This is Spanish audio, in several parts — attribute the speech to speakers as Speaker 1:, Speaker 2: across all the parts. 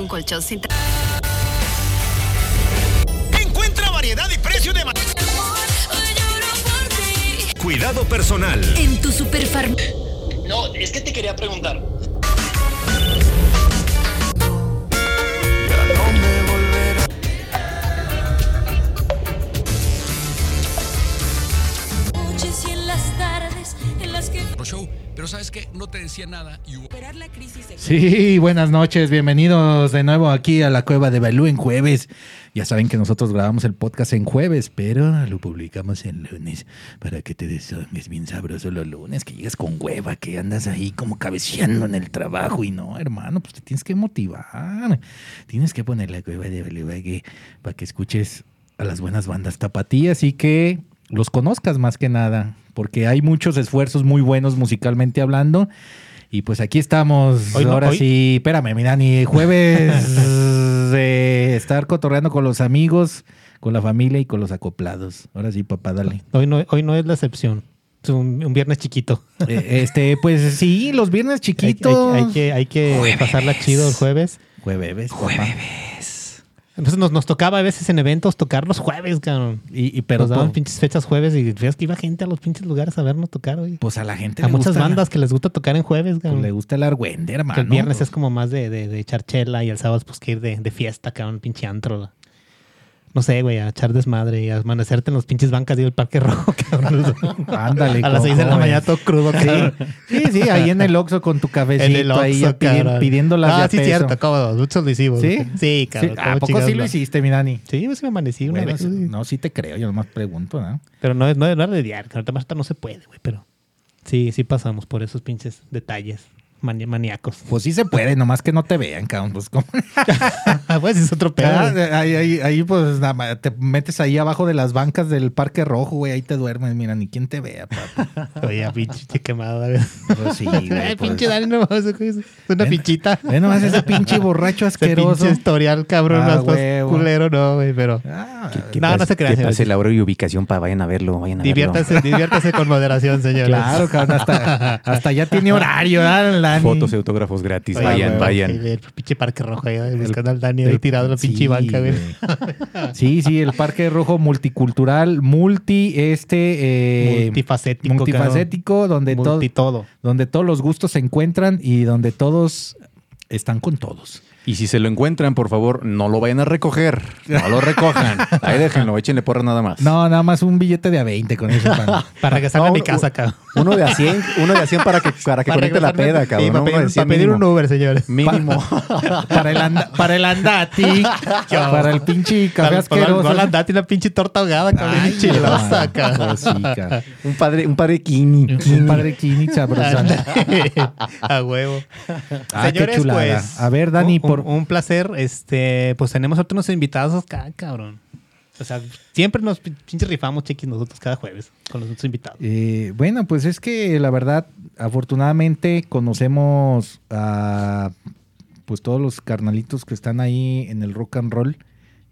Speaker 1: un colchón sin...
Speaker 2: Encuentra variedad y precio de... Cuidado personal.
Speaker 1: En tu superfarm...
Speaker 3: No, es que te quería preguntar.
Speaker 4: noches y en las tardes en las que
Speaker 5: show, pero sabes que no te decía nada
Speaker 6: Sí, buenas noches, bienvenidos de nuevo aquí a la Cueva de Balú en jueves. Ya saben que nosotros grabamos el podcast en jueves, pero lo publicamos en lunes para que te desomes bien sabroso los lunes, que llegas con hueva, que andas ahí como cabeceando en el trabajo y no, hermano, pues te tienes que motivar. Tienes que poner la Cueva de Balú para que, para que escuches a las buenas bandas tapatías y que los conozcas más que nada, porque hay muchos esfuerzos muy buenos musicalmente hablando. Y pues aquí estamos.
Speaker 7: Hoy no,
Speaker 6: Ahora
Speaker 7: hoy-
Speaker 6: sí, espérame, mira, ni jueves de estar cotorreando con los amigos, con la familia y con los acoplados. Ahora sí, papá, dale.
Speaker 7: Hoy no, hoy no es la excepción. Es un, un viernes chiquito.
Speaker 6: Eh, este, pues sí, los viernes
Speaker 7: Hay, hay-
Speaker 6: chiquitos.
Speaker 7: hay que, hay que pasarla chido el jueves.
Speaker 6: Jueves, papá.
Speaker 7: Entonces nos, nos tocaba a veces en eventos tocar los jueves, cabrón.
Speaker 6: Y, y pero
Speaker 7: nos daban pinches fechas jueves y fíjate que iba gente a los pinches lugares a vernos tocar, güey.
Speaker 6: pues a la gente
Speaker 7: A
Speaker 6: le
Speaker 7: muchas
Speaker 6: gusta la-
Speaker 7: bandas que les gusta tocar en jueves,
Speaker 6: pues,
Speaker 7: cabrón.
Speaker 6: le gusta el argüende, hermano.
Speaker 7: que el viernes es como más de, de, de echar chela y el sábado pues que ir de, de fiesta, cabrón, pinche antro. No sé, güey, a echar desmadre y a amanecerte en los pinches bancas y el Parque Rojo, cabrón.
Speaker 6: Ándale.
Speaker 7: a las seis de la mañana todo crudo, cabrón.
Speaker 6: Sí, sí, ahí en el Oxxo con tu
Speaker 7: En el
Speaker 6: ahí
Speaker 7: Oxxo,
Speaker 6: pidi-
Speaker 7: cabrón.
Speaker 6: pidiendo las
Speaker 7: Ah, sí,
Speaker 6: peso.
Speaker 7: cierto, cómodo. Muchos lo hicimos.
Speaker 6: ¿Sí?
Speaker 7: Sí,
Speaker 6: Sí,
Speaker 7: cabrón.
Speaker 6: ¿A
Speaker 7: ¿cómo
Speaker 6: poco
Speaker 7: chingados
Speaker 6: sí lo
Speaker 7: no?
Speaker 6: hiciste, mi Dani?
Speaker 7: Sí, pues me amanecí una vez.
Speaker 6: no, sí te creo, yo nomás pregunto, ¿no?
Speaker 7: Pero no, es- no, no era de diario, ahorita más no se puede, güey, pero sí, sí pasamos por esos pinches detalles mani- maníacos.
Speaker 6: Pues sí se puede, nomás que no te vean, cabrón. Pues, ¿cómo?
Speaker 7: pues es otro pedo.
Speaker 6: Ah,
Speaker 7: güey.
Speaker 6: ahí, ahí, ahí, pues nada más, te metes ahí abajo de las bancas del Parque Rojo, güey, ahí te duermes, mira, ni quien te vea, papi.
Speaker 7: Oye, pinche quemado, güey.
Speaker 6: Pues sí, güey.
Speaker 7: Ay,
Speaker 6: pues.
Speaker 7: pinche Dani, no mames, güey, es una
Speaker 6: Ven-
Speaker 7: pinchita.
Speaker 6: Ve nomás ese pinche borracho
Speaker 7: Ese
Speaker 6: asqueroso.
Speaker 7: pinche historial, cabrón,
Speaker 6: Ah, huevo.
Speaker 7: culero, no, güey, pero
Speaker 6: Ah,
Speaker 7: No, no se crean,
Speaker 8: Que pase la hora y ubicación para vayan a verlo, vayan a
Speaker 7: diviértase, diviértase con moderación, señores.
Speaker 6: claro, cabrón, hasta, hasta ya tiene horario, ¿verdad,
Speaker 8: verlo.
Speaker 6: Dani?
Speaker 8: Fotos y autógrafos gratis,
Speaker 7: Oye,
Speaker 8: vayan,
Speaker 7: güey,
Speaker 8: vayan.
Speaker 7: El, el pinche parque rojo ahí, buscando al Dani ahí
Speaker 6: El-
Speaker 7: tirado en la pinche
Speaker 6: sí,
Speaker 7: banca, güey.
Speaker 6: Sí, sí, el Parque Rojo multicultural, multi, este... eh,
Speaker 7: multifacético.
Speaker 6: multifacético, donde,
Speaker 7: cabrón.
Speaker 6: todo,
Speaker 7: Multi todo.
Speaker 6: donde todos los gustos se encuentran y donde todos están con todos.
Speaker 8: Y si se lo encuentran, por favor, no lo vayan a recoger. No lo recojan. Ahí déjenlo, échenle porra nada más.
Speaker 6: No, nada más un billete de a 20 con eso. pan.
Speaker 7: Para regresarme
Speaker 8: No,
Speaker 7: a mi casa, cabrón.
Speaker 8: Uno de a 100, uno de a 100 para que, para que
Speaker 7: Para
Speaker 8: conecte la peda,
Speaker 7: Sí,
Speaker 8: cabrón.
Speaker 7: para pedir,
Speaker 8: 100
Speaker 7: para pedir un. Uber, señores.
Speaker 8: Mínimo.
Speaker 6: para, el anda- para el andati, para el pinche café
Speaker 7: Para- para-
Speaker 6: asqueroso.
Speaker 7: para la date una pinche torta ahogada, cabrón.
Speaker 6: Ay,
Speaker 7: chilosa, cabrón.
Speaker 8: un padre, un padre Kini.
Speaker 6: Un padre Kini sabrosón.
Speaker 7: a huevo.
Speaker 6: Ah,
Speaker 7: Señores, pues.
Speaker 6: A ver, Dani, por-
Speaker 7: un, un placer. Este, pues tenemos unos invitados acá, cabrón. O sea, siempre nos pin- pinches rifamos chiquis nosotros cada jueves con los otros invitados.
Speaker 6: Eh, bueno, pues es que la verdad, afortunadamente conocemos a pues todos los carnalitos que están ahí en el rock and roll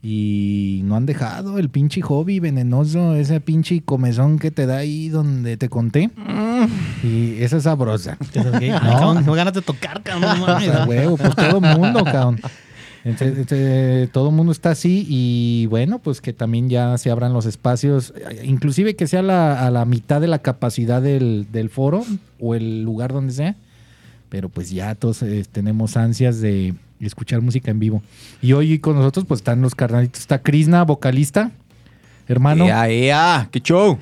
Speaker 6: y no han dejado el pinche hobby venenoso, ese pinche comezón que te da ahí donde te conté. Y esa es sabrosa. No.
Speaker 7: cabrón, tengo ganas de tocar, cabrón. no mames.
Speaker 6: A huevo, pues todo mundo, cabrón. Todo el mundo está así y bueno, pues que también ya se abran los espacios, inclusive que sea la- a la mitad de la capacidad del, del foro o el lugar donde sea, pero pues ya todos eh, tenemos ansias de escuchar música en vivo. Y hoy con nosotros pues están los carnalitos, está Krishna, vocalista, hermano,
Speaker 8: ¡Ea, ea! ¡Qué show!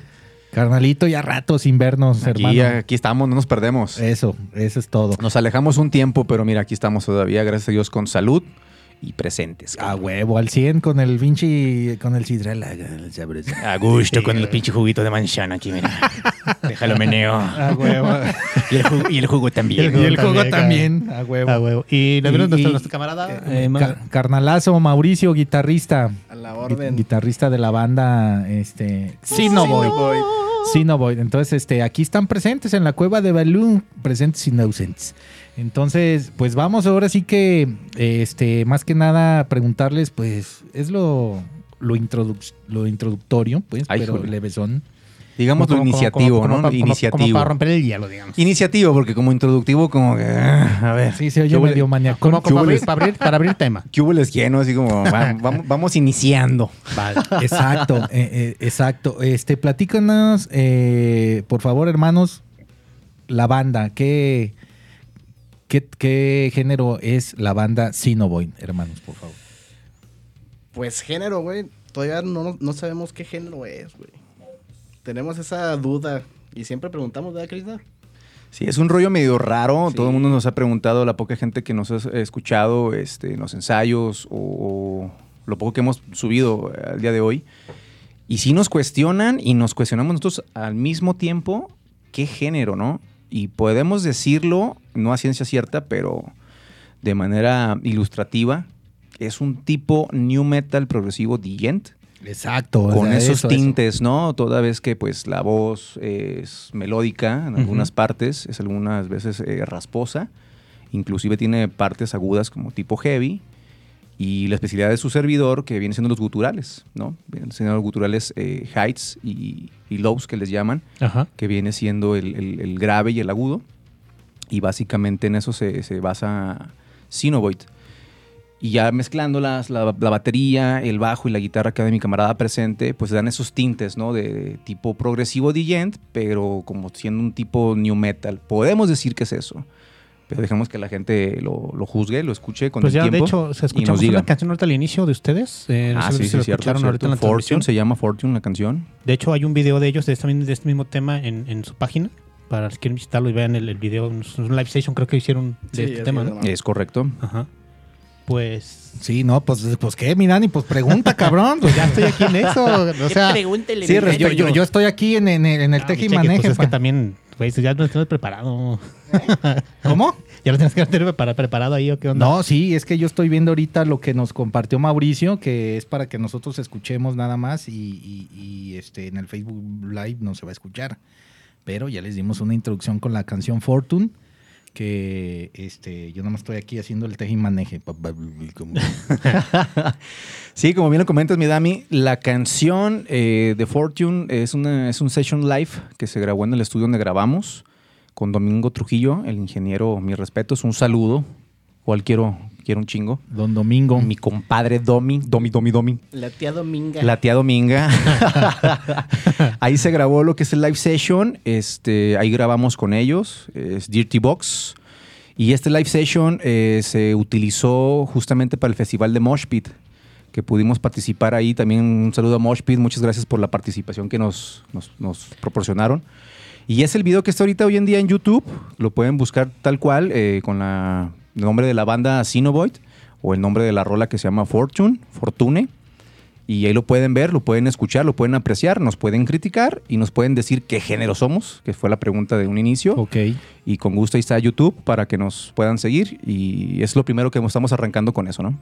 Speaker 6: carnalito ya rato sin vernos,
Speaker 8: Aquí,
Speaker 6: hermano.
Speaker 8: aquí estamos, no nos perdemos.
Speaker 6: Eso, eso es todo.
Speaker 8: Nos alejamos un tiempo, pero mira, aquí estamos todavía, gracias a Dios, con salud y presentes.
Speaker 6: A huevo, al 100 con el pinche, con el sidral.
Speaker 8: A gusto con el pinche juguito de manzana aquí, mira. Déjalo meneo.
Speaker 6: A huevo.
Speaker 8: Y el jugo, y el jugo también.
Speaker 6: Y el juego
Speaker 7: también,
Speaker 6: también, a huevo.
Speaker 7: A huevo. Y nos vieron
Speaker 6: Y-
Speaker 7: nuestro,
Speaker 6: y-
Speaker 7: nuestro camarada.
Speaker 6: Eh,
Speaker 7: eh,
Speaker 6: carnalazo, Mauricio, guitarrista.
Speaker 9: A la orden.
Speaker 6: Guitarrista de la banda, este, Sinoboy.
Speaker 9: Voy.
Speaker 6: Sinoboy. Entonces, este, aquí están presentes en la cueva de Balú, presentes sin ausentes. Entonces, pues vamos ahora sí que, este, más que nada preguntarles, pues, es lo, lo, introduc- lo introductorio, pues,
Speaker 8: Ay,
Speaker 6: pero
Speaker 8: híjole.
Speaker 6: levesón.
Speaker 8: Digamos lo
Speaker 7: Como- como-
Speaker 8: iniciativo,
Speaker 7: como-
Speaker 8: ¿no? iniciativo.
Speaker 7: Como para romper el hielo, digamos.
Speaker 8: Iniciativo, porque como introductivo, como que. ah, A ver.
Speaker 6: Sí, se oye
Speaker 8: ¿qué hubo-
Speaker 6: medio maníaco.
Speaker 7: Como, para, abrir, para, abrir, para abrir tema.
Speaker 8: ¿Qué hubo les lleno? Así como, va- vamos, vamos iniciando.
Speaker 6: Exacto, eh, eh, exacto. Este, platícanos, eh, por favor, hermanos, la banda, ¿qué, qué, qué género es la banda Sinoboy, hermanos, por favor?
Speaker 9: Pues género, güey. Todavía no, no sabemos qué género es, güey. Tenemos esa duda. Y siempre preguntamos, ¿verdad, Krishna?
Speaker 8: Sí, es un rollo medio raro.
Speaker 9: Sí.
Speaker 8: Todo el mundo nos ha preguntado, la poca gente que nos ha escuchado este, en los ensayos o lo poco que hemos subido al día de hoy. Y sí nos cuestionan y nos cuestionamos nosotros al mismo tiempo qué género, ¿no? Y podemos decirlo, no a ciencia cierta, pero de manera ilustrativa, es un tipo new metal progresivo digent
Speaker 6: Exacto. o
Speaker 8: con
Speaker 6: sea,
Speaker 8: esos
Speaker 6: eso, eso.
Speaker 8: tintes, ¿no? Toda vez que pues la voz es melódica en algunas partes, es algunas veces eh, rasposa, inclusive tiene partes agudas como tipo heavy, y la especialidad de su servidor que viene siendo los guturales, ¿no? Vienen siendo los guturales eh, heights y, y lows que les llaman,
Speaker 7: Ajá.
Speaker 8: que viene siendo el, el- el grave y el agudo, y básicamente en eso se, se basa Sinovoid. Y ya mezclando las, la, la batería, el bajo y la guitarra que da mi camarada presente, pues dan esos tintes, ¿no? De, tipo progresivo digent, pero como siendo un tipo new metal. Podemos decir que es eso. Pero dejamos que la gente lo, lo juzgue, lo escuche con
Speaker 7: Pues
Speaker 8: el
Speaker 7: ya, de
Speaker 8: tiempo.
Speaker 7: hecho, se
Speaker 8: y nos
Speaker 7: escuchamos
Speaker 8: diga.
Speaker 7: una canción ahorita al inicio de ustedes. Eh, no
Speaker 8: Ah,
Speaker 7: sé
Speaker 8: sí,
Speaker 7: si
Speaker 8: sí,
Speaker 7: lo
Speaker 8: cierto.
Speaker 7: escucharon ahorita en la
Speaker 8: cierto. Fortune,
Speaker 7: transmisión.
Speaker 8: se llama Fortune la canción.
Speaker 7: De hecho, hay un video de ellos de este, de este mismo tema en, en su página. Para si quieren visitarlo y vean el, el video. Es un live session, creo que hicieron de
Speaker 9: Sí,
Speaker 7: este tema,
Speaker 9: es,
Speaker 7: ¿no?
Speaker 8: Es correcto.
Speaker 7: Ajá. Pues.
Speaker 6: Sí, no, pues, pues qué, mi Dani, pues pregunta, cabrón. Pues
Speaker 7: Ya estoy aquí en eso. O sea,
Speaker 9: pregúntele.
Speaker 6: sí, yo, yo, yo estoy aquí en, en- en el
Speaker 7: Ah,
Speaker 6: teje y
Speaker 7: mi cheque,
Speaker 6: maneje.
Speaker 7: pues es que
Speaker 6: pa-
Speaker 7: también, güey, ya lo tienes preparado.
Speaker 6: ¿Cómo?
Speaker 7: Ya lo tienes que tener prepara- preparado ahí o qué onda.
Speaker 6: No, sí, es que yo estoy viendo ahorita lo que nos compartió Mauricio, que es para que nosotros escuchemos nada más y, y- y, este, en el Facebook Live no se va a escuchar. Pero ya les dimos una introducción con la canción Fortune, que este, yo nada más estoy aquí haciendo el teje y maneje. pa- pa- como-
Speaker 8: Sí, como bien lo comentas, mi Dami, la canción eh, de Fortune es, una, es un session live que se grabó en el estudio donde grabamos con Domingo Trujillo, el ingeniero, mis respetos, un saludo. Cual quiero, quiero un chingo.
Speaker 6: Don Domingo.
Speaker 8: Mi compadre Domi, Domi, Domi, Domi.
Speaker 9: La tía Dominga.
Speaker 8: La tía Dominga. ahí se grabó lo que es el live session. Este, ahí grabamos con ellos. Es Dirty Box. Y este live session eh, se utilizó justamente para el festival de Mosh Pit, que pudimos participar ahí. También un saludo a Mosh Pit. Muchas gracias por la participación que nos, nos- nos proporcionaron. Y es el video que está ahorita hoy en día en YouTube. Lo pueden buscar tal cual, eh, con la, el nombre de la banda Sinovoid o el nombre de la rola que se llama Fortune, Fortune. Y ahí lo pueden ver, lo pueden escuchar, lo pueden apreciar, nos pueden criticar y nos pueden decir qué género somos, que fue la pregunta de un inicio.
Speaker 6: Ok.
Speaker 8: Y con gusto ahí está YouTube para que nos puedan seguir. Y es lo primero que estamos arrancando con eso, ¿no?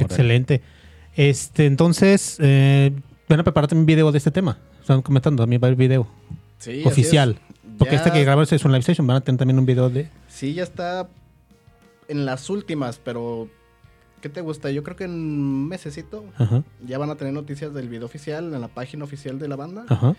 Speaker 7: Excelente. Este, entonces, eh, van a preparar también un video de este tema. Están comentando, también va a haber video
Speaker 9: Sí, así
Speaker 7: oficial.
Speaker 9: es.
Speaker 7: Porque
Speaker 9: Ya-
Speaker 7: este que grabamos es un live session, van a tener también un video de...
Speaker 9: Sí, ya está en las últimas, pero ¿qué te gusta? Yo creo que en un mesecito
Speaker 7: Ajá,
Speaker 9: ya van a tener noticias del video oficial en la página oficial de la banda.
Speaker 7: ajá.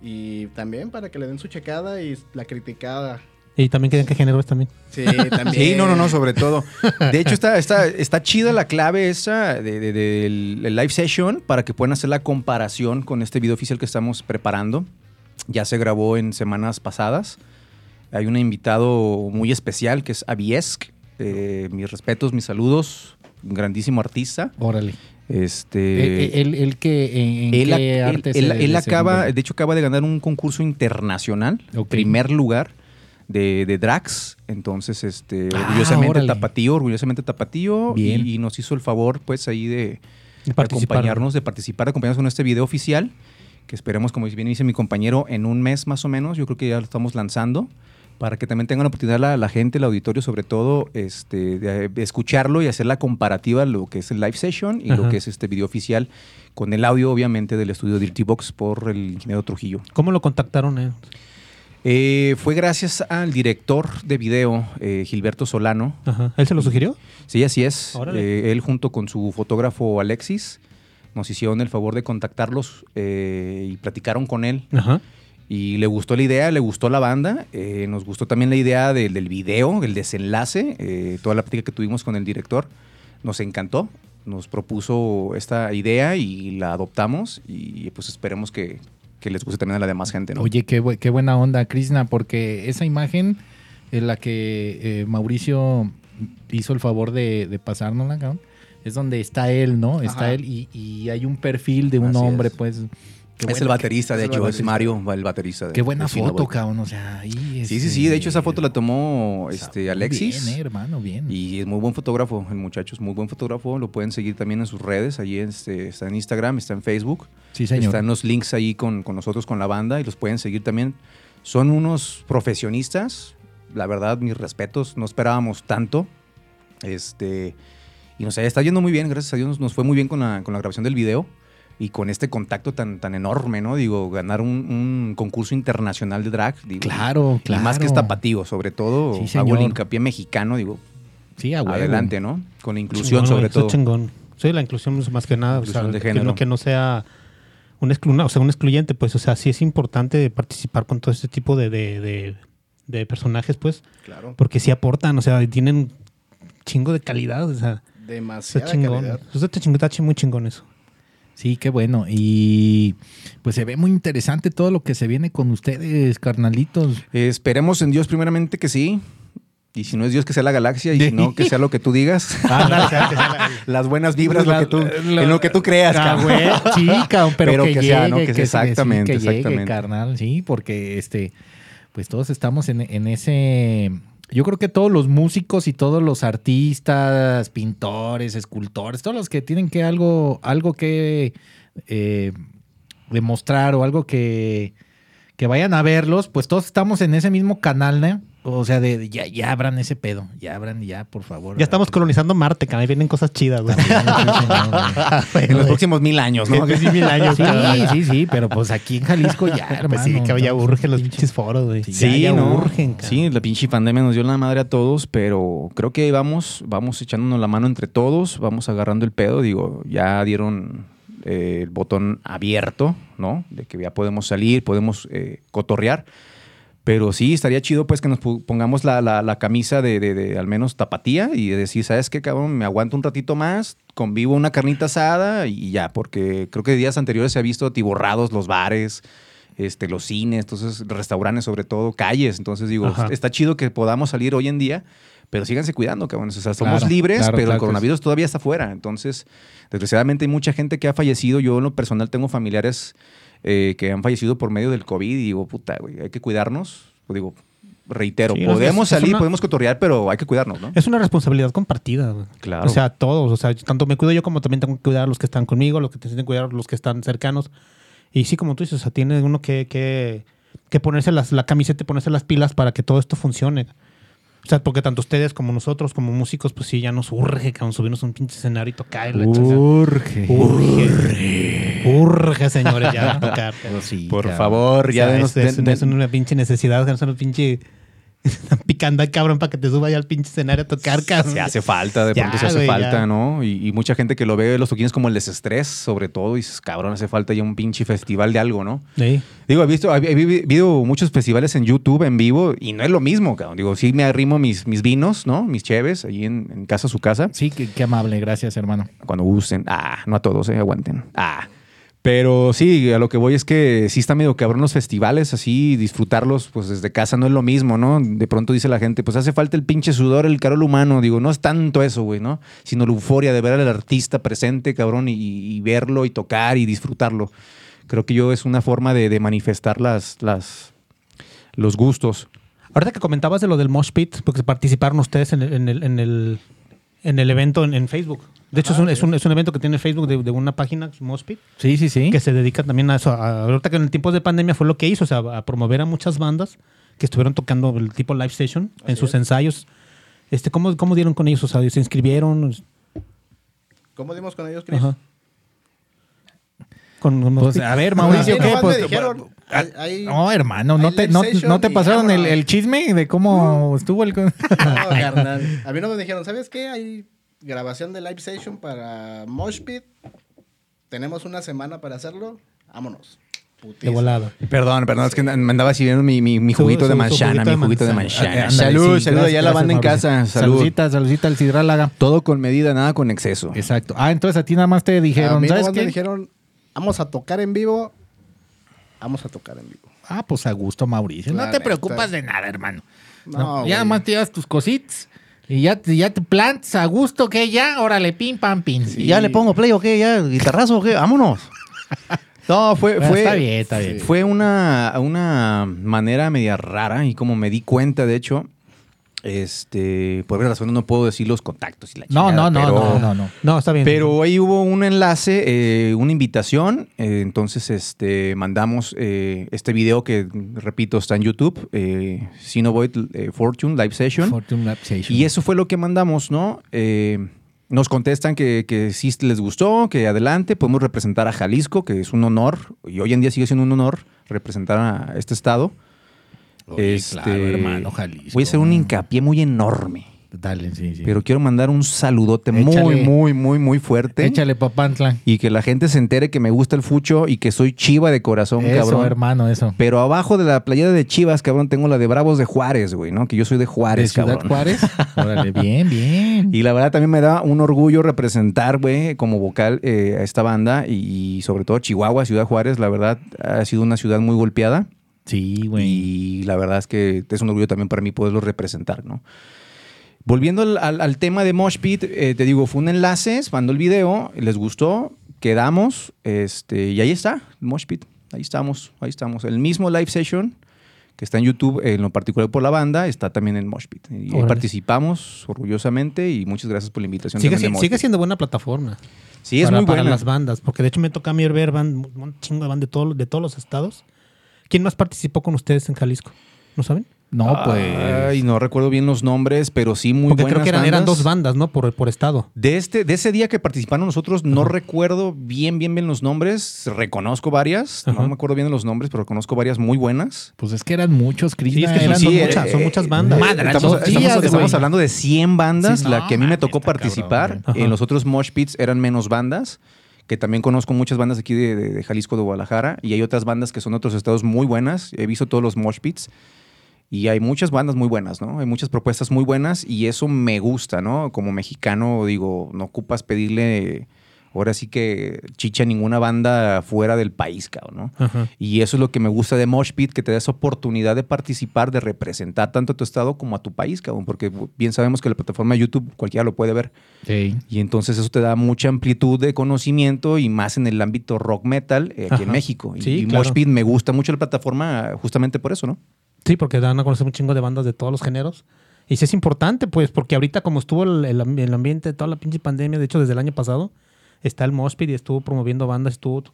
Speaker 9: Y también para que le den su checada y la criticada.
Speaker 7: Y también quedan qué género es también.
Speaker 9: Sí, también.
Speaker 8: Sí, no, no, no, sobre todo. De hecho, está, está, está chida la clave esa de- de- del el live session para que puedan hacer la comparación con este video oficial que estamos preparando. Ya se grabó en semanas pasadas. Hay un invitado muy especial que es Aviesk. Eh, mis respetos, mis saludos. Un grandísimo artista.
Speaker 6: Órale.
Speaker 8: Este,
Speaker 6: Eh, eh, ¿Él, él qué, en, en
Speaker 8: él,
Speaker 6: qué
Speaker 8: él-
Speaker 6: arte
Speaker 8: él- él acaba, de hecho, acaba de ganar un concurso internacional, primer lugar de, de Drax. Entonces, este,
Speaker 6: Ah,
Speaker 8: orgullosamente
Speaker 6: órale.
Speaker 8: tapatío, orgullosamente tapatío.
Speaker 6: Bien.
Speaker 8: Y, y nos hizo el favor, pues, ahí de,
Speaker 7: De
Speaker 8: acompañarnos, de participar, acompañarnos con este video oficial. Que esperemos, como bien dice mi compañero, en un mes más o menos, yo creo que ya lo estamos lanzando. Para que también tengan la oportunidad la, la gente, el auditorio, sobre todo, este, de, de escucharlo y hacer la comparativa lo que es el live session y lo que es este video oficial, con el audio, obviamente, del estudio Dirty Box por el ingeniero Trujillo.
Speaker 7: ¿Cómo lo contactaron? eh?
Speaker 8: Eh, fue gracias al director de video, eh, Gilberto Solano.
Speaker 7: Ajá. ¿Él se lo sugirió?
Speaker 8: Sí, así es. Eh, él junto con su fotógrafo Alexis nos hicieron el favor de contactarlos eh, y platicaron con él.
Speaker 7: Ajá.
Speaker 8: Y le gustó la idea, le gustó la banda, eh, nos gustó también la idea del, del video, el desenlace, eh, toda la plática que tuvimos con el director, nos encantó, nos propuso esta idea y la adoptamos y pues esperemos que, que les guste también a la demás gente, ¿no?
Speaker 6: Oye, qué, bu- qué buena onda, Krishna, porque esa imagen en la que eh, Mauricio hizo el favor de, de pasárnosla, cabrón, es donde está él, ¿no? Está
Speaker 9: Ajá.
Speaker 6: él y, y hay un perfil de un
Speaker 8: Así
Speaker 6: hombre,
Speaker 8: es.
Speaker 6: pues. Qué
Speaker 8: es el baterista, de hecho, es. Mario, el baterista. de-
Speaker 6: Qué buena
Speaker 8: de
Speaker 6: foto, cabrón. O sea, ahí.
Speaker 8: Sí, sí,
Speaker 6: este,
Speaker 8: sí, de hecho esa foto la tomó este, Alexis.
Speaker 6: Bien, eh, hermano, bien.
Speaker 8: Y es muy buen fotógrafo, el muchacho es muy buen fotógrafo, lo pueden seguir también en sus redes, allí este, está en Instagram, está en Facebook,
Speaker 6: sí, señor.
Speaker 8: están los links ahí con, con nosotros, con la banda, y los pueden seguir también. Son unos profesionistas, la verdad, mis respetos, no esperábamos tanto, este, y nos está yendo muy bien, gracias a Dios, nos fue muy bien con la, con la grabación del video. Y con este contacto tan, tan enorme, ¿no? Digo, ganar un, un concurso internacional de drag. Digo,
Speaker 6: Claro,
Speaker 8: y
Speaker 6: claro.
Speaker 8: más que es tapatío, sobre todo,
Speaker 6: Sí,
Speaker 8: hago el hincapié mexicano, digo,
Speaker 6: Sí, a huevo.
Speaker 8: adelante, ¿no? Con la inclusión
Speaker 7: Chingón,
Speaker 8: sobre
Speaker 7: está
Speaker 8: todo.
Speaker 7: chingón. Sí, la inclusión es más que nada. o sea,
Speaker 8: Inclusión de
Speaker 7: que,
Speaker 8: género.
Speaker 7: no, que no sea un, exclu- una- o sea, un excluyente, pues. O sea, sí es importante participar con todo este tipo de, de, de- de personajes, pues.
Speaker 9: Claro.
Speaker 7: Porque sí aportan, o sea, tienen chingo de calidad. O sea, está
Speaker 9: Demasiada
Speaker 7: chingón.
Speaker 9: calidad.
Speaker 7: Está, chingón, está muy chingón eso.
Speaker 6: Sí, qué bueno. Y pues se ve muy interesante todo lo que se viene con ustedes, carnalitos.
Speaker 8: Eh, esperemos en Dios primeramente que sí. Y si no es Dios, que sea la galaxia. Y si no, que sea lo que tú digas. Las buenas vibras, lo que tú,
Speaker 6: La-
Speaker 8: en lo que tú creas,
Speaker 6: Ah,
Speaker 8: cabrón.
Speaker 6: güey, sí, cabrón, pero,
Speaker 8: Pero
Speaker 6: que,
Speaker 8: que
Speaker 6: llegue,
Speaker 8: sea, ¿no? Que sea
Speaker 6: sí,
Speaker 8: exactamente,
Speaker 6: que llegue,
Speaker 8: exactamente.
Speaker 6: carnal, sí, porque este, pues todos estamos en, en ese. Yo creo que todos los músicos y todos los artistas, pintores, escultores, todos los que tienen que algo, algo que eh, demostrar o algo que, que vayan a verlos, pues todos estamos en ese mismo canal, ¿no? O sea, de, de ya, ya abran ese pedo, ya abran, ya, por favor.
Speaker 7: Ya estamos colonizando Marte, cabrón. Ahí vienen cosas chidas, güey.
Speaker 8: En los próximos mil años, ¿no?
Speaker 7: Sí, mil años,
Speaker 6: Sí,
Speaker 7: cabrón.
Speaker 6: sí, sí, pero pues aquí en Jalisco ya, hermano.
Speaker 7: Pues sí, cabrón, ya
Speaker 6: estamos-
Speaker 7: urgen los pinches foros, güey.
Speaker 6: Sí,
Speaker 7: Ya-
Speaker 8: Sí,
Speaker 7: ya
Speaker 8: ¿no?
Speaker 7: urgen, cabrón.
Speaker 8: Sí, la pinche pandemia nos dio la madre a todos, pero creo que vamos, vamos echándonos la mano entre todos, vamos agarrando el pedo. Digo, ya dieron eh, el botón abierto, ¿no? De que ya podemos salir, podemos eh, cotorrear. Pero sí, estaría chido pues que nos pongamos la, la- la camisa de, de- de al menos tapatía y de decir, ¿sabes qué, cabrón? Me aguanto un ratito más, convivo una carnita asada y ya, porque creo que días anteriores se ha visto atiborrados los bares, este, los cines, entonces restaurantes sobre todo, calles. Entonces digo,
Speaker 7: Ajá.
Speaker 8: está chido que podamos salir hoy en día, pero síganse cuidando, cabrón. O sea, somos
Speaker 6: Claro,
Speaker 8: libres,
Speaker 6: claro,
Speaker 8: pero
Speaker 6: claro
Speaker 8: el coronavirus todavía está afuera. Entonces, desgraciadamente hay mucha gente que ha fallecido. Yo en lo personal tengo familiares eh, que han fallecido por medio del COVID y digo, puta, güey, hay que cuidarnos. Pues digo, reitero,
Speaker 7: Sí,
Speaker 8: podemos
Speaker 7: es- es
Speaker 8: salir,
Speaker 7: una-
Speaker 8: podemos cotorrear, pero hay que cuidarnos, ¿no?
Speaker 7: Es una responsabilidad compartida, güey.
Speaker 8: Claro.
Speaker 7: O sea, todos. O sea, tanto me cuido yo como también tengo que cuidar a los que están conmigo, los que tienen que cuidar a los que están cercanos. Y sí, como tú dices, o sea, tiene uno que, que, que ponerse las, la camiseta y ponerse las pilas para que todo esto funcione. O sea, porque tanto ustedes como nosotros, como músicos, pues sí, ya nos urge, cabrón, subirnos a un pinche escenario y tocar. chingada.
Speaker 6: Urge.
Speaker 7: Urge. Urge, señores, ya tocar.
Speaker 6: Sí,
Speaker 8: Por
Speaker 6: cabrón.
Speaker 8: favor, ya
Speaker 7: O sea,
Speaker 8: denos-
Speaker 7: es, es
Speaker 8: den-
Speaker 7: una- es
Speaker 8: den-
Speaker 7: una pinche necesidad, que no son un pinche picando al cabrón para que te suba ya al pinche escenario a tocar, cabrón.
Speaker 8: Se hace falta, de
Speaker 7: Ya,
Speaker 8: pronto se hace
Speaker 7: güey,
Speaker 8: falta,
Speaker 7: ya.
Speaker 8: ¿no? Y, y mucha gente que lo ve los toquines como el desestrés, sobre todo, y dices, cabrón, hace falta ya un pinche festival de algo, ¿no?
Speaker 7: Sí.
Speaker 8: Digo, he visto, he vi- vivido muchos festivales en YouTube en vivo y no es lo mismo, cabrón. Digo, sí me arrimo mis, mis vinos, ¿no? Mis cheves, ahí en, en casa, su casa,
Speaker 6: Sí, qué, qué amable, gracias, hermano.
Speaker 8: cuando gusten. Ah, no a todos, eh, aguanten. Ah. Pero sí, a lo que voy es que sí está medio cabrón los festivales, así disfrutarlos, pues desde casa no es lo mismo, ¿no? De pronto dice la gente, pues hace falta el pinche sudor, el carol humano. Digo, no es tanto eso, güey, ¿no? Sino la euforia de ver al artista presente, cabrón, y, y verlo y tocar y disfrutarlo. Creo que yo es una forma de, manifestar las, las, los gustos.
Speaker 7: Ahorita que comentabas de lo del Mosh Pit, porque participaron ustedes en el, en el, en el, en el evento en, en Facebook. De hecho, es, un, es, un, es un evento que tiene Facebook de, de una página, Mosh Pit,
Speaker 6: Sí, sí, sí.
Speaker 7: que se dedica también a eso. A- ahorita que en el tiempo de pandemia fue lo que hizo, o sea, a promover a muchas bandas que estuvieron tocando el tipo live station en sus ensayos. Este, ¿cómo, ¿Cómo dieron con ellos? O sea, ¿se inscribieron?
Speaker 9: ¿Cómo dimos con ellos, Chris?
Speaker 7: Ajá. Con, con Mosh
Speaker 6: Pues, a ver, Mauricio, ¿qué? Pues,
Speaker 9: dijeron, hay- hay-
Speaker 6: no, hermano, ¿no te, no, te pasaron el, chisme de cómo estuvo el... con-
Speaker 9: No, carnal. A mí no me dijeron, ¿sabes qué? Hay grabación de live session para Mosh Pit. Tenemos una semana para hacerlo. Vámonos.
Speaker 7: De volada.
Speaker 8: Perdón, perdón, es que me andaba sirviendo mi, mi, juguito
Speaker 7: su-
Speaker 8: de
Speaker 7: juguito
Speaker 8: mi
Speaker 7: de
Speaker 8: juguito de
Speaker 6: ándale,
Speaker 8: Salud,
Speaker 6: sí,
Speaker 8: salud
Speaker 6: gracias,
Speaker 8: allá a la banda en casa. Salud.
Speaker 6: Saludcita, saludcita al Cidrálaga.
Speaker 8: Todo con medida, nada con exceso.
Speaker 6: Exacto. Ah, entonces a ti nada más te
Speaker 9: a
Speaker 6: dijeron,
Speaker 9: mí
Speaker 6: ¿sabes qué?
Speaker 9: dijeron, vamos a tocar en vivo. Vamos a tocar en vivo.
Speaker 6: Ah, pues a gusto, Mauricio.
Speaker 9: La
Speaker 6: no te
Speaker 9: neta.
Speaker 6: preocupas de nada, hermano.
Speaker 9: No,
Speaker 6: No, ya nada más te llevas tus cositas y ya te, ya te plantas a gusto, que ya, órale, pim, pam, pim.
Speaker 8: ¿Y ¿Ya le pongo play o qué? ¿Ya guitarrazo o qué? Vámonos. No, fue,
Speaker 6: Bueno,
Speaker 8: fue,
Speaker 6: está bien, está bien.
Speaker 8: fue una, una manera media rara y como me di cuenta, de hecho, este, por varias razones no puedo decir los contactos y la
Speaker 6: No,
Speaker 8: chingada,
Speaker 6: no, no,
Speaker 8: pero-
Speaker 6: no, no, no.
Speaker 7: No, está bien.
Speaker 8: Pero ahí hubo un enlace, eh, una invitación. eh, entonces, este, mandamos eh, este video que, repito, está en YouTube, eh, Sinovoid eh, Fortune Live Session.
Speaker 6: Fortune Lab Station.
Speaker 8: Y eso fue lo que mandamos, ¿no? Eh, nos contestan que, que sí les gustó, que adelante, podemos representar a Jalisco, que es un honor, y hoy en día sigue siendo un honor representar a este estado.
Speaker 6: Oye, claro, hermano, Jalisco.
Speaker 8: Voy a hacer un hincapié muy enorme,
Speaker 6: Dale, sí, sí.
Speaker 8: pero quiero mandar un saludote
Speaker 6: Échale.
Speaker 8: muy, muy, muy, muy fuerte.
Speaker 6: Échale, papantla.
Speaker 8: Y que la gente se entere que me gusta el fucho y que soy chiva de corazón,
Speaker 6: Eso,
Speaker 8: cabrón.
Speaker 6: hermano, eso.
Speaker 8: Pero abajo de la playera de Chivas, cabrón, tengo la de Bravos de Juárez, güey, ¿no? Que yo soy de
Speaker 6: ¿De
Speaker 8: Juárez,
Speaker 6: Ciudad
Speaker 8: cabrón.
Speaker 6: Juárez? Órale, bien, bien.
Speaker 8: Y la verdad también me da un orgullo representar, güey, como vocal eh, a esta banda y, sobre todo Chihuahua, Ciudad Juárez, la verdad ha sido una ciudad muy golpeada
Speaker 6: Sí, güey.
Speaker 8: y la verdad es que es un orgullo también para mí poderlo representar, ¿no? Volviendo al, al- al tema de Mosh Pit, eh, te digo, fue un enlace, mandó el video, les gustó, quedamos, este, y ahí está, Mosh Pit, ahí estamos, ahí estamos. El mismo live session que está en YouTube, en lo particular por la banda, está también en Mosh Pit. Y ahí participamos orgullosamente y muchas gracias por la invitación.
Speaker 7: sigue, si- sigue siendo buena plataforma.
Speaker 8: Sí, es
Speaker 7: para,
Speaker 8: muy
Speaker 7: para
Speaker 8: buena.
Speaker 7: las bandas. Porque de hecho me toca a mí ver band, un chingo de bandas de, todo- de todos los estados. ¿Quién más participó con ustedes en Jalisco? ¿No saben?
Speaker 6: No, pues.
Speaker 8: Ay, no recuerdo bien los nombres, pero sí muy
Speaker 7: Porque
Speaker 8: buenas
Speaker 7: creo que eran, dos bandas, ¿no? Por, por estado.
Speaker 8: De, este, de ese día que participaron nosotros, no recuerdo bien, bien, bien los nombres. Reconozco varias.
Speaker 7: Ajá.
Speaker 8: No me acuerdo bien de los nombres, pero reconozco varias muy buenas.
Speaker 6: Pues es que eran muchos, Krishna.
Speaker 7: Sí, es que son,
Speaker 8: sí,
Speaker 7: muchas,
Speaker 8: eh,
Speaker 7: son muchas bandas.
Speaker 6: madre,
Speaker 8: Estamos, estamos-
Speaker 6: días,
Speaker 8: estamos
Speaker 6: güey.
Speaker 8: hablando de 100 bandas.
Speaker 6: Sí,
Speaker 8: la
Speaker 6: no,
Speaker 8: que a mí me tocó participar.
Speaker 6: cabrón,
Speaker 8: en
Speaker 7: Ajá.
Speaker 8: los otros Mosh Pits eran menos bandas. Que también conozco muchas bandas aquí de, de- de Jalisco, de Guadalajara. Y hay otras bandas que son de otros estados muy buenas. He visto todos los Mosh Pits. Y hay muchas bandas muy buenas, ¿no? Hay muchas propuestas muy buenas y eso me gusta, ¿no? Como mexicano, digo, no ocupas pedirle ahora sí que chicha ninguna banda fuera del país, cabrón, ¿no?
Speaker 7: Ajá.
Speaker 8: Y eso es lo que me gusta de Mosh Pit, que te da esa oportunidad de participar, de representar tanto a tu estado como a tu país, cabrón, porque bien sabemos que la plataforma de YouTube cualquiera lo puede ver.
Speaker 6: Sí.
Speaker 8: Y entonces eso te da mucha amplitud de conocimiento y más en el ámbito rock metal eh, aquí
Speaker 7: Ajá.
Speaker 8: en México. Y,
Speaker 7: Sí,
Speaker 8: y
Speaker 7: claro.
Speaker 8: Mosh Pit me gusta mucho la plataforma justamente por eso, ¿no?
Speaker 7: Sí, porque dan a conocer un chingo de bandas de todos los géneros. Y sí es importante, pues, porque ahorita como estuvo el, el ambiente de toda la pinche pandemia, de hecho desde el año pasado, está el Moshpit y estuvo promoviendo bandas, estuvo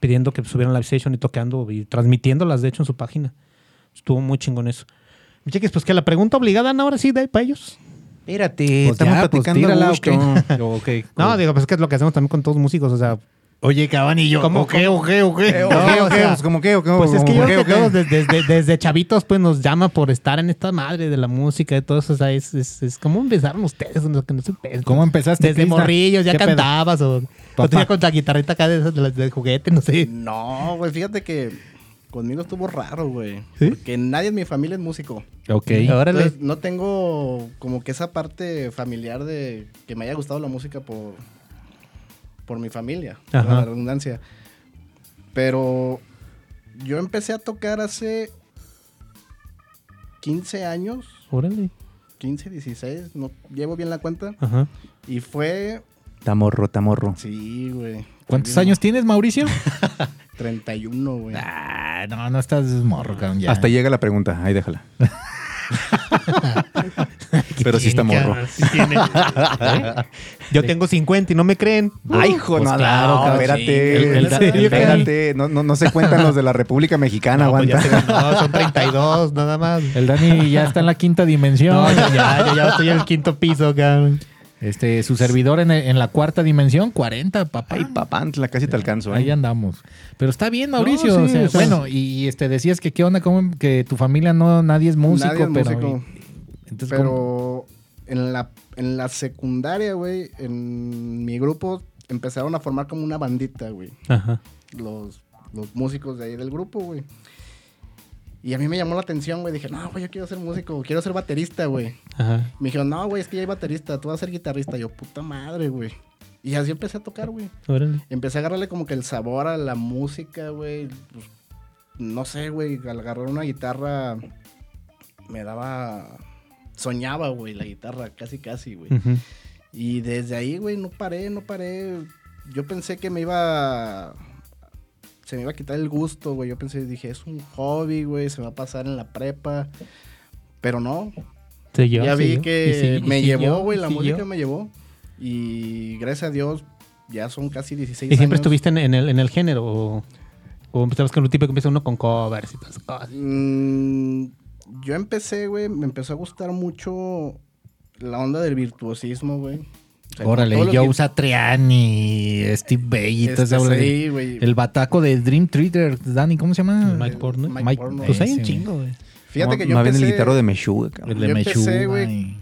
Speaker 7: pidiendo que subieran live session y tocando y transmitiéndolas, de hecho, en su página. Estuvo muy chingón eso. Cheques, pues que la pregunta obligada Ana, ahora sí, de para ellos.
Speaker 8: Espérate,
Speaker 6: Pues
Speaker 8: estamos
Speaker 6: ya, pues
Speaker 8: platicando a
Speaker 6: tírala.
Speaker 7: No, digo, pues es que es lo que hacemos también con todos los músicos, o sea...
Speaker 6: Oye, Cabani y yo.
Speaker 7: ¿Cómo,
Speaker 6: ¿O qué, o qué, o qué?
Speaker 8: Eh, ¿cómo qué, o qué,
Speaker 7: Pues es que yo creo que todos desde, desde- desde chavitos pues nos llama por estar en esta madre de la música y todo eso. O sea, es, es, es como empezaron ustedes, no, que no sé,
Speaker 6: ¿Cómo empezaste,
Speaker 7: Desde
Speaker 6: Krishna?
Speaker 7: morrillos, ya cantabas o, o
Speaker 6: Papá.
Speaker 7: tenía con la guitarrita acá de, de de juguete, no sé.
Speaker 9: No, güey, fíjate que conmigo estuvo raro, güey.
Speaker 7: ¿Sí?
Speaker 9: Porque nadie en mi familia es músico.
Speaker 6: Ok.
Speaker 7: Órale.
Speaker 9: Entonces, no tengo como que esa parte familiar de que me haya gustado la música por, por mi familia, por la redundancia. Pero yo empecé a tocar hace 15 años,
Speaker 7: Órale.
Speaker 9: 15, 16, no llevo bien la cuenta.
Speaker 7: Ajá.
Speaker 9: Y fue,
Speaker 8: Tamorro, tamorro.
Speaker 9: sí, güey.
Speaker 6: ¿Cuántos años tienes, Mauricio?
Speaker 9: 31, güey.
Speaker 6: Ah, no, no estás morro, cabrón. Ya.
Speaker 8: Hasta llega la pregunta, ahí déjala. Pero sí está morro.
Speaker 7: Yo tengo 50 y no me creen.
Speaker 8: Ay, hijo,
Speaker 6: Pues
Speaker 8: no,
Speaker 6: claro,
Speaker 8: no, espérate,
Speaker 6: sí. El- el-
Speaker 7: ¿En serio,
Speaker 8: espérate, no, no, no se cuentan los de la República Mexicana,
Speaker 7: No, pues
Speaker 8: aguanta.
Speaker 7: ganó, son 32 nada más.
Speaker 6: El Dani ya está en la quinta dimensión.
Speaker 7: No, ya, ya, ya, ya estoy en el quinto piso, cabrón.
Speaker 6: Este, su servidor en, en la cuarta dimensión, 40, papá.
Speaker 8: Ay, papantla, casi te alcanzo. ¿eh?
Speaker 6: Ahí andamos. Pero está bien, Mauricio.
Speaker 7: No,
Speaker 6: o
Speaker 7: sí,
Speaker 6: sea,
Speaker 7: o sea-
Speaker 6: bueno, y este decías que qué onda, cómo que tu familia no, nadie es músico,
Speaker 9: Nadie es
Speaker 6: pero.
Speaker 9: músico.
Speaker 6: Entonces, ¿cómo?
Speaker 9: Pero en la, en la secundaria, güey, en mi grupo empezaron a formar como una bandita, güey.
Speaker 7: Ajá.
Speaker 9: Los los músicos de ahí del grupo, güey. Y a mí me llamó la atención, güey. Dije, no, güey, yo quiero ser músico, quiero ser baterista, güey.
Speaker 7: Ajá.
Speaker 9: Me dijeron, no, güey, es que ya hay baterista, tú vas a ser guitarrista. Yo, puta madre, güey. Y así empecé a tocar, güey.
Speaker 7: Órale.
Speaker 9: Empecé a agarrarle como que el sabor a la música, güey. Pues, no sé, güey, al agarrar una guitarra me daba... Soñaba, güey, la guitarra, casi, casi, güey.
Speaker 7: Ujú.
Speaker 9: Y desde ahí, güey, no paré, no paré. Yo pensé que me iba... Se me iba a quitar el gusto, güey. Yo pensé, dije, es un hobby, güey, se me va a pasar en la prepa. Pero no,
Speaker 7: Siguió,
Speaker 9: ya vi
Speaker 7: siguió.
Speaker 9: que me
Speaker 7: siguió,
Speaker 9: llevó, güey, la música me llevó. Y gracias a Dios, ya son casi 16
Speaker 7: ¿Y siempre
Speaker 9: años.
Speaker 7: estuviste en, en el, en el género? ¿O, o empezabas con un tipo que empieza uno con covers y todas esas cosas?
Speaker 9: Mm, yo empecé, güey, me empezó a gustar mucho la onda del virtuosismo, güey. O sea,
Speaker 6: Órale,
Speaker 9: lo
Speaker 6: Joe
Speaker 9: que-
Speaker 6: Satriani, Steve Bay y todo
Speaker 9: Este, sí, güey.
Speaker 6: El bataco de Dream Theater, Dani, ¿cómo se llama?
Speaker 7: Mike Portnoy.
Speaker 9: Mike
Speaker 6: Mike.
Speaker 7: Pues hay un chingo, güey.
Speaker 9: Fíjate que yo
Speaker 8: Más bien
Speaker 9: empecé
Speaker 8: el guitarro de Meshuga.
Speaker 6: El de
Speaker 9: Yo empecé,
Speaker 6: Mechuga.
Speaker 9: güey,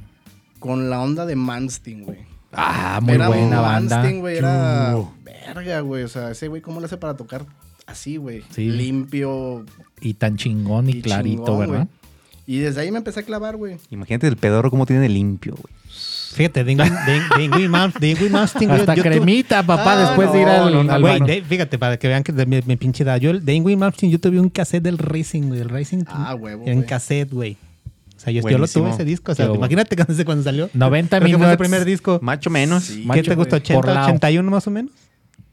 Speaker 9: con la onda de Manstein, güey.
Speaker 6: Ah, muy
Speaker 9: Era
Speaker 6: buena banda.
Speaker 9: Manstein, güey, era verga, güey. O sea, ese güey, ¿cómo le hace para tocar así, güey?
Speaker 6: Sí.
Speaker 9: Limpio.
Speaker 6: Y tan chingón y,
Speaker 9: y
Speaker 6: clarito,
Speaker 9: chingón,
Speaker 6: ¿verdad?
Speaker 9: güey. Y desde ahí me empecé a clavar, güey.
Speaker 8: Imagínate el pedorro cómo tiene de limpio, güey.
Speaker 7: Fíjate, Ingrid Malmsteen,
Speaker 6: Hasta
Speaker 7: yo
Speaker 6: cremita, papá,
Speaker 9: Ah,
Speaker 6: después de ir
Speaker 9: no,
Speaker 6: al,
Speaker 9: no, no,
Speaker 6: al
Speaker 7: Güey, de- fíjate, para que vean que de mi, mi pinche edad. Yo, el- de Ingrid Malmsteen, yo tuve un cassette del Racing, güey. El Racing.
Speaker 9: Ah, huevo,
Speaker 7: En
Speaker 9: güey.
Speaker 7: cassette, güey. O sea, yo, yo lo tuve ese disco. O sea,
Speaker 6: Qué
Speaker 7: imagínate cuando, cuando salió.
Speaker 6: 90
Speaker 7: Creo que fue
Speaker 6: minutos.
Speaker 7: su primer disco.
Speaker 8: Macho menos.
Speaker 9: Sí.
Speaker 7: ¿Qué
Speaker 6: macho,
Speaker 7: te.
Speaker 6: Por
Speaker 7: ¿80,
Speaker 6: lado.
Speaker 7: 81 más o menos?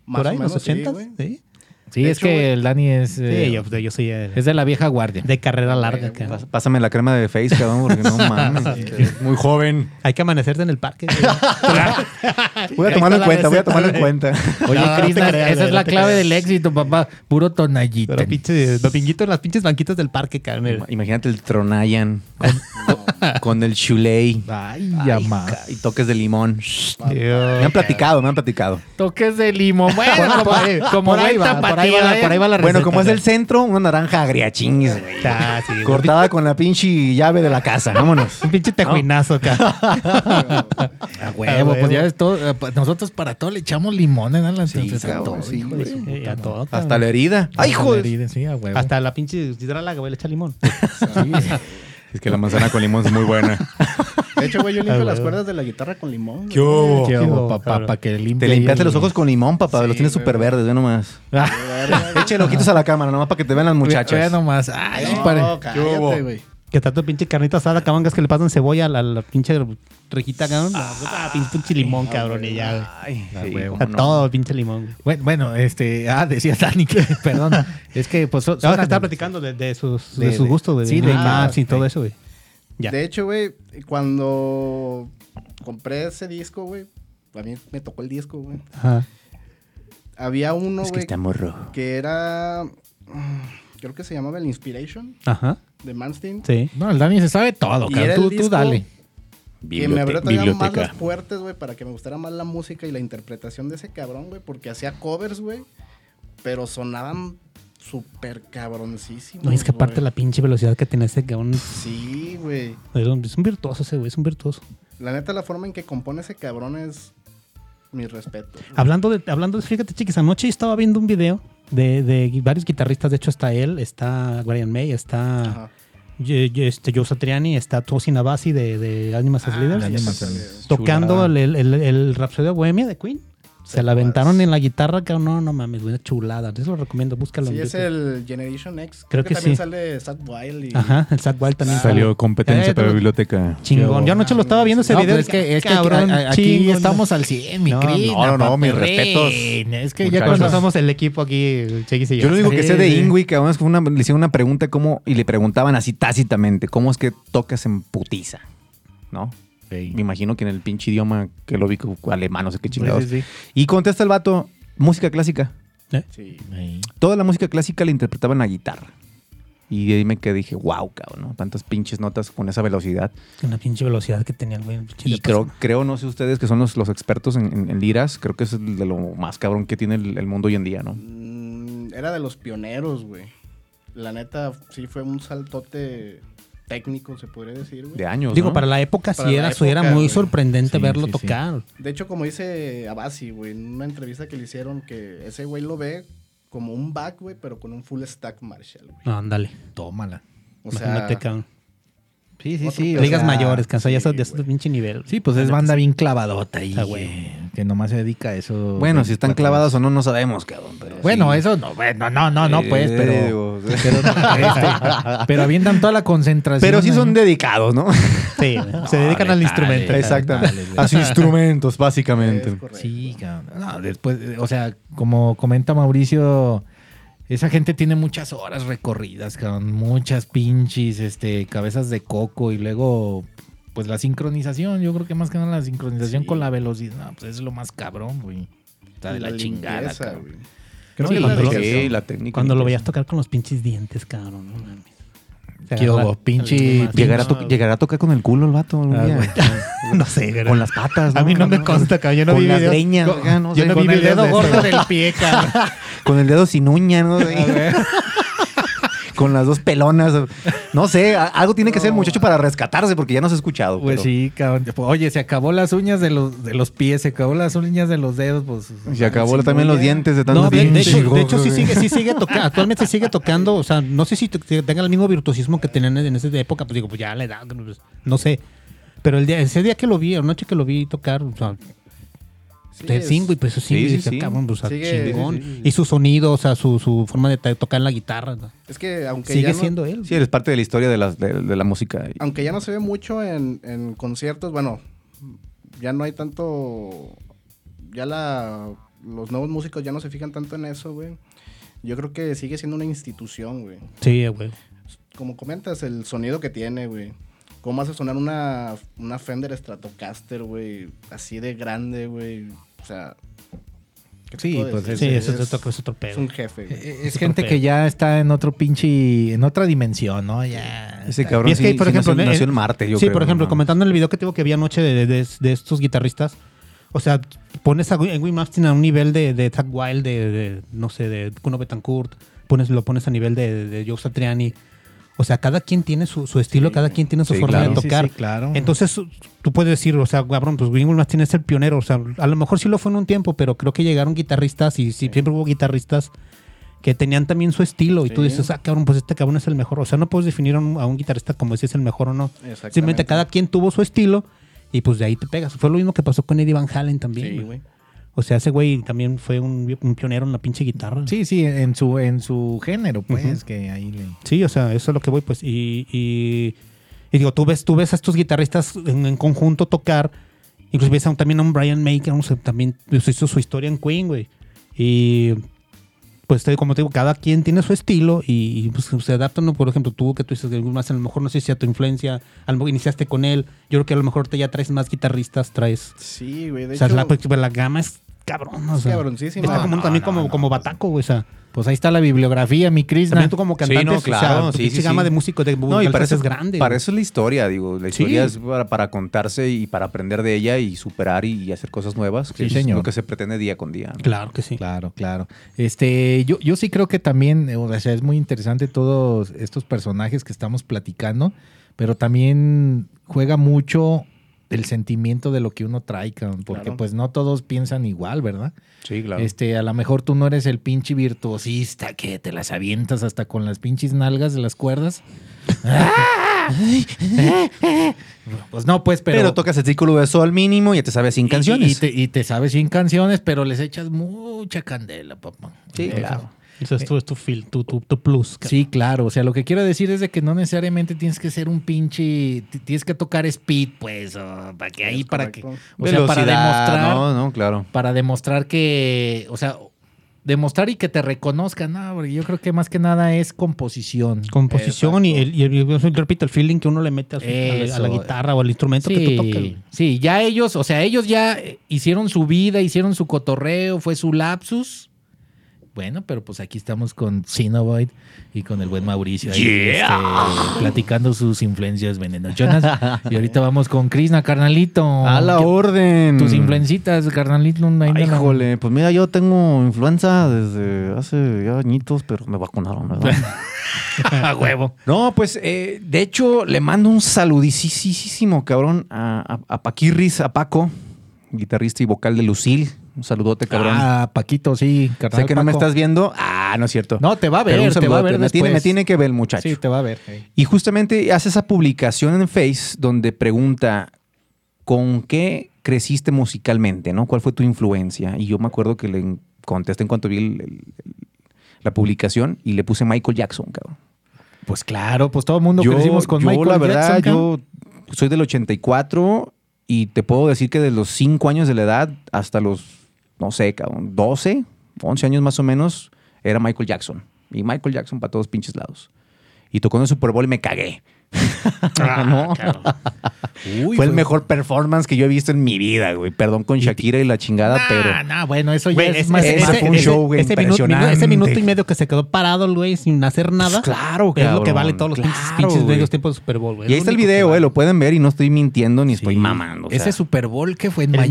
Speaker 9: Más
Speaker 7: ¿Por ahí?
Speaker 9: o
Speaker 7: ¿Los
Speaker 9: menos, sí,
Speaker 7: 80?
Speaker 9: güey.
Speaker 7: Sí.
Speaker 6: Sí,
Speaker 9: De
Speaker 6: es
Speaker 9: hecho,
Speaker 6: que el Dani es, eh,
Speaker 7: Sí, yo, yo soy eh,
Speaker 6: es de la vieja guardia.
Speaker 7: de carrera larga.
Speaker 8: Pás- Pásame la crema de face, cabrón, porque no mames. Muy joven.
Speaker 7: Hay que amanecerte en el parque.
Speaker 8: Voy a tomarlo en cuenta, voy a tomarlo en cuenta.
Speaker 6: Oye,
Speaker 7: No,
Speaker 6: Cris,
Speaker 7: creas,
Speaker 6: esa es la
Speaker 7: no
Speaker 6: clave
Speaker 7: creas.
Speaker 6: del éxito, papá. Puro tonallita.
Speaker 7: Pero pinche dopinguito en las pinches banquitas del parque, cabrón.
Speaker 8: Imagínate el Tronayan con, con el Shuley.
Speaker 6: Ay, ya más.
Speaker 8: Y toques de limón. Me han platicado, me han platicado.
Speaker 6: Toques de limón. Bueno, como, como
Speaker 7: por ahí va la-
Speaker 6: tapatío,
Speaker 7: por ahí va la
Speaker 8: Bueno, como es del centro, una naranja agriachingis, güey.
Speaker 7: Ah, sí.
Speaker 8: Cortada con la pinche llave de la casa. Vámonos.
Speaker 7: Un pinche tejuinazo acá.
Speaker 6: A huevo,
Speaker 7: A
Speaker 6: pues ya ves todo. eh, Nosotros para todo le echamos limón, ¿eh? La
Speaker 8: Sí,
Speaker 6: entonces, a
Speaker 8: cabrón,
Speaker 6: todo,
Speaker 8: sí,
Speaker 6: hijo de
Speaker 8: güey.
Speaker 6: su
Speaker 7: Eh,
Speaker 6: puta
Speaker 7: a todo,
Speaker 6: madre.
Speaker 8: Hasta la herida. ¡Ay,
Speaker 6: Hasta
Speaker 8: hijo
Speaker 6: la
Speaker 8: de-
Speaker 6: herida, Sí, a huevo.
Speaker 7: Hasta la pinche hidrálaga, güey, le echa limón.
Speaker 8: Es que la manzana con limón es muy buena.
Speaker 9: De hecho, güey, yo limpio las cuerdas de la guitarra con limón.
Speaker 6: ¿Qué
Speaker 7: hubo,
Speaker 6: hubo, papá? Para que limpie.
Speaker 8: Te limpiaste los ojos con limón, papá.
Speaker 9: Sí,
Speaker 8: los tienes súper verdes, ve nomás.
Speaker 6: Ah,
Speaker 8: Échale ojitos a la cámara, nomás para que te vean las
Speaker 6: Ve
Speaker 8: muchachas.
Speaker 6: nomás. Ay,
Speaker 9: No,
Speaker 6: pare-
Speaker 9: cállate, güey.
Speaker 7: Que tanto pinche carnita asada, cabrón, que es que le pasan cebolla a la, la pinche riquita, cabrón. Ah, pinche, pinche limón, cabrón, y ya.
Speaker 8: Ay,
Speaker 6: Ah,
Speaker 8: sí,
Speaker 7: A
Speaker 8: no.
Speaker 7: todo pinche limón.
Speaker 6: Bueno, bueno, este. Ah, decía Dani que. Perdón. Es que, pues. son-
Speaker 7: No, es que estaba platicando de, de sus,
Speaker 6: De-
Speaker 7: de, sus gustos, güey.
Speaker 6: sí,
Speaker 7: de
Speaker 6: de-
Speaker 7: Maps y todo eso, güey. Ya.
Speaker 9: De hecho, güey, cuando compré ese disco, güey, a mí me tocó el disco, güey.
Speaker 7: Ajá.
Speaker 9: Había uno,
Speaker 8: Es que está morro.
Speaker 9: que era. Creo que se llamaba el Inspiration
Speaker 7: Ajá.
Speaker 9: de Manstein.
Speaker 7: Sí.
Speaker 6: No, el Dani se sabe todo,
Speaker 9: Y
Speaker 6: cabrón.
Speaker 9: era el
Speaker 6: Tú, tú dale.
Speaker 9: Que me abrió todavía más las puertas, güey, para que me gustara más la música y la interpretación de ese cabrón, güey, porque hacía covers, güey, pero sonaban súper cabroncísimos.
Speaker 7: No, es que aparte
Speaker 9: güey.
Speaker 7: la pinche velocidad que tiene ese cabrón.
Speaker 9: Sí, güey.
Speaker 7: Es un, virtuoso ese, güey. Es un virtuoso.
Speaker 9: La neta, la forma en que compone ese cabrón es mi respeto.
Speaker 7: Hablando de, hablando de, fíjate, chiquis, anoche estaba viendo un video de, de varios guitarristas. De hecho, está él, está Brian May, está
Speaker 9: Ajá.
Speaker 7: Este, Joe Satriani, está Tosin Abasi de, de Animals as
Speaker 9: sí.
Speaker 6: Leaders.
Speaker 7: tocando el, el, el, el Rhapsody Bohemia de Queen. Se la aventaron en la guitarra, que no, no mames, güey, una chulada. Eso lo recomiendo, búscalo.
Speaker 9: Sí,
Speaker 7: en
Speaker 9: es
Speaker 7: YouTube.
Speaker 9: el Generation X.
Speaker 7: Creo
Speaker 9: Creo,
Speaker 7: que
Speaker 9: que, también
Speaker 7: sí.
Speaker 9: sale Zach Wild y...
Speaker 7: Ajá, el Zach Wild también.
Speaker 8: Salió competencia
Speaker 7: Eh,
Speaker 8: para la biblioteca.
Speaker 7: Chingón. Yo anoche lo estaba viendo ese
Speaker 6: No,
Speaker 7: video.
Speaker 6: es que, es que
Speaker 7: cabrón,
Speaker 6: aquí,
Speaker 7: chingón.
Speaker 6: estamos al 100, mi
Speaker 7: No,
Speaker 6: Cris.
Speaker 8: no, no, no, mis respetos,
Speaker 6: Es que ya
Speaker 8: muchachos.
Speaker 7: Cuando
Speaker 6: cuando
Speaker 7: somos el equipo aquí, Chequis y yo.
Speaker 8: Yo lo único que sé de. Ingui, que una, le hicieron una pregunta cómo, y le preguntaban así tácitamente, ¿cómo es que tocas en putiza? ¿No?
Speaker 6: Sí.
Speaker 8: Me imagino que en el pinche idioma que lo vi, como alemán, no sé qué chingados.
Speaker 6: sí, sí.
Speaker 8: Y contesta el vato, música clásica.
Speaker 9: Sí.
Speaker 6: Ahí.
Speaker 8: Toda la música clásica la interpretaban la guitarra. Y ahí me quedé, dije, wow, cabrón, ¿no? Tantas pinches notas con esa velocidad.
Speaker 7: Una pinche velocidad que tenía el güey.
Speaker 8: Y creo, creo, no sé ustedes que son los, los expertos en, en- en liras, creo que es de lo más cabrón que tiene el, el mundo hoy en día, ¿no?
Speaker 9: Mm, era de los pioneros, güey. La neta, sí fue un saltote técnico, se podría decir, güey.
Speaker 8: De años,
Speaker 7: Digo,
Speaker 8: ¿no?
Speaker 7: para la época
Speaker 9: Para
Speaker 7: sí
Speaker 9: la
Speaker 7: era,
Speaker 9: época,
Speaker 7: muy
Speaker 9: güey.
Speaker 7: sorprendente
Speaker 6: Sí,
Speaker 7: verlo
Speaker 6: sí, sí.
Speaker 7: tocar.
Speaker 9: De hecho, como dice Abasi, güey, en una entrevista que le hicieron, que ese güey lo ve como un back, güey, pero con un full stack Marshall, güey.
Speaker 7: No, ándale.
Speaker 6: Tómala.
Speaker 9: O sea,
Speaker 7: Imagínate, cabrón.
Speaker 6: Sí, sí, sí.
Speaker 7: Ligas
Speaker 6: sea,
Speaker 7: mayores, cansa, ya
Speaker 9: sí,
Speaker 7: de
Speaker 9: güey.
Speaker 7: pinche nivel.
Speaker 6: Sí, pues es banda bien clavadota y
Speaker 7: Ah,
Speaker 6: que, nomás se dedica a eso.
Speaker 8: Bueno, si están
Speaker 6: 24
Speaker 8: clavadas o no, no sabemos, cabrón. Pero
Speaker 6: Bueno,
Speaker 8: sí.
Speaker 6: eso no, bueno, no, no, no, pues,
Speaker 8: Eh,
Speaker 6: pero. Pero, este, pero avientan toda la concentración.
Speaker 8: Pero sí son
Speaker 6: ahí.
Speaker 8: dedicados, ¿no?
Speaker 7: Sí, se dedican al instrumento.
Speaker 6: letales.
Speaker 8: Exactamente. A sus instrumentos, básicamente.
Speaker 6: Sí, cabrón. No, después, o sea, como comenta Mauricio, esa gente tiene muchas horas recorridas, cabrón. Muchas pinches, este, cabezas de coco y luego, pues la sincronización. Yo creo que más que nada la sincronización
Speaker 9: Sí.
Speaker 6: con la velocidad. No, pues es lo más cabrón, güey. Está de la, chingada,
Speaker 9: limpieza,
Speaker 6: cabrón.
Speaker 9: güey.
Speaker 8: Creo
Speaker 7: Sí,
Speaker 8: que
Speaker 7: cuando lo-
Speaker 8: sí, la técnica.
Speaker 7: Cuando lo veías tocar con los pinches dientes, cabrón. No
Speaker 6: ¿Qué hubo? Pinche-
Speaker 8: Llegará a,
Speaker 7: No,
Speaker 8: to- llegará a tocar con el culo el vato algún
Speaker 6: Ah,
Speaker 8: día.
Speaker 6: güey.
Speaker 7: No sé.
Speaker 8: Con las patas.
Speaker 7: A mí no me consta, cabrón. Yo no
Speaker 8: con
Speaker 7: vi
Speaker 8: las
Speaker 7: videos.
Speaker 8: greñas.
Speaker 7: Con-
Speaker 8: acá, no
Speaker 7: yo
Speaker 8: sé,
Speaker 7: no
Speaker 8: con
Speaker 7: vi
Speaker 8: el
Speaker 6: dedo
Speaker 7: de
Speaker 6: gordo del pie, cabrón.
Speaker 8: Con el dedo sin uña, ¿no? Con las dos pelonas. No sé, algo tiene que ser el muchacho para rescatarse porque ya no se ha escuchado.
Speaker 6: Pues
Speaker 8: pero
Speaker 6: sí, cabrón. Oye, se acabó las uñas de los, de los pies, se acabó las uñas de los dedos, pues.
Speaker 8: Se acabó también los dientes de tanto
Speaker 7: No, de, hecho, de hecho sí sigue, sí sigue tocando. Actualmente sigue tocando. O sea, no sé si te- te- tenga el mismo virtuosismo que tenían en esa época. Pues digo, pues ya la edad, pues, no sé. Pero el día, ese día que lo vi, la noche que lo vi tocar, o sea,
Speaker 9: Sí,
Speaker 7: de
Speaker 9: es-
Speaker 7: cinco y pues eso sí,
Speaker 8: Sí, sí,
Speaker 7: cabrón, pues, chingón.
Speaker 8: sí, sí, sí.
Speaker 7: Y su sonido, o sea, su, su forma de tocar la guitarra. ¿no?
Speaker 9: Es que aunque
Speaker 7: Sigue
Speaker 9: ya no-
Speaker 7: siendo él.
Speaker 8: Sí, eres parte de la historia de, las, de, de la música.
Speaker 9: aunque ya no se ve mucho en, en conciertos, bueno, ya no hay tanto, ya la, los nuevos músicos ya no se fijan tanto en eso, güey. Yo creo que sigue siendo una institución, güey.
Speaker 7: Sí, güey.
Speaker 9: Como comentas, el sonido que tiene, güey. Cómo hace sonar una, una Fender Stratocaster, güey, así de grande, güey. O sea... ¿qué te
Speaker 6: Sí, pues
Speaker 9: decir?
Speaker 7: Sí,
Speaker 6: es-
Speaker 7: eso es, otro, es otro
Speaker 9: es
Speaker 7: pedo.
Speaker 9: un jefe, güey.
Speaker 6: Eh, Es gente
Speaker 7: pedo.
Speaker 6: que ya está en otro pinche, en otra dimensión, ¿no? Ya.
Speaker 8: Ese cabrón
Speaker 7: Y es que,
Speaker 8: sí-
Speaker 7: por
Speaker 8: sí
Speaker 7: ejemplo,
Speaker 8: nació, nació en Marte, yo
Speaker 7: sí,
Speaker 8: creo,
Speaker 7: por ejemplo,
Speaker 8: ¿no?
Speaker 7: comentando el video que tengo que vi anoche de, de- de estos guitarristas, o sea, pones a Wim Martin a un nivel de, de Zach Wild, de, de, no sé, de Kuno Betancourt, pones, lo pones a nivel de, de Joe Satriani. O sea, cada quien tiene su, su estilo, cada quien tiene su
Speaker 8: Sí,
Speaker 7: forma
Speaker 8: claro.
Speaker 7: de tocar.
Speaker 6: sí, claro.
Speaker 7: Entonces, tú puedes decir, o sea, cabrón, pues Wim Martin es el pionero. O sea, a lo mejor sí lo fue en un tiempo, pero creo que llegaron guitarristas y sí, siempre hubo guitarristas que tenían también su estilo. Y tú dices, ah, cabrón, pues este cabrón es el mejor. O sea, no puedes definir a un, a un guitarrista como si es el mejor o no. Simplemente cada quien tuvo su estilo y pues de ahí te pegas. Fue lo mismo que pasó con Eddie Van Halen también.
Speaker 9: Sí,
Speaker 7: güey. O sea, ese güey también fue un, un pionero en la pinche guitarra.
Speaker 6: Sí, sí, en su, en su género, pues, que ahí le.
Speaker 7: Sí, o sea, eso es lo que voy, pues. Y, y, y digo, tú ves, tú ves a estos guitarristas en, en conjunto tocar. Incluso ves a un- también a un Brian May, que también hizo su historia en Queen, güey. Y pues te- como te digo, cada quien tiene su estilo y, y, pues, se adaptan, ¿no? Por ejemplo, tú que tú dices de más, a lo mejor no sé si a tu influencia, a lo mejor iniciaste con él. Yo creo que a lo mejor te ya traes más guitarristas, traes.
Speaker 9: Sí, güey. De
Speaker 7: o sea,
Speaker 9: hecho,
Speaker 7: la, pues, la gama es cabrón, o sea.
Speaker 9: cabroncísima.
Speaker 7: Está como,
Speaker 6: No,
Speaker 7: también
Speaker 6: no,
Speaker 7: como,
Speaker 6: no,
Speaker 7: como bataco, güey. O sea,
Speaker 6: Pues ahí está la bibliografía, mi Krishna.
Speaker 7: también tú como cantante,
Speaker 8: no,
Speaker 7: o sea,
Speaker 8: claro, sí, sí,
Speaker 7: gama de músicos de
Speaker 8: No, y para eso,
Speaker 7: es grande.
Speaker 8: para eso es la historia, digo. La historia
Speaker 7: Sí.
Speaker 8: es para, para contarse y para aprender de ella y superar y, y hacer cosas nuevas, que
Speaker 6: Sí,
Speaker 8: es
Speaker 6: señor.
Speaker 8: lo que se pretende día con día. ¿no?
Speaker 7: Claro que sí.
Speaker 6: Claro, claro. Este, yo, yo sí creo que también, eh, o sea, es muy interesante todos estos personajes que estamos platicando, pero también juega mucho el sentimiento de lo que uno trae, cabrón, porque
Speaker 9: Claro.
Speaker 6: pues no todos piensan igual, ¿verdad?
Speaker 8: Sí, claro.
Speaker 6: Este, a lo mejor tú no eres el pinche virtuosista que te las avientas hasta con las pinches nalgas de las cuerdas. Pues no, pues,
Speaker 8: pero,
Speaker 6: pero.
Speaker 8: tocas el círculo de sol mínimo y ya te sabes sin
Speaker 6: y-
Speaker 8: canciones.
Speaker 6: Y, te, y te sabes 100 canciones, pero les echas mucha candela, papá.
Speaker 8: Sí,
Speaker 6: Eso.
Speaker 8: claro.
Speaker 7: Eso es tu, es tu, feel, tu, tu, tu plus.
Speaker 6: Sí, claro. O sea, lo que quiero decir es de que no necesariamente tienes que ser un pinche. Tienes que tocar speed, pues, o para que ahí, para que. O sea, para
Speaker 8: Velocidad,
Speaker 6: demostrar.
Speaker 8: No, no, claro.
Speaker 6: Para demostrar que. O sea, demostrar y que te reconozcan. No, porque yo creo que más que nada es composición.
Speaker 7: Composición y, el, y el- yo repito, el feeling que uno le mete a, su- a la- a la,
Speaker 6: Eso.
Speaker 7: guitarra o al instrumento que tú tocas.
Speaker 6: Sí, sí, ya ellos, o sea, ellos ya eh, hicieron su vida, hicieron su cotorreo, fue su lapsus. Bueno, pero pues aquí estamos con Cinovoid y con el buen Mauricio ahí, este, platicando sus influencias venenochonas. y ahorita vamos con Krishna, carnalito.
Speaker 8: A la
Speaker 6: ¿Qué-
Speaker 8: orden.
Speaker 6: Tus influencitas, carnalito. ahí
Speaker 8: Ay,
Speaker 6: no la-
Speaker 8: híjole, pues mira, yo tengo influenza desde hace ya añitos, pero me vacunaron, ¿verdad?
Speaker 6: A huevo.
Speaker 8: No, pues eh, de hecho le mando un saludicísimo, cabrón, a, a, a Paquirris, a Paco, guitarrista y vocal de Lucil. Un saludote, cabrón.
Speaker 6: Ah, Paquito, sí, carnal
Speaker 8: sé que no me estás viendo. Ah, no es cierto.
Speaker 6: No, te va a ver, te va a ver
Speaker 8: me tiene, me
Speaker 6: después.
Speaker 8: tiene que ver el muchacho.
Speaker 6: Sí, te va a ver. hey.
Speaker 8: Y justamente hace esa publicación en Face donde pregunta ¿con qué creciste musicalmente? ¿no? ¿Cuál fue tu influencia? Y yo me acuerdo que le contesté en cuanto vi el- el- el- la publicación y le puse Michael Jackson, cabrón.
Speaker 6: Pues claro, pues todo el mundo
Speaker 8: Yo,
Speaker 6: crecimos con
Speaker 8: yo,
Speaker 6: Michael
Speaker 8: la verdad,
Speaker 6: Jackson.
Speaker 8: yo soy del 84 y te puedo decir que de los 5 años de la edad hasta los, no sé, cabrón, 12, 11 años más o menos, era Michael Jackson. Y Michael Jackson para todos pinches lados. Y tocó en el Super Bowl y me cagué. ¿No?
Speaker 6: Uy,
Speaker 8: fue el mejor performance que yo he visto en mi vida, güey. Perdón con Shakira y la chingada,
Speaker 6: Nah,
Speaker 8: pero...
Speaker 6: nah, bueno, eso ya
Speaker 7: Güey,
Speaker 6: es
Speaker 7: ese-
Speaker 6: más.
Speaker 8: ese fue un show, güey,
Speaker 7: ese minuto,
Speaker 8: impresionante.
Speaker 7: ese minuto y medio que se quedó parado el güey sin hacer nada.
Speaker 8: Pues claro,
Speaker 7: Es lo que vale todos los pinches,
Speaker 8: claro,
Speaker 7: pinches
Speaker 8: güey.
Speaker 7: medios tiempos de Super Bowl, güey.
Speaker 8: Y ahí
Speaker 7: Es
Speaker 8: está el
Speaker 7: que
Speaker 8: video,
Speaker 7: vale.
Speaker 8: eh, lo pueden ver y no estoy mintiendo ni estoy mamando. o sea,
Speaker 6: Ese Super Bowl que fue en
Speaker 7: ¿El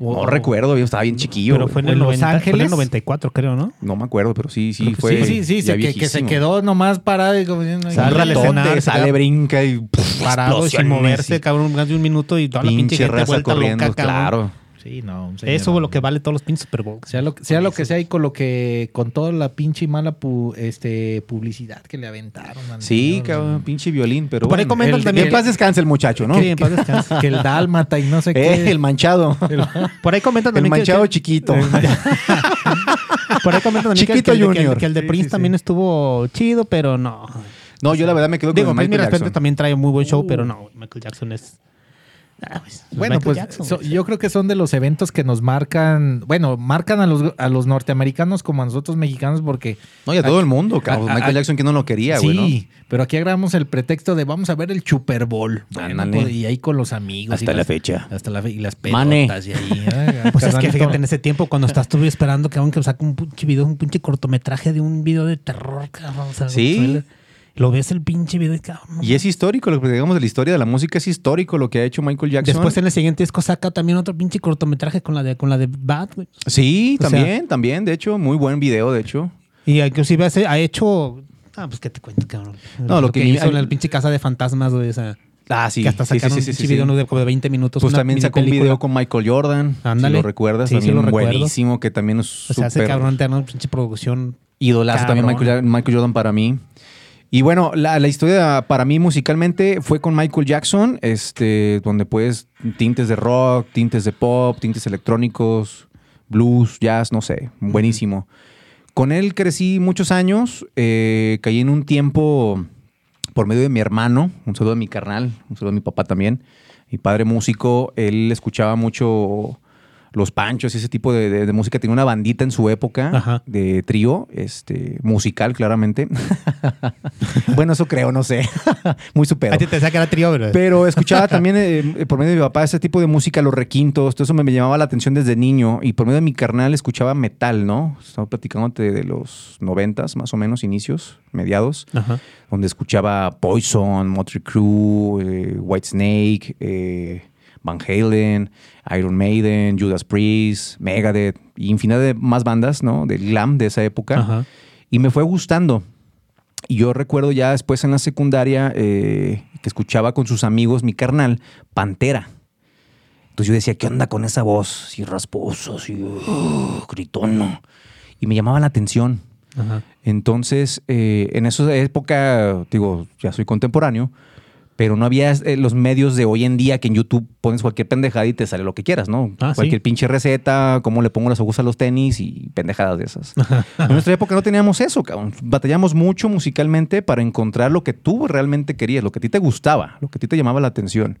Speaker 8: No recuerdo, yo estaba bien chiquillo.
Speaker 7: Pero fue en
Speaker 6: ¿O
Speaker 7: el,
Speaker 6: en Los
Speaker 7: 90, fue en
Speaker 6: Ángeles?
Speaker 7: el 94, creo, ¿no?
Speaker 8: No me acuerdo, pero sí, sí fue.
Speaker 6: Sí, sí, sí, se- que, que se quedó nomás parado y como diciendo,
Speaker 7: Sale
Speaker 6: "Ay,
Speaker 7: al
Speaker 8: Ratote,
Speaker 7: escenario, se
Speaker 8: sale,
Speaker 7: queda
Speaker 8: brinca y pff,
Speaker 7: Parado sin moverse,
Speaker 8: y
Speaker 7: cabrón, más de un minuto y toda la pinche,
Speaker 8: pinche
Speaker 7: gente
Speaker 8: raza
Speaker 7: vuelta
Speaker 8: corriendo,
Speaker 7: loca, cabrón.
Speaker 8: claro.
Speaker 6: Sí, no. un señor,
Speaker 7: Eso es lo que vale todos los pinches Super Bowl.
Speaker 6: Sea lo, sea lo que sea y con lo que con toda la pinche y mala pu- este, publicidad que le aventaron.
Speaker 8: Sí,
Speaker 6: señor,
Speaker 8: cabrón, pinche violín, pero
Speaker 7: Por ahí
Speaker 8: El-
Speaker 7: también-
Speaker 8: Que en paz descanse el muchacho, ¿no?
Speaker 7: Sí, en paz descanse.
Speaker 6: Que el dálmata y no sé qué.
Speaker 8: Eh, el manchado.
Speaker 7: Por ahí comentan
Speaker 8: El
Speaker 7: también que-
Speaker 8: manchado
Speaker 7: que,
Speaker 8: chiquito.
Speaker 7: por ahí comentan también que,
Speaker 8: Chiquito
Speaker 7: que el de- que el-
Speaker 8: Junior.
Speaker 7: que el de
Speaker 6: Sí,
Speaker 7: Prince
Speaker 6: sí,
Speaker 7: también
Speaker 6: sí.
Speaker 7: estuvo chido, pero no.
Speaker 8: No, yo la verdad me quedo
Speaker 7: Digo,
Speaker 8: con
Speaker 7: pues mi
Speaker 8: Michael
Speaker 7: respeto
Speaker 8: Jackson.
Speaker 7: también trae muy buen show,
Speaker 6: Uh.
Speaker 7: pero no, Michael Jackson es. Ah, pues,
Speaker 6: Bueno,
Speaker 7: Michael
Speaker 6: pues
Speaker 7: Jackson,
Speaker 6: so-
Speaker 7: güey.
Speaker 6: yo creo que son de los eventos que nos marcan, bueno, marcan a los, a los norteamericanos como a nosotros mexicanos porque...
Speaker 8: No, y a todo el mundo, cabrón.
Speaker 6: a- a-
Speaker 8: Michael Jackson, que no lo quería, güey, ¿no?
Speaker 6: sí, pero aquí agarramos el pretexto de vamos a ver el Super Bowl. Bueno, y ahí con los amigos.
Speaker 8: Hasta
Speaker 6: y
Speaker 8: la
Speaker 6: las-
Speaker 8: fecha.
Speaker 6: Hasta la fe y las
Speaker 8: Mane.
Speaker 6: pelotas y ahí.
Speaker 7: Pues es que fíjate, en ese tiempo, cuando estás tú esperando que aunque saque un pinche video, un pinche cortometraje de un video de terror, cabrón. o sea,
Speaker 8: Sí.
Speaker 7: suele- Lo ves el pinche video y cabrón.
Speaker 8: Y es histórico, lo que digamos de la historia de la música es histórico lo que ha hecho Michael Jackson.
Speaker 7: Después en el siguiente disco saca también otro pinche cortometraje con la de con la de Bad, güey.
Speaker 8: Sí,
Speaker 7: O sea-
Speaker 8: también, también, de hecho, muy buen video, de hecho.
Speaker 7: Y inclusive hace- ha hecho. Ah, pues qué te cuento, cabrón.
Speaker 8: No, lo que
Speaker 7: hizo
Speaker 8: hay-
Speaker 7: en el pinche casa de fantasmas, güey. O sea,
Speaker 8: Ah, sí.
Speaker 7: que hasta
Speaker 8: sí, sí,
Speaker 7: sacaron
Speaker 8: sí,
Speaker 7: un
Speaker 8: sí, sí,
Speaker 7: video
Speaker 8: sí.
Speaker 7: ¿no? de como de 20 minutos.
Speaker 8: Pues también sacó un video con Michael Jordan.
Speaker 7: Ándale.
Speaker 8: Si lo recuerdas, también
Speaker 7: lo recuerdo.
Speaker 8: buenísimo, que también es
Speaker 7: O sea, hace cabrón tener una pinche producción.
Speaker 8: idolazo también. Michael, Michael Jordan para mí. Y bueno, la, la historia para mí musicalmente fue con Michael Jackson, este, donde pues tintes de rock, tintes de pop, tintes electrónicos, blues, jazz, no sé, buenísimo. Con él crecí muchos años, eh, caí en un tiempo por medio de mi hermano, un saludo a mi carnal, un saludo a mi papá también, mi padre músico, él escuchaba mucho los panchos y ese tipo de, de- de música. Tenía una bandita en su época
Speaker 7: Ajá.
Speaker 8: de trío, este, musical, claramente. bueno, eso creo, no sé. Muy
Speaker 7: A
Speaker 8: super.
Speaker 7: ti te decía que era trío, güey.
Speaker 8: Pero escuchaba también eh, por medio de mi papá ese tipo de música, los requintos, todo eso me, me llamaba la atención desde niño. Y por medio de mi carnal escuchaba metal, ¿no? Estaba platicándote de los noventas, más o menos, inicios, mediados
Speaker 7: Ajá.
Speaker 8: donde escuchaba Poison, Motley Crue, White Snake, eh, Van Halen, Iron Maiden, Judas Priest, Megadeth y infinidad de más bandas, ¿no? Del glam de esa época.
Speaker 7: Ajá.
Speaker 8: Y me fue gustando. Y yo recuerdo ya después en la secundaria eh, que escuchaba con sus amigos mi carnal, Pantera. Entonces yo decía, ¿qué onda con esa voz? Así rasposa, así, uh, gritón. Y me llamaba la atención.
Speaker 7: Ajá.
Speaker 8: Entonces, eh, en esa época, digo, ya soy contemporáneo, pero no había eh, los medios de hoy en día que en YouTube pones cualquier pendejada y te sale lo que quieras, ¿no?
Speaker 7: Ah,
Speaker 8: cualquier
Speaker 7: sí.
Speaker 8: pinche receta, cómo le pongo las agujas a los tenis y pendejadas de esas. en nuestra época no teníamos eso, cabrón. Batallamos mucho musicalmente para encontrar lo que tú realmente querías, lo que a ti te gustaba, lo que a ti te llamaba la atención.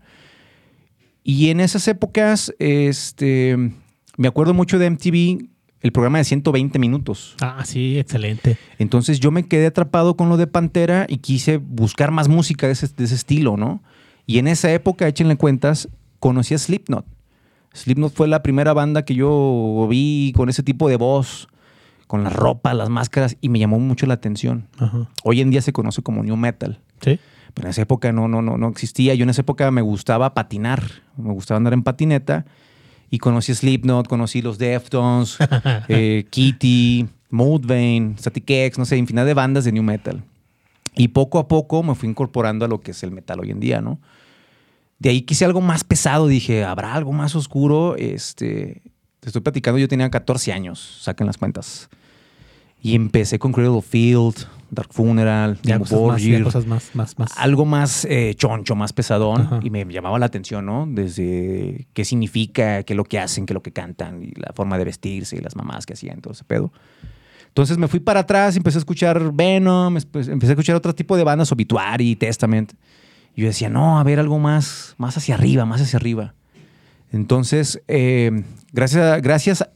Speaker 8: Y en esas épocas, este, me acuerdo mucho de MTV, el programa de 120 minutos.
Speaker 7: Ah, sí, excelente.
Speaker 8: Entonces yo me quedé atrapado con lo de Pantera y quise buscar más música de ese, de ese estilo, ¿no? Y en esa época, échenle cuentas, conocí a Slipknot. Slipknot fue la primera banda que yo vi con ese tipo de voz, con la ropa, las máscaras, y me llamó mucho la atención.
Speaker 7: Ajá.
Speaker 8: Hoy en día se conoce como New Metal.
Speaker 7: Sí.
Speaker 8: Pero en esa época no, no, no, no existía. Yo en esa época me gustaba patinar, me gustaba andar en patineta. Y conocí Slipknot, conocí los Deftones, eh, Kitty, Mudvayne, Static X, no sé, infinidad de bandas de New Metal. Y poco a poco me fui incorporando a lo que es el metal hoy en día, ¿no? De ahí quise algo más pesado, dije, ¿habrá algo más oscuro? Este, te estoy platicando, yo tenía 14 años, saquen las cuentas. Y empecé con Cradle Field, Dark Funeral,
Speaker 7: Ya cosas más, ya
Speaker 8: Borgir,
Speaker 7: cosas más, más, más.
Speaker 8: algo más eh, choncho, más pesadón.
Speaker 7: Ajá.
Speaker 8: Y me llamaba la atención, ¿no? Desde qué significa, qué es lo que hacen, qué es lo que cantan, y la forma de vestirse, y las mamás que hacían, todo ese pedo. Entonces me fui para atrás, empecé a escuchar Venom, empecé a escuchar otro tipo de bandas, Obituary, Testament. Y yo decía, no, a ver algo más, más hacia arriba, más hacia arriba. Entonces, eh, gracias, a- gracias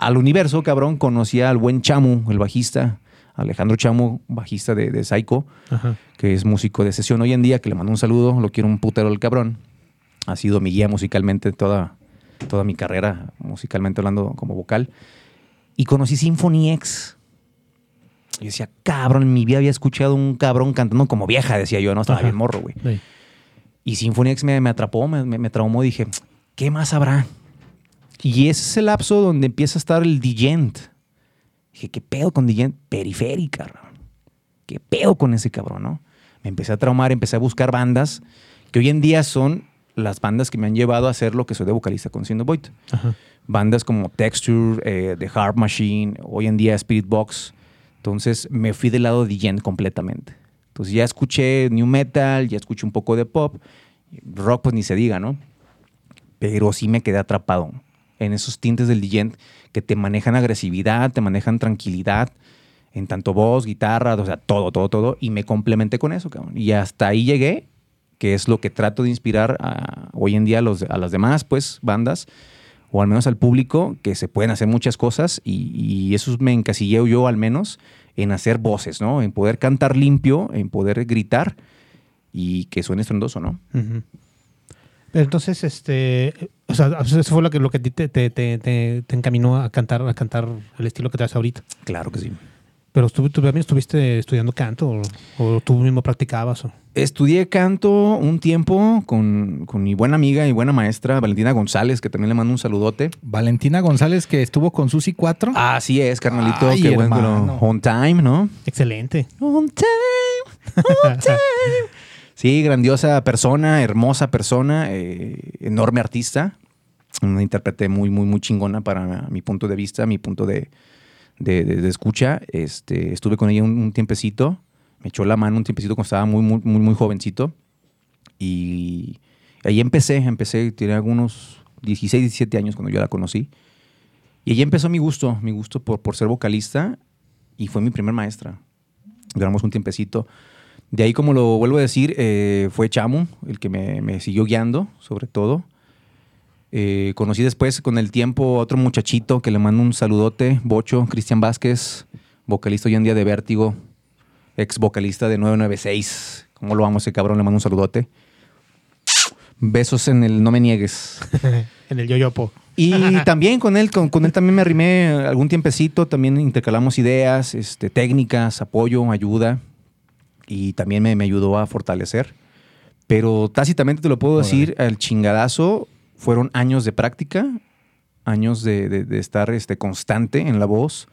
Speaker 8: al universo, cabrón, conocí al buen Chamu, el bajista, Alejandro Chamu, bajista de, de Psycho,
Speaker 7: Ajá.
Speaker 8: que es músico de sesión hoy en día, que le mando un saludo, lo quiero un putero el cabrón. Ha sido mi guía musicalmente toda, toda mi carrera, musicalmente hablando como vocal. Y conocí Symphony X. Y decía, cabrón, en mi vida había escuchado un cabrón cantando como vieja, decía yo, no, estaba
Speaker 7: Ajá.
Speaker 8: bien morro, güey.
Speaker 7: Sí.
Speaker 8: Y Symphony X me, me atrapó, me, me, me traumó. Dije, ¿qué más habrá? Y ese es el lapso donde empieza a estar el Digent. Dije, ¿qué pedo con Digent? Periférica, cabrón. ¿Qué pedo con ese cabrón, no? Me empecé a traumar, empecé a buscar bandas que hoy en día son las bandas que me han llevado a hacer lo que soy de vocalista con Siendo Void. Bandas como Texture, eh, The Harp Machine, hoy en día Spirit Box. Entonces me fui del lado de Digent completamente. Entonces ya escuché New Metal, ya escuché un poco de pop. Rock pues ni se diga, ¿no? Pero sí me quedé atrapado en esos tintes del Digent que te manejan agresividad, te manejan tranquilidad, en tanto voz, guitarra, o sea, todo, todo, todo. Y me complementé con eso, cabrón. Y hasta ahí llegué, que es lo que trato de inspirar hoy en día a, las demás, pues, bandas, o al menos al público, que se pueden hacer muchas cosas. Y, eso me encasillé yo, al menos, en hacer voces, ¿no? En poder cantar limpio, en poder gritar y que suene estrondoso, ¿no?
Speaker 7: Pero entonces, este, o sea, eso fue lo que, lo que a ti te, te, te, te- te encaminó a cantar, a cantar el estilo que te haces ahorita.
Speaker 8: Claro que sí.
Speaker 7: Pero tú, tú también estuviste estudiando canto o, o tú mismo practicabas. O,
Speaker 8: Estudié canto un tiempo con, con mi buena amiga y buena maestra Valentina González, que también le mando un saludote.
Speaker 6: Valentina González, que estuvo con Susi 4.
Speaker 8: Así es, carnalito.
Speaker 6: Ay,
Speaker 8: qué bueno. On time, ¿no?
Speaker 7: excelente.
Speaker 8: On time. On time. Sí, grandiosa persona, hermosa persona, eh, enorme artista. Una intérprete muy, muy, muy chingona para mi punto de vista, mi punto de, de- de- de escucha. Este, estuve con ella un, un tiempecito. Me echó la mano un tiempecito cuando estaba muy, muy, muy, muy jovencito. Y ahí empecé, empecé, tenía algunos 16, 17 años cuando yo la conocí. Y ahí empezó mi gusto, mi gusto por, por ser vocalista. Y fue mi primer maestra. Duramos un tiempecito. De ahí, como lo vuelvo a decir, eh, fue Chamu el que me, me siguió guiando, sobre todo. Eh, conocí después, con el tiempo, a otro muchachito que le mando un saludote, Bocho, Cristian Vázquez, vocalista hoy en día de Vértigo, ex vocalista de 996. ¿Cómo lo amo ese cabrón? Le mando un saludote. Besos en el No Me Niegues.
Speaker 7: en el yoyopo.
Speaker 8: Y también con él, con, con él también me arrimé algún tiempecito, también intercalamos ideas, este, técnicas, apoyo, ayuda. Y también me, me ayudó a fortalecer. Pero tácitamente te lo puedo decir, el chingadazo fueron años de práctica, años de, de- de estar este, constante en la voz,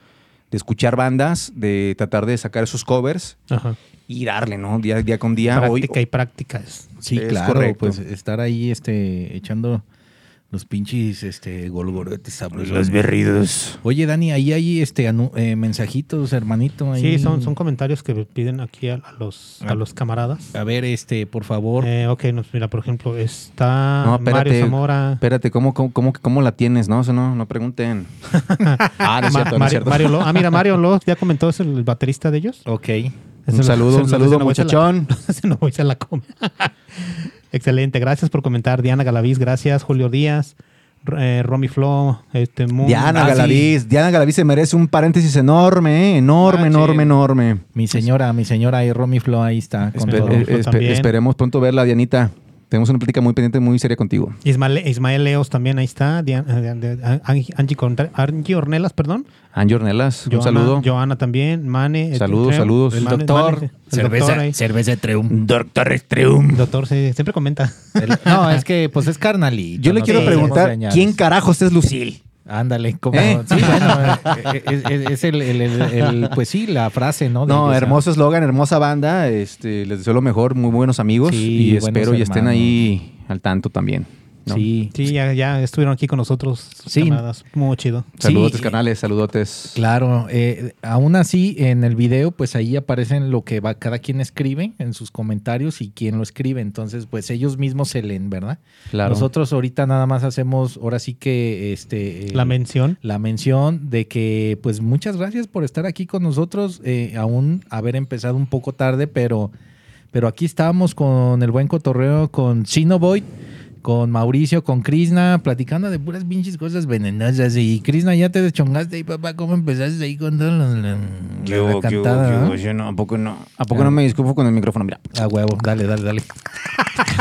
Speaker 8: de escuchar bandas, de tratar de sacar esos covers
Speaker 7: Ajá.
Speaker 8: y darle, ¿no? Día, día con día. Hoy,
Speaker 7: Práctica y práctica. es-
Speaker 6: Sí,
Speaker 8: Es
Speaker 6: claro,
Speaker 8: correcto.
Speaker 6: pues estar ahí este, echando los pinches este, golgorotes sabrosos.
Speaker 8: los berridos.
Speaker 6: Oye, Dani, ahí hay este, anu- eh, mensajitos, hermanito. ahí.
Speaker 7: Sí, son, son comentarios que piden aquí a, a los,
Speaker 6: Ah.
Speaker 7: a los camaradas.
Speaker 6: A ver, este, por favor.
Speaker 7: Eh, ok, nos, mira, por ejemplo, está
Speaker 8: No, espérate.
Speaker 7: Mario Zamora.
Speaker 8: Espérate, ¿cómo, cómo, cómo, cómo la tienes? No, eso no, no pregunten. ah, no es cierto, no es
Speaker 7: Mario,
Speaker 8: cierto.
Speaker 7: Mario ah, mira, Mario Lo, ya comentó, es el baterista de ellos.
Speaker 6: ok.
Speaker 8: Un saludo, un saludo, muchachón.
Speaker 7: Se no voy a la come. Excelente, gracias por comentar. Diana Galaviz, gracias. Julio Díaz, eh, Romy Flo, este, Moon-
Speaker 8: Diana
Speaker 7: Ah, sí.
Speaker 8: Galaviz. Diana Galaviz se merece un paréntesis enorme, ¿eh? enorme,
Speaker 7: Ah,
Speaker 8: enorme, enorme.
Speaker 6: Mi señora, mi señora y Romy Flo ahí está. Con
Speaker 8: Espe-
Speaker 6: todo.
Speaker 8: eh,
Speaker 7: Flo
Speaker 8: espe-
Speaker 7: también.
Speaker 8: esperemos pronto verla, Dianita. Tenemos una plática muy pendiente, muy seria contigo.
Speaker 7: Ismael, Ismael Leos también ahí está. Eh, de- Angie, Ornelas, perdón.
Speaker 8: Angie Ornelas, un
Speaker 7: Joana-
Speaker 8: saludo.
Speaker 7: Joana también. Mane. este,
Speaker 8: Saludos, saludos.
Speaker 7: el
Speaker 6: doctor,
Speaker 7: Mane, el
Speaker 6: cerveza, cerveza de Treum.
Speaker 8: Doctor Estreum.
Speaker 7: Doctor, sí, siempre comenta.
Speaker 6: El- no, es que pues es carnalito.
Speaker 8: Yo le
Speaker 6: no
Speaker 8: quiero
Speaker 6: sé,
Speaker 8: preguntar. ¿quién carajos es Lucil?
Speaker 6: Ándale, como.
Speaker 8: ¿Eh?
Speaker 6: Sí, bueno, eh, es, es- es el, el- el- el- Pues sí, la frase, ¿no? De-
Speaker 8: No, hermoso eslogan, hermosa banda. Este, les deseo lo mejor, muy buenos amigos.
Speaker 6: Sí,
Speaker 8: y
Speaker 6: buenos
Speaker 8: espero y estén ahí al tanto también. ¿No?
Speaker 6: Sí.
Speaker 7: Sí, ya, ya estuvieron aquí con nosotros.
Speaker 6: Sí.
Speaker 7: camaradas. Muy chido.
Speaker 8: Saludotes,
Speaker 6: Sí.
Speaker 8: canales, saludotes.
Speaker 6: Claro, eh, aún así en el video pues ahí aparecen lo que va cada quien escribe en sus comentarios y quién lo escribe, entonces pues ellos mismos se leen, ¿verdad?
Speaker 8: Claro.
Speaker 6: Nosotros ahorita nada más hacemos, ahora sí que este... eh,
Speaker 7: La mención.
Speaker 6: la mención de que pues muchas gracias por estar aquí con nosotros, eh, aún haber empezado un poco tarde, pero, pero aquí estábamos con el buen cotorreo, con Sinoboy, con Mauricio, con Krishna, platicando de puras pinches cosas venenosas. Y Krishna, ya te deschongaste ahí, papá, ¿cómo empezaste ahí con toda la, la- la cantada? ah?
Speaker 8: no, ¿a poco no? ¿A poco no me disculpo con el micrófono? Mira.
Speaker 6: A huevo, dale, dale, dale.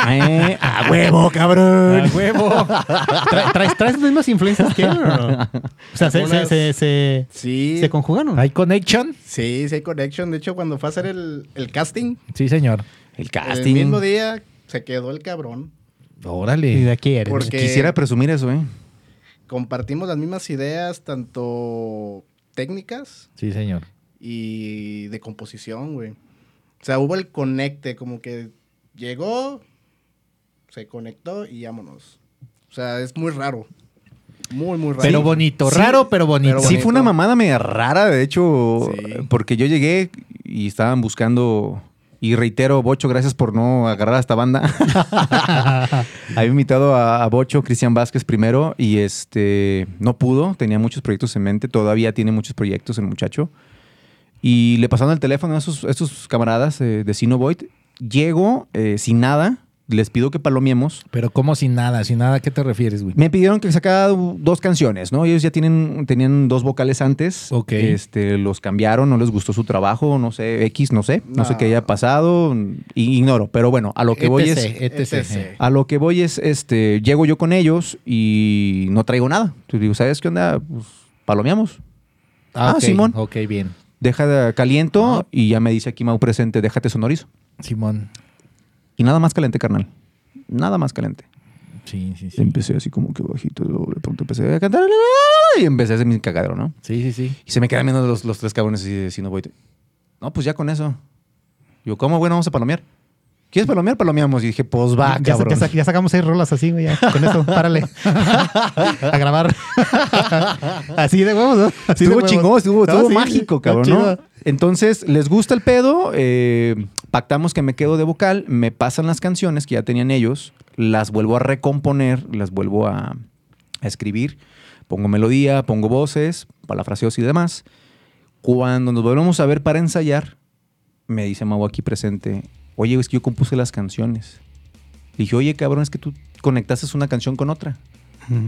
Speaker 8: Eh, a huevo, cabrón.
Speaker 6: A huevo.
Speaker 7: Tra- ¿Traes, traes las mismas influencias que él o no? O sea, se, se, se, se,
Speaker 9: Sí,
Speaker 7: se conjugaron.
Speaker 6: ¿Hay connection?
Speaker 9: sí, sí hay connection. De hecho, cuando fue a hacer el, el casting,
Speaker 6: Sí, señor.
Speaker 8: El
Speaker 9: el
Speaker 8: casting.
Speaker 9: mismo día se quedó el cabrón.
Speaker 7: ¿Y
Speaker 6: Órale.
Speaker 7: de aquí eres?
Speaker 9: Porque-
Speaker 8: Quisiera presumir eso, ¿eh?
Speaker 9: Compartimos las mismas ideas, tanto técnicas
Speaker 6: Sí, señor.
Speaker 9: y de composición, güey. O sea, hubo el conecte, como que llegó, se conectó y vámonos. O sea, es muy raro. Muy, muy raro.
Speaker 6: Pero bonito,
Speaker 8: Sí.
Speaker 6: raro, pero bonito.
Speaker 9: Pero
Speaker 8: Sí, fue una mamada media rara, de hecho,
Speaker 9: Sí.
Speaker 8: porque yo llegué y estaban buscando, y reitero, Bocho, gracias por no agarrar a esta banda. Había invitado a, a Bocho, Cristian Vázquez primero, y este no pudo, tenía muchos proyectos en mente, todavía tiene muchos proyectos el muchacho. Y le pasaron el teléfono a esos camaradas eh, de Sinovoid. Llego eh, sin nada, les pido que palomiemos.
Speaker 6: Pero como sin nada, sin nada, ¿a qué te refieres, güey?
Speaker 8: Me pidieron que sacara dos canciones, ¿no? Ellos ya tienen, tenían dos vocales antes.
Speaker 6: Ok.
Speaker 8: Este, los cambiaron, no les gustó su trabajo, no sé, X, no sé. No, sé
Speaker 9: No.
Speaker 8: qué haya pasado, ignoro. Pero bueno, a lo que voy es...
Speaker 6: etc, etc.
Speaker 8: A lo que voy es, este, llego yo con ellos y no traigo nada. Entonces digo, ¿sabes qué onda? Pues palomeamos. Ah,
Speaker 6: ok,
Speaker 8: Simón.
Speaker 6: Ok, bien.
Speaker 8: Deja de caliento y ya me dice aquí Mau presente, déjate sonorizo.
Speaker 6: Simón.
Speaker 8: Y nada más caliente, carnal. Nada más caliente.
Speaker 6: Sí, sí, sí.
Speaker 8: Empecé así como que bajito, luego de pronto empecé a cantar y empecé a hacer mi cagadero, ¿no?
Speaker 6: Sí, sí, sí.
Speaker 8: Y se me quedan viendo los, los tres cabrones y si no voy. No, pues ya con eso. Digo, ¿cómo, bueno, vamos a palomear? ¿Quieres palomear? Palomeamos. Y dije, pues va,
Speaker 7: ya,
Speaker 8: cabrón.
Speaker 7: ya sa- ya sacamos seis rolas así, güey. Con eso, párale. a grabar. así de huevos, ¿no? Así
Speaker 8: estuvo chingón, estuvo, estuvo
Speaker 7: sí,
Speaker 8: mágico, cabrón, ¿no? Entonces, les gusta el pedo, eh, pactamos que me quedo de vocal, me pasan las canciones que ya tenían ellos, las vuelvo a recomponer, las vuelvo a, a escribir, pongo melodía, pongo voces, palafraseos y demás. Cuando nos volvemos a ver para ensayar, me dice Mau aquí presente, oye, es que yo compuse las canciones. Le dije, oye, cabrón, es que tú conectaste una canción con otra.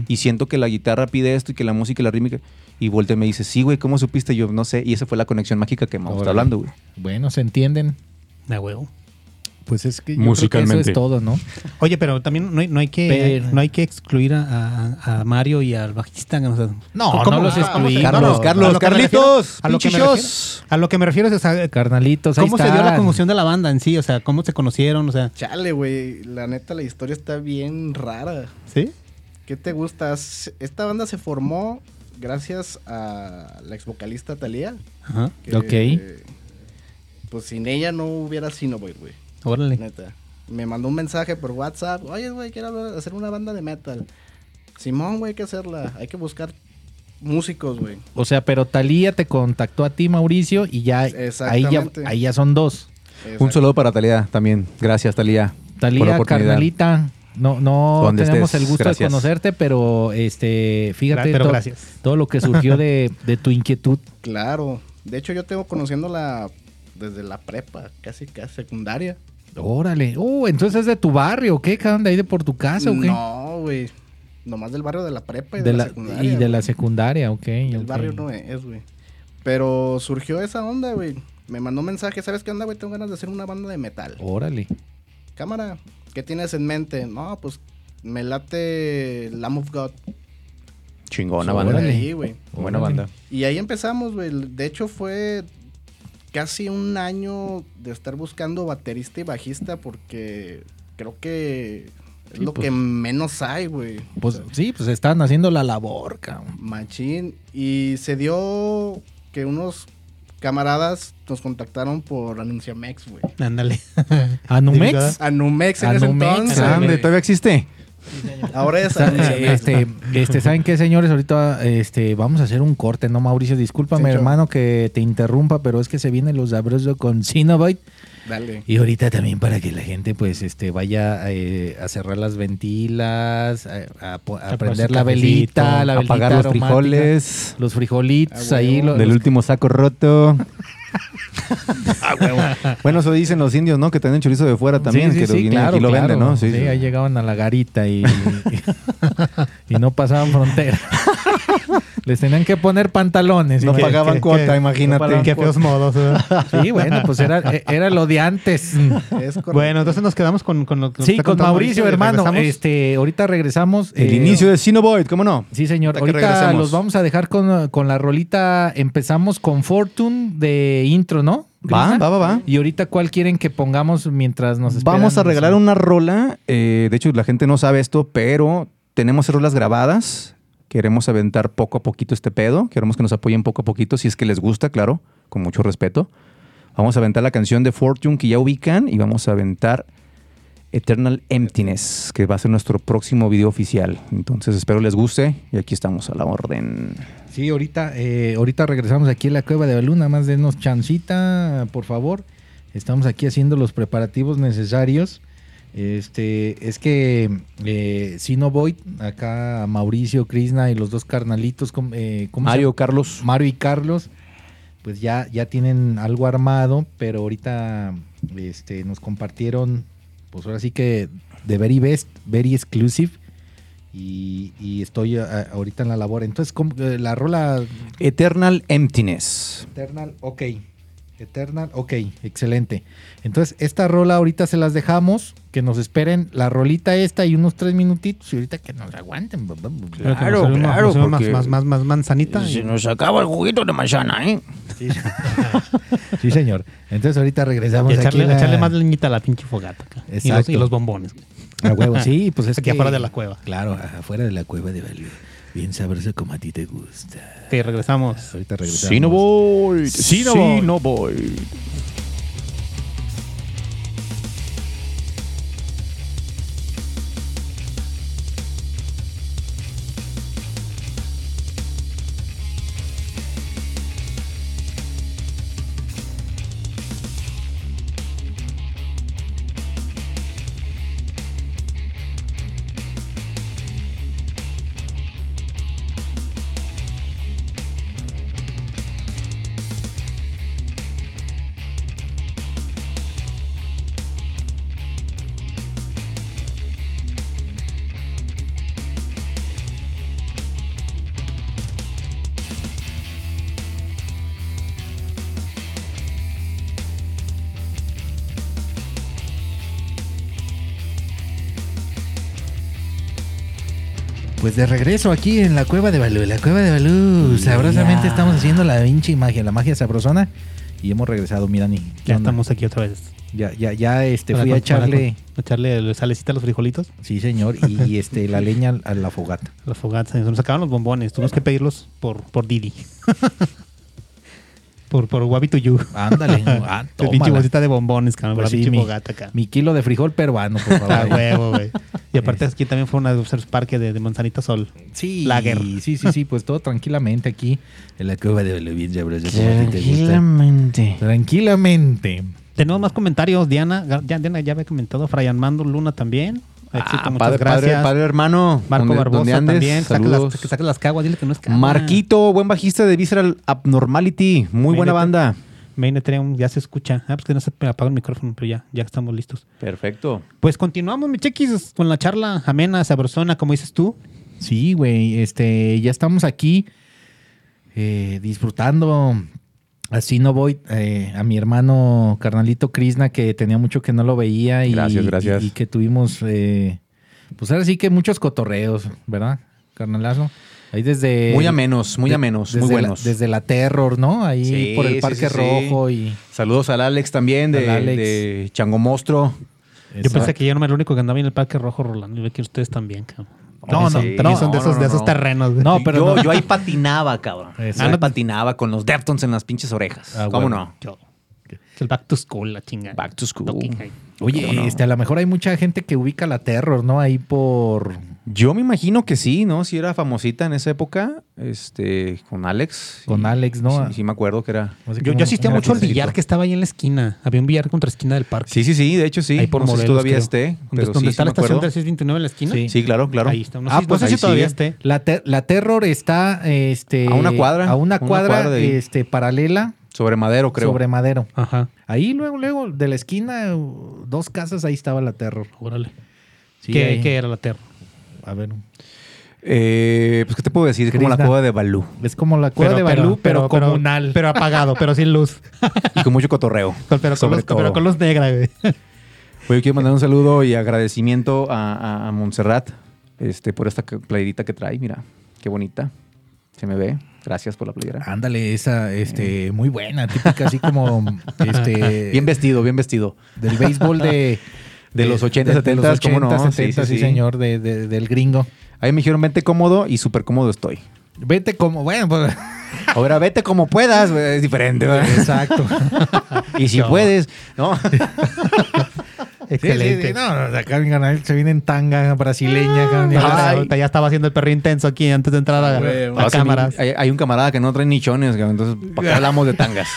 Speaker 8: Y siento que la guitarra pide esto y que la música y la rítmica. Y voltea y me dice, sí, güey, ¿cómo supiste? Yo no sé. Y esa fue la conexión mágica que me está hablando, güey.
Speaker 6: Bueno, se entienden.
Speaker 7: De huevo.
Speaker 6: Pues es que yo
Speaker 8: Musicalmente.
Speaker 6: creo que eso es todo, ¿no?
Speaker 7: Oye, pero también no hay, no hay que
Speaker 6: Pero-
Speaker 7: no hay que excluir a, a- a Mario y al bajista. o sea,
Speaker 6: No,
Speaker 7: ¿cómo-
Speaker 6: no los excluimos.
Speaker 8: Carlos, Carlos,
Speaker 7: a que
Speaker 8: Carlitos,
Speaker 7: refiero- a lo que me refiero-. A lo que me refiero es, sea,
Speaker 6: Carnalitos, ahí
Speaker 7: ¿cómo se dio la conmoción de la banda en sí? O sea, ¿cómo se conocieron? O sea,
Speaker 9: Chale, güey. La neta, la historia está bien rara.
Speaker 7: ¿sí?
Speaker 9: ¿Qué te gusta? Esta banda se formó gracias a la ex vocalista Talía.
Speaker 7: Ajá.
Speaker 6: Ok.
Speaker 9: Pues sin ella no hubiera Sinoboy, güey.
Speaker 7: Órale.
Speaker 9: Neta. Me mandó un mensaje por WhatsApp. Oye, güey, quiero hablar- hacer una banda de metal. Simón, güey, hay que hacerla. Hay que buscar músicos, güey.
Speaker 6: O sea, pero Talía te contactó a ti, Mauricio, y ya ahí ya,
Speaker 9: Exactamente.
Speaker 6: ahí ya son dos.
Speaker 8: Un saludo para Talía también. Gracias, Talía. la
Speaker 6: Talía, carnalita, no, no
Speaker 8: Donde
Speaker 6: tenemos
Speaker 8: estés,
Speaker 6: el gusto
Speaker 8: gracias.
Speaker 6: de conocerte, pero este, fíjate
Speaker 7: Pero
Speaker 6: to-
Speaker 7: gracias.
Speaker 6: todo lo que surgió de, de tu inquietud.
Speaker 9: Claro. De hecho, yo tengo conociéndola desde la prepa, casi casi secundaria.
Speaker 6: Órale. Uh, entonces es de tu barrio, ¿qué? ¿Qué de ahí de por tu casa o qué?
Speaker 9: No, güey. Nomás del barrio de la prepa y de,
Speaker 6: de
Speaker 9: la,
Speaker 6: la,
Speaker 9: secundaria.
Speaker 6: y de la secundaria, ok.
Speaker 9: El barrio no es, güey. Pero surgió esa onda, güey. Me mandó un mensaje, ¿sabes qué onda, güey? Tengo ganas de hacer una banda de metal.
Speaker 6: Órale.
Speaker 9: Cámara, ¿qué tienes en mente? No, pues me late Lamb of God.
Speaker 8: Chingona
Speaker 9: Sobre
Speaker 8: banda.
Speaker 6: Órale.
Speaker 9: ahí, güey.
Speaker 8: Buena banda.
Speaker 9: Y ahí empezamos, güey. De hecho, fue casi un año de estar buscando baterista y bajista porque creo que es
Speaker 6: Sí,
Speaker 9: lo
Speaker 6: pues.
Speaker 9: que menos hay, güey.
Speaker 6: Pues sí, pues están haciendo la labor, cabrón.
Speaker 9: Machín. Y se dio que unos camaradas nos contactaron por Anunciamex, güey.
Speaker 7: Ándale.
Speaker 6: ¿Anumex?
Speaker 9: Anumex en ese
Speaker 6: Anumex,
Speaker 9: entonces.
Speaker 6: grande.
Speaker 8: ¿Todavía existe?
Speaker 9: Ahora es
Speaker 6: Sa-
Speaker 9: anúnciame.
Speaker 6: eh, este, este, ¿saben qué, señores? Ahorita este, vamos a hacer un corte, ¿no, Mauricio? Discúlpame,
Speaker 9: Sí,
Speaker 6: hermano, que te interrumpa, pero es que se vienen los sabrosos con Cinnabite.
Speaker 9: Dale.
Speaker 6: Y ahorita también para que la gente pues este vaya eh, a cerrar las ventilas, a, a a
Speaker 7: A
Speaker 6: prender la velita, la velita
Speaker 8: Apagar los frijoles.
Speaker 6: los frijolitos
Speaker 9: Ah,
Speaker 6: ahí.
Speaker 8: Del
Speaker 6: los-
Speaker 8: último saco roto. bueno, eso dicen los indios, ¿no? Que tienen chorizo de fuera también,
Speaker 6: Sí, sí,
Speaker 8: que lo,
Speaker 6: sí, claro,
Speaker 8: aquí lo
Speaker 6: claro.
Speaker 8: venden, ¿no?
Speaker 6: Sí, ahí llegaban a la garita y, y, no pasaban frontera. Les tenían que poner pantalones.
Speaker 8: No pagaban cuota, imagínate.
Speaker 6: pagaban
Speaker 7: Qué feos modos. ¿verdad?
Speaker 6: Sí, bueno, pues era, era lo de antes.
Speaker 7: Bueno, entonces nos quedamos con, con lo que nos
Speaker 6: Sí, con Mauricio, hermano.
Speaker 7: regresamos.
Speaker 6: Este, ahorita regresamos.
Speaker 8: El
Speaker 6: eh,
Speaker 8: inicio de Cinevoid, ¿cómo no?
Speaker 6: Sí, señor. Ahorita
Speaker 8: regresemos.
Speaker 6: los vamos a dejar con, con la rolita. Empezamos con Fortune de intro, ¿no?
Speaker 8: Va, va, va, va.
Speaker 6: Y ahorita, ¿cuál quieren que pongamos mientras nos esperan?
Speaker 8: Vamos a regalar una rola. eh, de hecho, la gente no sabe esto, pero tenemos rolas grabadas. Queremos aventar poco a poquito este pedo. Queremos que nos apoyen poco a poquito, si es que les gusta, claro, con mucho respeto. Vamos a aventar la canción de Fortune que ya ubican y vamos a aventar Eternal Emptiness, que va a ser nuestro próximo video oficial. Entonces espero les guste y aquí estamos a la orden.
Speaker 6: Sí, ahorita, eh, ahorita regresamos aquí a la cueva de Balú. Nada más denos chancita, por favor. Estamos aquí haciendo los preparativos necesarios. Este, es que eh, si no voy, acá Mauricio, Krishna y los dos carnalitos, ¿cómo, eh, ¿cómo
Speaker 8: Mario, Carlos.
Speaker 6: Mario y Carlos, pues ya, ya tienen algo armado, pero ahorita este, nos compartieron, pues ahora sí que de very best, very exclusive. Y, y estoy a- ahorita en la labor. Entonces, ¿cómo- eh, la rola
Speaker 8: Eternal Emptiness.
Speaker 6: Eternal, ok. Eternal, ok, excelente. Entonces, esta rola ahorita se las dejamos, que nos esperen la rolita esta y unos tres minutitos y ahorita que nos aguanten.
Speaker 8: Claro,
Speaker 7: nos
Speaker 8: claro,
Speaker 7: más,
Speaker 8: porque-
Speaker 7: más, más, más manzanita. y-
Speaker 8: nos acaba el juguito de manzana, ¿eh?
Speaker 6: Sí, Sí, señor. Entonces, ahorita regresamos
Speaker 7: y echarle,
Speaker 6: aquí. la-
Speaker 7: echarle más leñita a la pinche fogata. acá. Y los,
Speaker 6: Exacto.
Speaker 7: y los bombones.
Speaker 6: A huevo, sí, pues es
Speaker 7: Aquí
Speaker 6: que-
Speaker 7: afuera de la cueva.
Speaker 6: Claro, afuera de la cueva de Balú. Bien sabroso como a ti te gusta.
Speaker 7: Sí, regresamos.
Speaker 6: Ahorita regresamos.
Speaker 8: Cinevoid.
Speaker 6: Cinevoid.
Speaker 8: Cinevoid.
Speaker 6: Pues de regreso aquí en la cueva de Balú. La cueva de Balú. Sabrosamente estamos haciendo la pinche magia, la magia sabrosona. Y hemos regresado, mira, ni. ¿qué
Speaker 7: Ya
Speaker 6: onda?
Speaker 7: estamos aquí otra vez.
Speaker 6: Ya, ya, ya este, fui a echarle.
Speaker 7: con- echarle salecita a los frijolitos.
Speaker 6: Sí, señor. Y este, la leña a la fogata.
Speaker 7: a Las fogatas. Se nos acaban los bombones. Tuvimos que pedirlos por, por Didi. por, por You.
Speaker 6: Ándale. Ah,
Speaker 7: Tu pinche bolsita de bombones, cabrón.
Speaker 6: Pues sí,
Speaker 7: pinche
Speaker 6: mi,
Speaker 7: fogata acá.
Speaker 6: mi kilo de frijol peruano, por favor.
Speaker 7: Ah, huevo, güey. Y aparte aquí también fue una de los parque de, de Manzanita Sol.
Speaker 6: Sí,
Speaker 7: Lager.
Speaker 6: sí, sí, sí, pues todo tranquilamente aquí en la cueva de Balú. Bien sabroso, como a ti te gusta.
Speaker 8: Tranquilamente.
Speaker 6: Tranquilamente.
Speaker 7: Tenemos más comentarios. Diana, ya, Diana ya había comentado. Fray Armando Luna también. Éxito,
Speaker 8: Ah,
Speaker 7: muchas
Speaker 8: padre,
Speaker 7: gracias.
Speaker 8: padre, padre hermano.
Speaker 7: Marco
Speaker 8: ¿Dónde-
Speaker 7: Barbosa
Speaker 8: andes?
Speaker 7: también. Saca las,
Speaker 8: Saludos.
Speaker 7: que saque las caguas. Dile que no es cagua.
Speaker 8: Marquito, buen bajista de Visceral Abnormality. Muy buena banda.
Speaker 7: Main Ethereum ya se escucha. Ah, pues que no se apaga el micrófono, pero ya, ya estamos listos.
Speaker 8: Perfecto.
Speaker 7: Pues continuamos, mi chequis, con la charla amena, sabrosona, como dices tú.
Speaker 6: Sí, güey, este, ya estamos aquí eh, disfrutando. Así no voy eh, a mi hermano carnalito Krishna, que tenía mucho que no lo veía y,
Speaker 8: Gracias, gracias.
Speaker 6: y, y que tuvimos, eh, pues ahora sí que muchos cotorreos, ¿verdad, carnalazo? Ahí desde...
Speaker 8: Muy amenos, muy amenos, muy
Speaker 6: la-
Speaker 8: buenos.
Speaker 6: desde la Terror, ¿no? Ahí
Speaker 8: Sí,
Speaker 6: por el Parque
Speaker 8: sí, sí.
Speaker 6: Rojo y...
Speaker 8: Saludos al Alex también de,
Speaker 6: Al Alex.
Speaker 8: de Chango Monstruo.
Speaker 7: Yo pensé que yo no era el único que andaba en el Parque Rojo rolando. Y ve que ustedes también, cabrón.
Speaker 6: No, no,
Speaker 7: también
Speaker 8: no,
Speaker 7: son de
Speaker 8: no,
Speaker 7: esos,
Speaker 8: no,
Speaker 7: de esos
Speaker 8: no.
Speaker 7: terrenos.
Speaker 6: No, pero
Speaker 8: yo,
Speaker 6: no.
Speaker 8: yo ahí patinaba, cabrón.
Speaker 6: Eso.
Speaker 8: Yo ahí patinaba con los Deftones en las pinches orejas.
Speaker 6: Ah,
Speaker 8: ¿Cómo
Speaker 6: bueno.
Speaker 8: no?
Speaker 7: Yo. El back to school, la chingada.
Speaker 8: Back to school.
Speaker 6: Oye, este, a lo mejor hay mucha gente que ubica la Terror, ¿no? Ahí por...
Speaker 8: Yo me imagino que sí, ¿no? Si era famosita en esa época, este, con Alex.
Speaker 6: Con Alex, ¿no?
Speaker 8: Sí, sí me acuerdo que era.
Speaker 6: no sé
Speaker 7: Yo, asistía mucho al billar que estaba ahí en la esquina. Había un billar contra esquina del parque.
Speaker 8: Sí, sí, sí, de hecho sí.
Speaker 7: Ahí por
Speaker 8: no sé si todavía
Speaker 7: creo.
Speaker 8: esté,
Speaker 7: ¿Dónde,
Speaker 8: pero
Speaker 7: dónde
Speaker 8: sí,
Speaker 7: está
Speaker 8: sí
Speaker 7: la estación
Speaker 8: acuerdo.
Speaker 7: del 629 en la esquina?
Speaker 6: Sí.
Speaker 8: Sí, claro, claro.
Speaker 7: Ahí está. No,
Speaker 8: Ah, pues
Speaker 7: no sé si todavía esté.
Speaker 6: La, te- la Terror está este,
Speaker 8: A una cuadra,
Speaker 6: A una
Speaker 8: una
Speaker 6: cuadra, este, paralela
Speaker 8: Sobre Madero, creo.
Speaker 6: sobre Madero.
Speaker 7: Ajá.
Speaker 6: Ahí luego, luego, de la esquina, dos casas, ahí estaba la Terror.
Speaker 7: Órale.
Speaker 6: Sí,
Speaker 7: ¿Qué, qué era la Terra?
Speaker 6: A ver.
Speaker 8: Eh, pues, ¿qué te puedo decir? Es como la cueva de Balú.
Speaker 6: Es como la cueva de Balú, pero, comunal.
Speaker 7: Pero apagado, pero sin luz.
Speaker 8: Y con mucho cotorreo.
Speaker 7: Con- pero, con los, pero con los negra, güey.
Speaker 8: Oye, quiero mandar un saludo y agradecimiento a, a, a Montserrat este, por esta playerita que trae. Mira, qué bonita. Se me ve. Gracias por la playera.
Speaker 6: Ándale, esa, este, muy buena, típica, así como, este,
Speaker 8: Bien vestido, bien vestido.
Speaker 6: del béisbol de...
Speaker 8: De los 80,
Speaker 6: de- de los
Speaker 8: 70, ¿cómo no?
Speaker 6: 80,
Speaker 8: Sí,
Speaker 6: 70, sí,
Speaker 8: sí, sí.
Speaker 6: señor, de, de- del gringo.
Speaker 8: Ahí me dijeron, vente cómodo y súper cómodo estoy.
Speaker 6: Vete como, bueno, pues,
Speaker 8: Ahora vete como puedas, es diferente. ¿verdad?
Speaker 6: exacto.
Speaker 8: Y si puedes, ¿no?
Speaker 7: Excelente.
Speaker 6: Sí, sí, sí, no, no, acá mi canal se viene en tanga brasileña. cabrón,
Speaker 7: Ya,
Speaker 6: ahora-
Speaker 8: Ay.
Speaker 7: ahorita ya estaba haciendo el perro intenso aquí antes de entrar a,
Speaker 9: Güey,
Speaker 7: a
Speaker 8: O sea,
Speaker 7: cámaras.
Speaker 8: Hay, hay un camarada que no trae nichones, güey, entonces ¿para qué hablamos de tangas?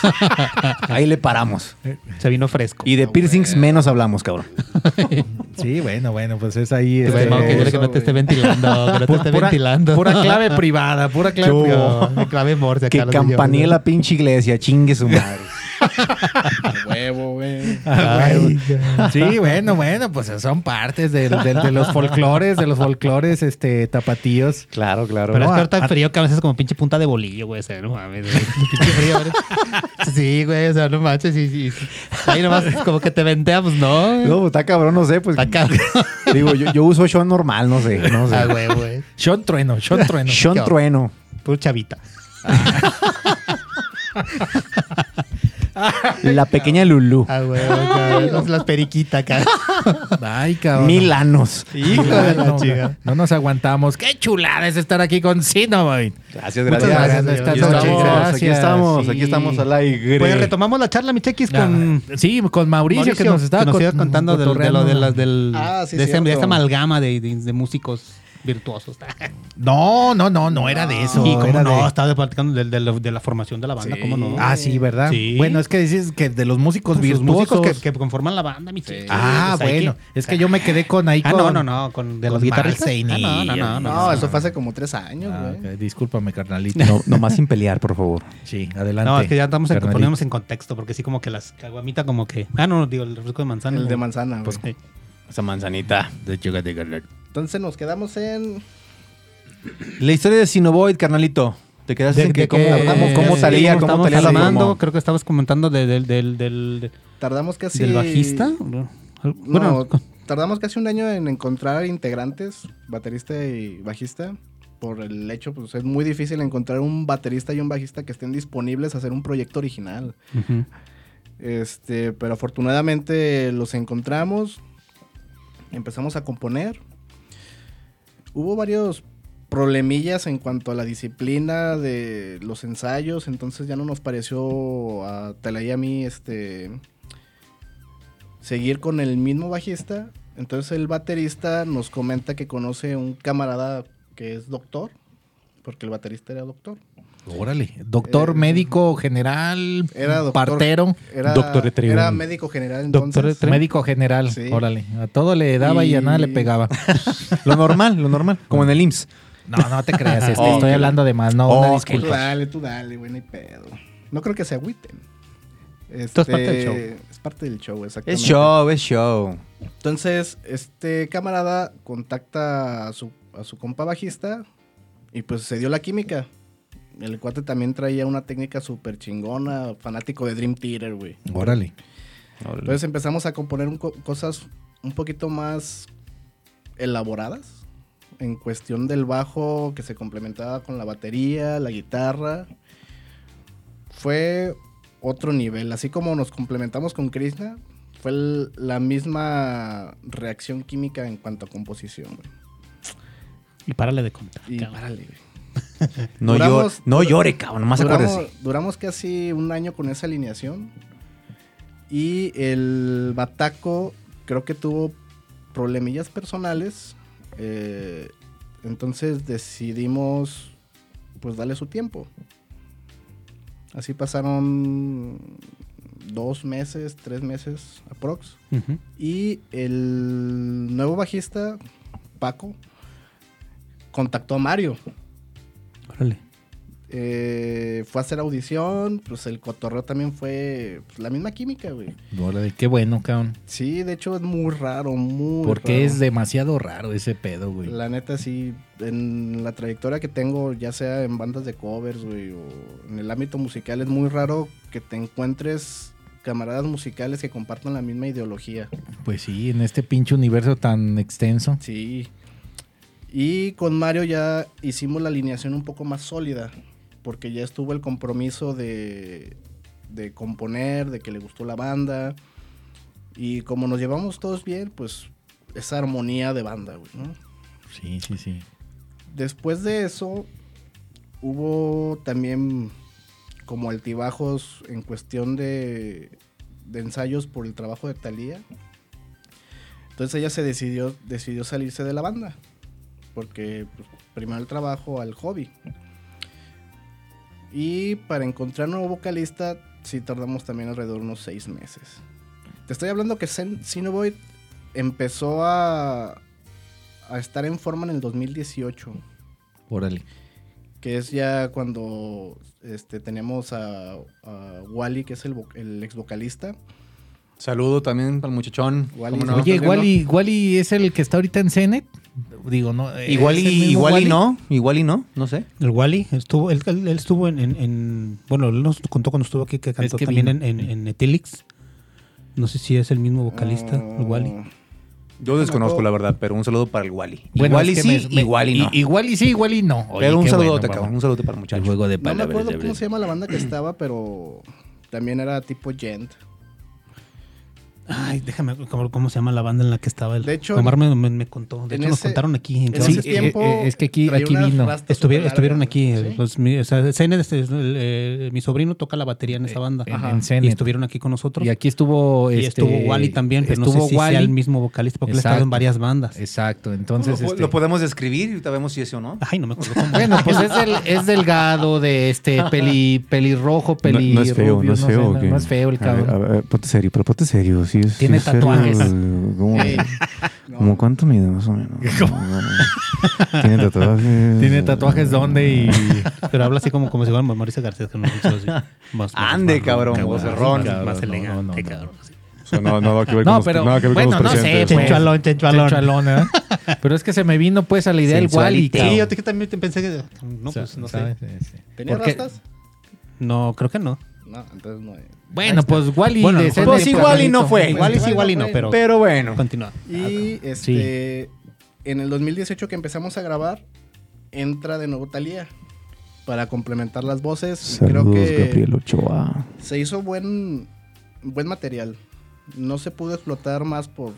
Speaker 8: Ahí le paramos.
Speaker 7: Se vino fresco.
Speaker 8: Y de piercings menos hablamos, cabrón.
Speaker 6: Sí, bueno, bueno, pues es ahí.
Speaker 7: Te
Speaker 6: este,
Speaker 7: que no te esté ventilando, que no te esté
Speaker 6: pura,
Speaker 7: ventilando.
Speaker 6: pura clave privada, pura clave privada.
Speaker 7: Clave morse
Speaker 8: Que
Speaker 7: acá,
Speaker 8: campanee la pinche iglesia, chingue su madre.
Speaker 9: A huevo, güey.
Speaker 6: Sí, bueno, bueno, pues son partes de, de- de los folclores, de los folclores este, tapatíos.
Speaker 8: Claro, claro.
Speaker 7: Pero es
Speaker 6: No,
Speaker 7: que ahorita
Speaker 6: a-
Speaker 7: el frío que a veces es como pinche punta de bolillo, güey. O sea, no mames. Pinche frío, güey. Sí, güey. O sea, no manches. Y, y- ahí nomás es como que te ventea, pues no. güey.
Speaker 8: No, pues, está cabrón, no sé, pues.
Speaker 7: Está cabrón.
Speaker 8: Digo, yo, yo uso Sean normal, no sé, no sé.
Speaker 7: Ah, güey, güey.
Speaker 6: Sean Trueno, Sean Trueno.
Speaker 8: Sean Trueno.
Speaker 7: Puro chavita.
Speaker 8: La pequeña Lulú.
Speaker 7: Ah, güey. Las, periquitas.
Speaker 6: Ay, cabrón.
Speaker 8: Mil anos.
Speaker 7: Hijo de la
Speaker 6: no,
Speaker 7: chica.
Speaker 6: no nos aguantamos. Qué chulada es estar aquí con Sinoboy.
Speaker 8: Gracias,
Speaker 7: Muchas
Speaker 8: gracias.
Speaker 7: gracias,
Speaker 8: Aquí estamos, aquí
Speaker 6: Gracias,
Speaker 8: estamos,
Speaker 6: sí.
Speaker 8: aquí estamos al aire.
Speaker 7: Pues retomamos la charla, mi chequis, con.
Speaker 6: Ah, sí, con Mauricio, que nos estaba
Speaker 7: contando del- de, lo de, las del,
Speaker 9: Ah, sí,
Speaker 7: de, ese-
Speaker 9: cierto.
Speaker 7: de esa amalgama de, de- de músicos virtuosos.
Speaker 6: No, no, no, no era de eso.
Speaker 7: y cómo
Speaker 6: era
Speaker 7: no,
Speaker 6: de-
Speaker 7: estaba platicando de, de la- de la formación de la banda,
Speaker 9: Sí.
Speaker 7: cómo no.
Speaker 6: Ah, sí, ¿verdad?
Speaker 7: Sí.
Speaker 6: Bueno, es que dices que de los músicos
Speaker 7: Pues los
Speaker 6: virtuosos.
Speaker 7: músicos que, que conforman la banda, mi chico.
Speaker 6: Ah,
Speaker 7: Pues
Speaker 6: bueno.
Speaker 7: que-
Speaker 6: Es que yo me quedé con ahí
Speaker 7: Ah,
Speaker 6: con...
Speaker 7: no, no, no, con de
Speaker 6: con
Speaker 7: los guitarristas. Ah, no, no, no, no.
Speaker 9: No, eso fue hace como tres años,
Speaker 6: Ah,
Speaker 9: güey.
Speaker 6: Discúlpame, carnalito.
Speaker 8: No, nomás sin pelear, por favor.
Speaker 6: Sí, adelante.
Speaker 7: No, es que ya estamos en, ponemos en contexto, porque sí como que las caguamitas como que... Ah, no, digo, el refresco de manzana.
Speaker 9: El de manzana, güey.
Speaker 7: Pues.
Speaker 8: Esa manzanita.
Speaker 6: De Yoga de.
Speaker 9: Entonces nos quedamos en.
Speaker 8: La historia de Sinovoid, carnalito. Te quedaste
Speaker 7: De-
Speaker 8: en que
Speaker 7: de
Speaker 8: cómo,
Speaker 7: que-
Speaker 8: cómo, cómo salía, cómo salía
Speaker 7: hablando, creo que estabas comentando de- del, del, del,
Speaker 9: Tardamos casi.
Speaker 7: del bajista.
Speaker 9: No,
Speaker 7: Bueno,
Speaker 9: tardamos casi un año en encontrar integrantes, baterista y bajista. Por el hecho, pues es muy difícil encontrar un baterista y un bajista que estén disponibles a hacer un proyecto original. Este, pero afortunadamente los encontramos. Empezamos a componer. Hubo varios problemillas en cuanto a la disciplina de los ensayos, entonces ya no nos pareció a Tela y a mí este seguir con el mismo bajista. Entonces el baterista nos comenta que conoce un camarada que es doctor, porque el baterista era doctor.
Speaker 6: Órale. Doctor,
Speaker 9: Eh,
Speaker 6: médico general,
Speaker 9: Era doctor.
Speaker 6: partero,
Speaker 9: Era,
Speaker 8: Doctor de tribu.
Speaker 9: era médico general entonces.
Speaker 7: Doctor
Speaker 6: médico general.
Speaker 9: Sí.
Speaker 6: Órale. A todo le daba y, a nada le pegaba.
Speaker 8: Lo normal, lo normal. Como en el IMSS.
Speaker 6: No, no te creas. este,
Speaker 8: Oh,
Speaker 6: estoy hablando de más. No,
Speaker 8: Oh,
Speaker 6: una
Speaker 8: ok.
Speaker 9: Tú
Speaker 6: disculpa.
Speaker 9: dale, tú dale, güey, no hay pedo. No creo que se agüiten.
Speaker 7: Esto es parte del
Speaker 9: Este,
Speaker 7: show.
Speaker 9: Es parte del show, exactamente.
Speaker 8: Es show, es show.
Speaker 9: Entonces, este camarada contacta a su, a su compa bajista y pues se dio la química. El cuate también traía una técnica súper chingona, fanático de Dream Theater, güey.
Speaker 6: Órale.
Speaker 9: Entonces empezamos a componer un co- cosas un poquito más elaboradas en cuestión del bajo que se complementaba con la batería, la guitarra. Fue otro nivel, así como nos complementamos con Krishna, fue el- la misma reacción química en cuanto a composición. güey.
Speaker 7: Y párale de contar.
Speaker 9: Y
Speaker 7: cabrón.
Speaker 9: párale, güey.
Speaker 8: No,
Speaker 9: Duramos-
Speaker 8: llore, no llore, cabrón. Nomás
Speaker 9: duramos,
Speaker 8: acuérdese.
Speaker 9: duramos casi un año con esa alineación. Y el Bataco creo que tuvo problemillas personales. eh, entonces decidimos pues darle su tiempo. Así pasaron dos meses, tres meses aprox.
Speaker 7: Ujú.
Speaker 9: Y el nuevo bajista, Paco, contactó a Mario.
Speaker 7: Órale.
Speaker 9: Eh, fue a hacer audición, pues el cotorreo también fue pues, la misma química, güey.
Speaker 6: Órale, qué bueno, cabrón.
Speaker 9: Sí, de hecho es muy raro, muy
Speaker 6: Porque
Speaker 9: raro.
Speaker 6: es demasiado raro ese pedo, güey.
Speaker 9: La neta, sí, en la trayectoria que tengo, ya sea en bandas de covers, güey, o en el ámbito musical, es muy raro que te encuentres camaradas musicales que compartan la misma ideología.
Speaker 6: Pues sí, en este pinche universo tan extenso.
Speaker 9: Sí. Y con Mario ya hicimos la alineación un poco más sólida, porque ya estuvo el compromiso de, de componer, de que le gustó la banda. Y como nos llevamos todos bien, pues esa armonía de banda, güey, ¿no?
Speaker 6: Sí, sí, sí.
Speaker 9: Después de eso, hubo también como altibajos en cuestión de, de ensayos por el trabajo de Thalía. Entonces ella se decidió, decidió salirse de la banda. Porque pues, primero el trabajo al hobby. Y para encontrar nuevo vocalista, sí tardamos también alrededor de unos seis meses. Te estoy hablando que Cinevoid empezó a, a estar en forma en el 2018
Speaker 6: Órale.
Speaker 9: que es ya cuando este, tenemos a, a Wally, que es el, vo- el ex vocalista.
Speaker 8: Saludo también para el muchachón.
Speaker 9: Wally,
Speaker 8: ¿Cómo no?
Speaker 6: Oye,
Speaker 9: ¿estás
Speaker 6: Wally, Wally es el que está ahorita en Cenet. Digo, no.
Speaker 8: Igual
Speaker 6: ¿es el
Speaker 8: y, igual y no, igual y no, no sé.
Speaker 7: El Wally estuvo, él, él- él estuvo en, en- en- bueno, él nos contó cuando estuvo aquí que cantó
Speaker 6: que
Speaker 7: también
Speaker 6: vino.
Speaker 7: en, en, en Ethelix. No sé si es el mismo vocalista, el Wally.
Speaker 8: Yo desconozco la verdad, pero un saludo para el Wally.
Speaker 6: Bueno,
Speaker 8: igual y
Speaker 6: es que
Speaker 8: sí,
Speaker 6: me-
Speaker 8: igual y no.
Speaker 6: Igual y sí, igual y no. Oye,
Speaker 8: pero un
Speaker 6: bueno,
Speaker 8: cabrón.
Speaker 6: vamos.
Speaker 8: Un saludo para el
Speaker 6: El
Speaker 8: muchacho.
Speaker 6: juego de
Speaker 9: No me acuerdo cómo se llama la banda que estaba, pero también era tipo Gent.
Speaker 7: Ay, déjame, ¿cómo, cómo se llama la banda en la que estaba él?
Speaker 9: De hecho,
Speaker 7: Omar me, me- me contó. De hecho, nos contaron aquí. en.
Speaker 6: Sí,
Speaker 9: ese
Speaker 6: eh,
Speaker 9: tiempo
Speaker 6: eh, es que aquí- aquí vino.
Speaker 7: Estuvieron, estuvieron aquí. eh,
Speaker 9: ¿sí?
Speaker 7: los- mi, o sea, Zeynep, el- el- mi sobrino toca la batería en esa banda.
Speaker 6: en-
Speaker 7: Ajá.
Speaker 6: en
Speaker 7: y
Speaker 6: Zeynep.
Speaker 7: estuvieron aquí con nosotros.
Speaker 6: Y aquí estuvo.
Speaker 7: Y
Speaker 6: este,
Speaker 7: estuvo Wally también, pero no
Speaker 6: estuvo
Speaker 7: sé si
Speaker 6: Wally.
Speaker 7: sea el mismo vocalista porque él ha estado en
Speaker 6: Exacto.
Speaker 7: varias bandas.
Speaker 6: Exacto, entonces.
Speaker 8: lo,
Speaker 6: este,
Speaker 8: lo podemos describir y vemos si es o no.
Speaker 7: Ay, no me acuerdo cómo.
Speaker 6: Bueno, pues es, del- es delgado, de este peli, pelirrojo, peli
Speaker 10: no, no es feo,
Speaker 6: rubio,
Speaker 10: no es
Speaker 6: sé,
Speaker 10: feo.
Speaker 6: no, no es feo el cabrón.
Speaker 10: a ver, ponte serio, pero ponte serio. Sí, es-
Speaker 6: Tiene
Speaker 10: sí es serio,
Speaker 6: tatuajes.
Speaker 10: eh, ¿Cómo,
Speaker 9: Sí. No.
Speaker 10: ¿cómo cuánto mide más o menos? Tiene tatuajes.
Speaker 6: Tiene tatuajes donde y.
Speaker 7: Pero habla así como, como si fuera Mauricio García. Que no lo hizo así. Más- más-
Speaker 8: Ande,
Speaker 7: más-
Speaker 8: cabrón,
Speaker 7: más-
Speaker 8: vocerrón.
Speaker 7: más-
Speaker 6: Cabrón,
Speaker 7: Más
Speaker 6: no, no,
Speaker 7: elegante,
Speaker 6: no, no.
Speaker 7: cabrón. así.
Speaker 10: O sea, no, nada que ver
Speaker 6: No,
Speaker 10: con los,
Speaker 6: pero
Speaker 10: nada que ver
Speaker 6: bueno,
Speaker 10: con los
Speaker 6: no sé, pues.
Speaker 7: Chenchualón, chenchualón.
Speaker 6: Chenchualón, ¿eh? Pero es que se me vino pues a la idea del Wally,
Speaker 7: Sí, yo te- también te pensé que. No, pues no sé.
Speaker 9: ¿Tenía rastas?
Speaker 7: No, creo que no.
Speaker 9: No, entonces no.
Speaker 6: Bueno, pues Wally
Speaker 7: Bueno,
Speaker 6: de
Speaker 7: pues
Speaker 6: Cenet,
Speaker 8: igual y no fue.
Speaker 7: Igual y sí,
Speaker 9: bueno,
Speaker 7: igual y no, pero.
Speaker 8: Pero bueno.
Speaker 7: Continúa.
Speaker 9: Y este, en el 2018 que empezamos a grabar, entra de nuevo Talía para complementar las voces. creo que
Speaker 10: Gabriel Ochoa.
Speaker 9: se hizo buen, buen material. No se pudo explotar más por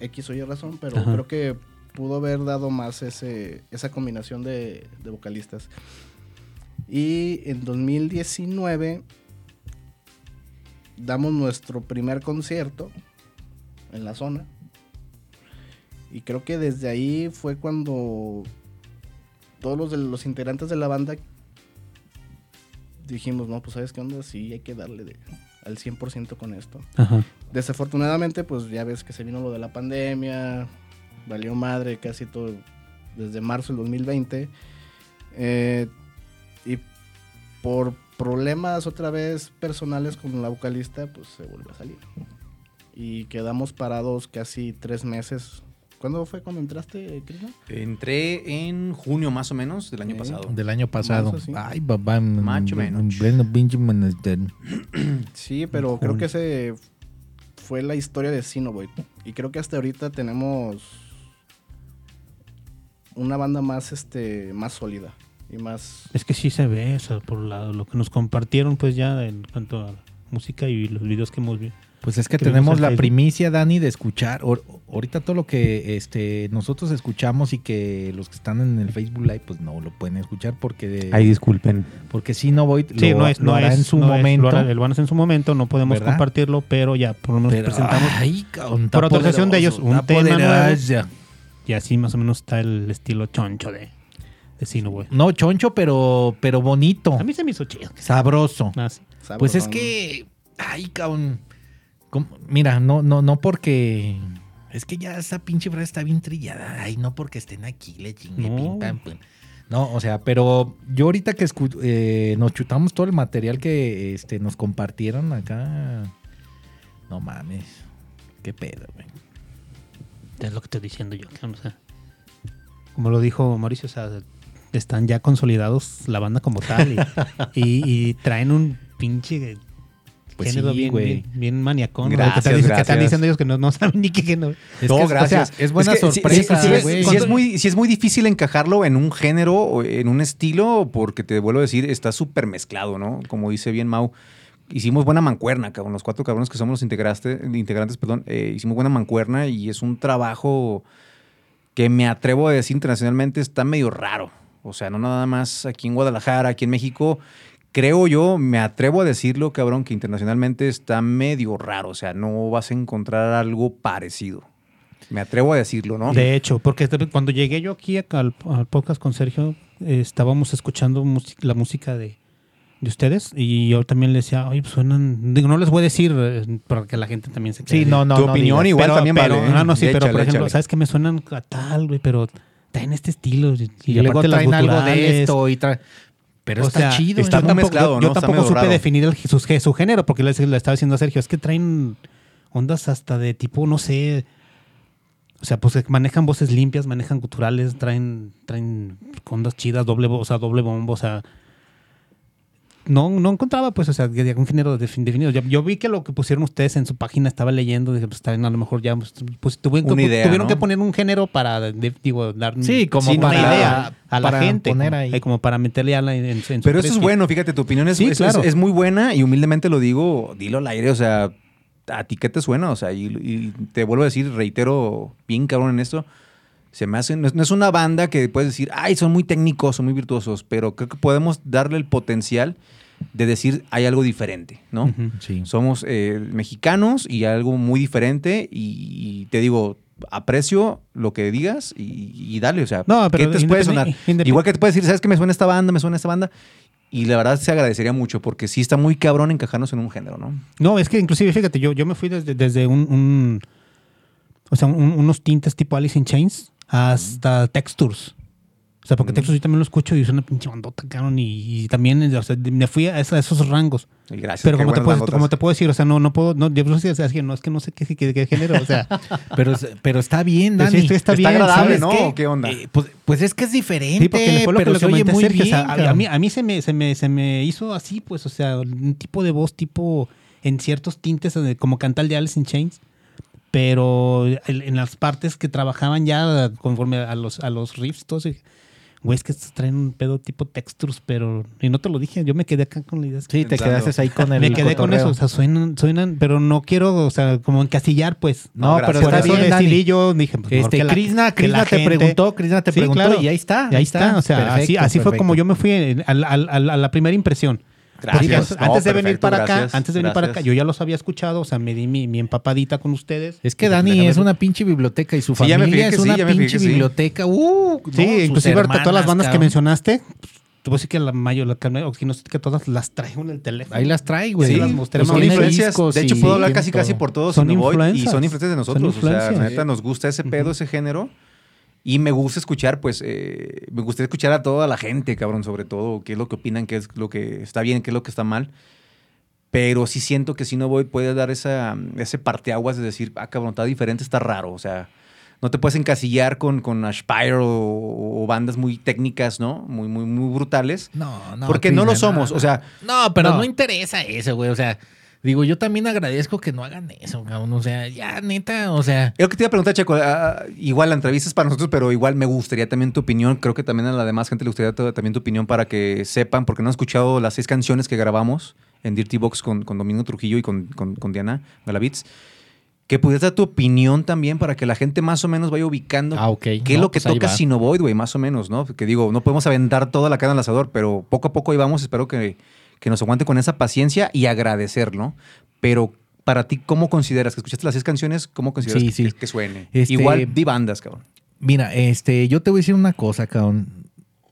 Speaker 9: X o Y razón, pero
Speaker 7: Ajá.
Speaker 9: creo que pudo haber dado más ese, esa combinación de, de vocalistas. Y en 2019 damos nuestro primer concierto en la zona. Y creo que desde ahí fue cuando todos los, de los integrantes de la banda dijimos, no, pues sabes qué onda, sí hay que darle de- al 100% con esto.
Speaker 7: Ajá.
Speaker 9: Desafortunadamente, pues ya ves que se vino lo de la pandemia, valió madre casi todo desde marzo del 2020. eh, y por problemas otra vez personales con la vocalista, pues se volvió a salir. Y quedamos parados casi tres meses. ¿Cuándo fue cuando entraste, Cristian?
Speaker 8: Entré en junio más o menos del año pasado.
Speaker 6: Del año pasado.
Speaker 9: Marzo, sí.
Speaker 6: Ay, papá.
Speaker 8: Macho
Speaker 6: en-
Speaker 8: menos.
Speaker 9: Sí, pero creo que ese fue la historia de Sinoboy. Y creo que hasta ahorita tenemos una banda más, este, más sólida y más...
Speaker 7: Es que sí se ve, o sea, por la- lo que nos compartieron, pues ya en cuanto a música y los videos que hemos vi-
Speaker 6: Pues es que tenemos
Speaker 7: en
Speaker 6: la primicia, Dani, de escuchar. Ahor- ahorita todo lo que este, nosotros escuchamos y que los que están en el Facebook Live, pues no lo pueden escuchar porque,
Speaker 8: Ahí disculpen.
Speaker 6: porque si no voy,
Speaker 7: Sí,
Speaker 6: lo,
Speaker 7: no es,
Speaker 6: lo
Speaker 7: no
Speaker 6: hará
Speaker 7: es,
Speaker 6: en su
Speaker 7: no es,
Speaker 6: momento.
Speaker 7: lo, hará- lo van a hacer en su momento, no podemos
Speaker 6: ¿Verdad?
Speaker 7: compartirlo, pero ya por lo menos
Speaker 6: pero,
Speaker 7: presentamos
Speaker 6: ay, cabrón,
Speaker 7: por autorización de ellos un tema nuevo. y así más o menos está el estilo choncho de,
Speaker 6: No, choncho, pero, pero bonito.
Speaker 7: A mí se me hizo chido.
Speaker 6: Sabroso.
Speaker 7: Ah, sí.
Speaker 6: Pues es que, ay, cabrón. ¿Cómo? Mira, no, no, no porque. Es que ya esa pinche frase está bien trillada. Ay, no porque estén aquí, le chingue,
Speaker 7: No.
Speaker 6: pim, pam, pum. No, o sea, pero yo ahorita que escu- eh, nos chutamos todo el material que este, nos compartieron acá. No mames. Qué pedo, güey.
Speaker 7: Es lo que estoy diciendo yo. o sea, como lo dijo Mauricio, o sea, están ya consolidados la banda como tal y, y- y traen un pinche
Speaker 6: Pues
Speaker 7: género
Speaker 6: sí,
Speaker 7: bien, bien, bien maniacón. ¿no?
Speaker 8: Gracias,
Speaker 7: que, están, diciendo- están ellos que no, no saben ni qué género.
Speaker 6: Es
Speaker 8: no,
Speaker 6: que
Speaker 8: gracias.
Speaker 6: o sea, es buena
Speaker 8: que
Speaker 6: sorpresa,
Speaker 8: sí es- muy, sí es muy difícil encajarlo en un género o en un estilo, porque te vuelvo a decir, está súper mezclado, ¿no? Como dice bien Mau. Hicimos buena mancuerna, cabrón. Los cuatro cabrones que somos los integrantes, perdón, eh, hicimos buena mancuerna y es un trabajo que me atrevo a decir internacionalmente está medio raro. O sea, no nada más aquí en Guadalajara, aquí en México. Creo yo, me atrevo a decirlo, cabrón, que internacionalmente está medio raro. O sea, no vas a encontrar algo parecido. Me atrevo a decirlo, ¿no?
Speaker 7: De hecho, porque cuando llegué yo aquí al, al podcast con Sergio, eh, estábamos escuchando la música de, de ustedes y yo también le decía, oye, pues suenan, digo, no les voy a decir eh, para que la gente también se quede.
Speaker 6: Sí, no, no,
Speaker 8: tu
Speaker 6: no
Speaker 8: opinión
Speaker 6: digas.
Speaker 8: igual
Speaker 7: pero,
Speaker 8: también
Speaker 7: pero,
Speaker 8: vale. ¿eh?
Speaker 7: ah, no, sí, pero por ejemplo,
Speaker 8: échale.
Speaker 7: ¿sabes que me suenan a tal, güey? Pero traen este estilo. Y,
Speaker 6: Y, luego traen algo de esto y tra- Pero
Speaker 7: O
Speaker 6: está
Speaker 7: sea,
Speaker 6: chido.
Speaker 8: está muy
Speaker 7: tampoco,
Speaker 8: mezclado,
Speaker 7: yo,
Speaker 8: ¿no?
Speaker 7: yo tampoco supe
Speaker 8: raro.
Speaker 7: definir el- su, su género, porque le, le estaba diciendo a Sergio, es que traen ondas hasta de tipo, no sé, o sea, pues manejan voces limpias, manejan guturales, traen, traen ondas chidas, doble, o sea, doble bombo, o sea, no, no encontraba, pues, o sea, que de un género defin- definido. Yo, yo vi que lo que pusieron ustedes en su página, estaba leyendo, dije, pues, traen a lo mejor ya, pues, pues, tuvieron, que,
Speaker 8: Una idea,
Speaker 7: tuvieron
Speaker 8: ¿no?
Speaker 7: que poner un género para, de- digo, dar
Speaker 6: Sí, como
Speaker 8: Sí, no,
Speaker 7: una
Speaker 6: para,
Speaker 7: idea a la
Speaker 6: para
Speaker 7: gente,
Speaker 6: poner
Speaker 7: como,
Speaker 6: ahí.
Speaker 7: eh, como para meterle a la en, en su
Speaker 8: Pero eso es bueno, fíjate, tu opinión es,
Speaker 7: Sí,
Speaker 8: es-
Speaker 7: claro.
Speaker 8: es- es muy buena y humildemente lo digo, dilo al aire, o sea, ¿a ti qué te suena? O sea, y, y te vuelvo a decir, reitero, bien cabrón en esto, se me hace, no es, una banda que puedes decir, ay, son muy técnicos, son muy virtuosos, pero creo que podemos darle el potencial de decir, hay algo diferente, ¿no?
Speaker 6: Sí.
Speaker 8: Somos eh, mexicanos y algo muy diferente y, y te digo, aprecio lo que digas y, y dale, o sea,
Speaker 7: No, pero
Speaker 8: ¿qué te puede sonar? Igual que te puedes decir, ¿sabes qué me suena esta banda? Me suena esta banda. Y la verdad se agradecería mucho porque sí está muy cabrón encajarnos en un género, ¿no?
Speaker 7: No, es que inclusive, fíjate, yo, yo me fui desde, desde un, un- o sea, un- unos tintes tipo Alice in Chains hasta Textures. O sea, porque Textures yo también lo escucho y es una pinche bandota, cabrón, y, y también, o sea, me fui a, esa- a esos rangos.
Speaker 8: Y gracias.
Speaker 7: Pero como te,
Speaker 8: bandotas.
Speaker 7: como te puedo decir, o sea, no, no puedo, no, yo no sé, o sea, es que no, es que no sé qué, qué, qué género, o sea,
Speaker 6: Pero, pero está bien, Dani.
Speaker 7: sí, está bien,
Speaker 8: agradable,
Speaker 6: ¿sabes
Speaker 8: ¿no?
Speaker 6: qué?
Speaker 8: ¿O qué onda?
Speaker 6: Eh, pues, pues es que es diferente,
Speaker 7: Sí, porque fue lo
Speaker 6: pero
Speaker 7: que
Speaker 6: se oye muy
Speaker 7: o
Speaker 6: bien.
Speaker 7: sea, a- a, mí, a mí se me, se, me, se me hizo así, pues, o sea, un tipo de voz tipo en ciertos tintes como cantal de Alice in Chains, pero en las partes que trabajaban ya conforme a los, a los riffs, todo eso, güey, es que estos traen un pedo tipo textures, pero, y no te lo dije, yo me quedé acá con la idea.
Speaker 6: Sí, te quedaste ahí con el
Speaker 7: me quedé con
Speaker 6: cotorreo.
Speaker 7: eso, o sea, suenan, suenan, pero no quiero, o sea, como encasillar, pues.
Speaker 6: No,
Speaker 8: No,
Speaker 6: pero.
Speaker 7: Por
Speaker 6: está
Speaker 7: eso
Speaker 6: bien,
Speaker 7: decidí
Speaker 6: Dani.
Speaker 7: yo, dije, pues,
Speaker 6: Este,
Speaker 7: que la-
Speaker 6: Krishna,
Speaker 7: que
Speaker 6: Krishna te
Speaker 7: gente-
Speaker 6: preguntó, Krishna te
Speaker 7: Sí,
Speaker 6: preguntó
Speaker 7: claro.
Speaker 6: y ahí está.
Speaker 7: Y ahí está, o sea, así,
Speaker 6: Perfecto,
Speaker 7: así fue
Speaker 6: perfecto.
Speaker 7: como yo me fui al- al- al- a la primera impresión.
Speaker 8: Gracias.
Speaker 7: Antes, de venir
Speaker 8: perfecto,
Speaker 7: para acá, antes de venir para acá, yo ya los había escuchado, o sea, me di mi, mi empapadita con ustedes.
Speaker 6: Es que Dani
Speaker 7: déjame
Speaker 6: es una pinche biblioteca y su
Speaker 8: Sí, ya me
Speaker 6: familia es
Speaker 8: sí,
Speaker 6: una
Speaker 8: ya me fijé
Speaker 6: pinche biblioteca. Uh,
Speaker 7: Sí,
Speaker 6: no,
Speaker 7: inclusive ahorita todas las
Speaker 6: hermanas,
Speaker 7: bandas que mencionaste, te voy a decir que la mayor, la que- no sé que todas las traigo en el teléfono.
Speaker 6: Ahí las trae, güey.
Speaker 7: Sí, las mostré,
Speaker 8: pues son
Speaker 7: tiene
Speaker 8: influencias. De hecho, puedo hablar casi casi por todos.
Speaker 7: Son
Speaker 8: Son Y
Speaker 7: influencias.
Speaker 8: son influencias de nosotros.
Speaker 7: Son
Speaker 8: o sea, la
Speaker 7: influencias.
Speaker 8: neta, nos gusta ese pedo, ese género. Y me gusta escuchar, pues, eh, me gustaría escuchar a toda la gente, cabrón, sobre todo, qué es lo que opinan, qué es lo que está bien, qué es lo que está mal. Pero sí siento que si no voy, puede dar esa, ese parteaguas de decir, ah, cabrón, está diferente, está raro. O sea, no te puedes encasillar con, con Aspire o, o bandas muy técnicas, ¿no? Muy, muy, muy brutales.
Speaker 6: No, no.
Speaker 8: Porque no lo somos, o sea-
Speaker 6: No, pero no,
Speaker 7: No.
Speaker 6: interesa eso, güey. O sea, digo, yo también agradezco que no hagan eso, cabrón. O sea, ya, neta, o sea.
Speaker 8: Lo que te iba a preguntar, Checo. ah, igual la entrevista es para nosotros, pero igual me gustaría también tu opinión. Creo que también a la demás gente le gustaría también tu opinión para que sepan, porque no han escuchado las seis canciones que grabamos en Dirty Box con, con Domingo Trujillo y con, con- con Diana Galavitz. Que pudieras dar tu opinión también para que la gente más o menos vaya ubicando
Speaker 6: Ah,
Speaker 8: qué es lo que
Speaker 6: pues
Speaker 8: toca. Sinovoid, güey, más o menos, ¿no? Que digo, no podemos aventar toda la carne al asador, pero poco a poco ahí vamos. Espero que, que nos aguante con esa paciencia y agradecer, ¿no? Pero para ti, ¿cómo consideras que escuchaste las seis canciones? ¿Cómo consideras
Speaker 6: Sí,
Speaker 8: que,
Speaker 6: sí.
Speaker 8: que- que suene?
Speaker 6: Este-
Speaker 8: Igual di bandas, cabrón.
Speaker 6: Mira, este, yo te voy a decir una cosa, cabrón.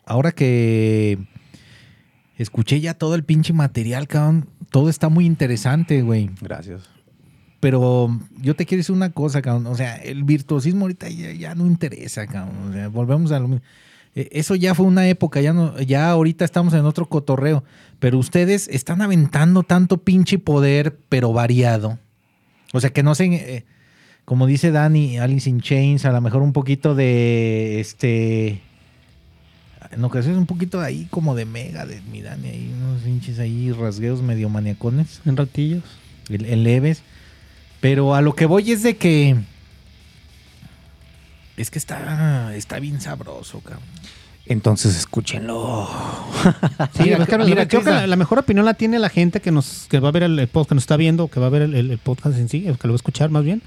Speaker 6: Ahora que escuché ya todo el pinche material, cabrón, todo está muy interesante, güey.
Speaker 8: Gracias.
Speaker 6: Pero yo te quiero decir una cosa, cabrón. O sea, el virtuosismo ahorita ya, ya no interesa, cabrón. O sea, volvemos a lo mismo. Eh, Eso ya fue una época, ya no, ya ahorita estamos en otro cotorreo. Pero ustedes están aventando tanto pinche poder, pero variado. O sea, que no sé, eh, como dice Dani, Alice in Chains, a lo mejor un poquito de este. En ocasiones un poquito ahí como de mega de mi Dani, ahí unos pinches ahí rasgueos medio maniacones
Speaker 7: En ratillos.
Speaker 6: en, en leves. Pero a lo que voy es de que. Es que está, está bien sabroso, cabrón.
Speaker 8: Entonces escúchenlo.
Speaker 7: Sí,
Speaker 6: Mira,
Speaker 7: es que-
Speaker 6: mira,
Speaker 7: creo que la, la mejor opinión la tiene la gente que nos que va a ver el, el podcast, que nos está viendo, que va a ver el, podcast en sí, el que lo va a escuchar más bien.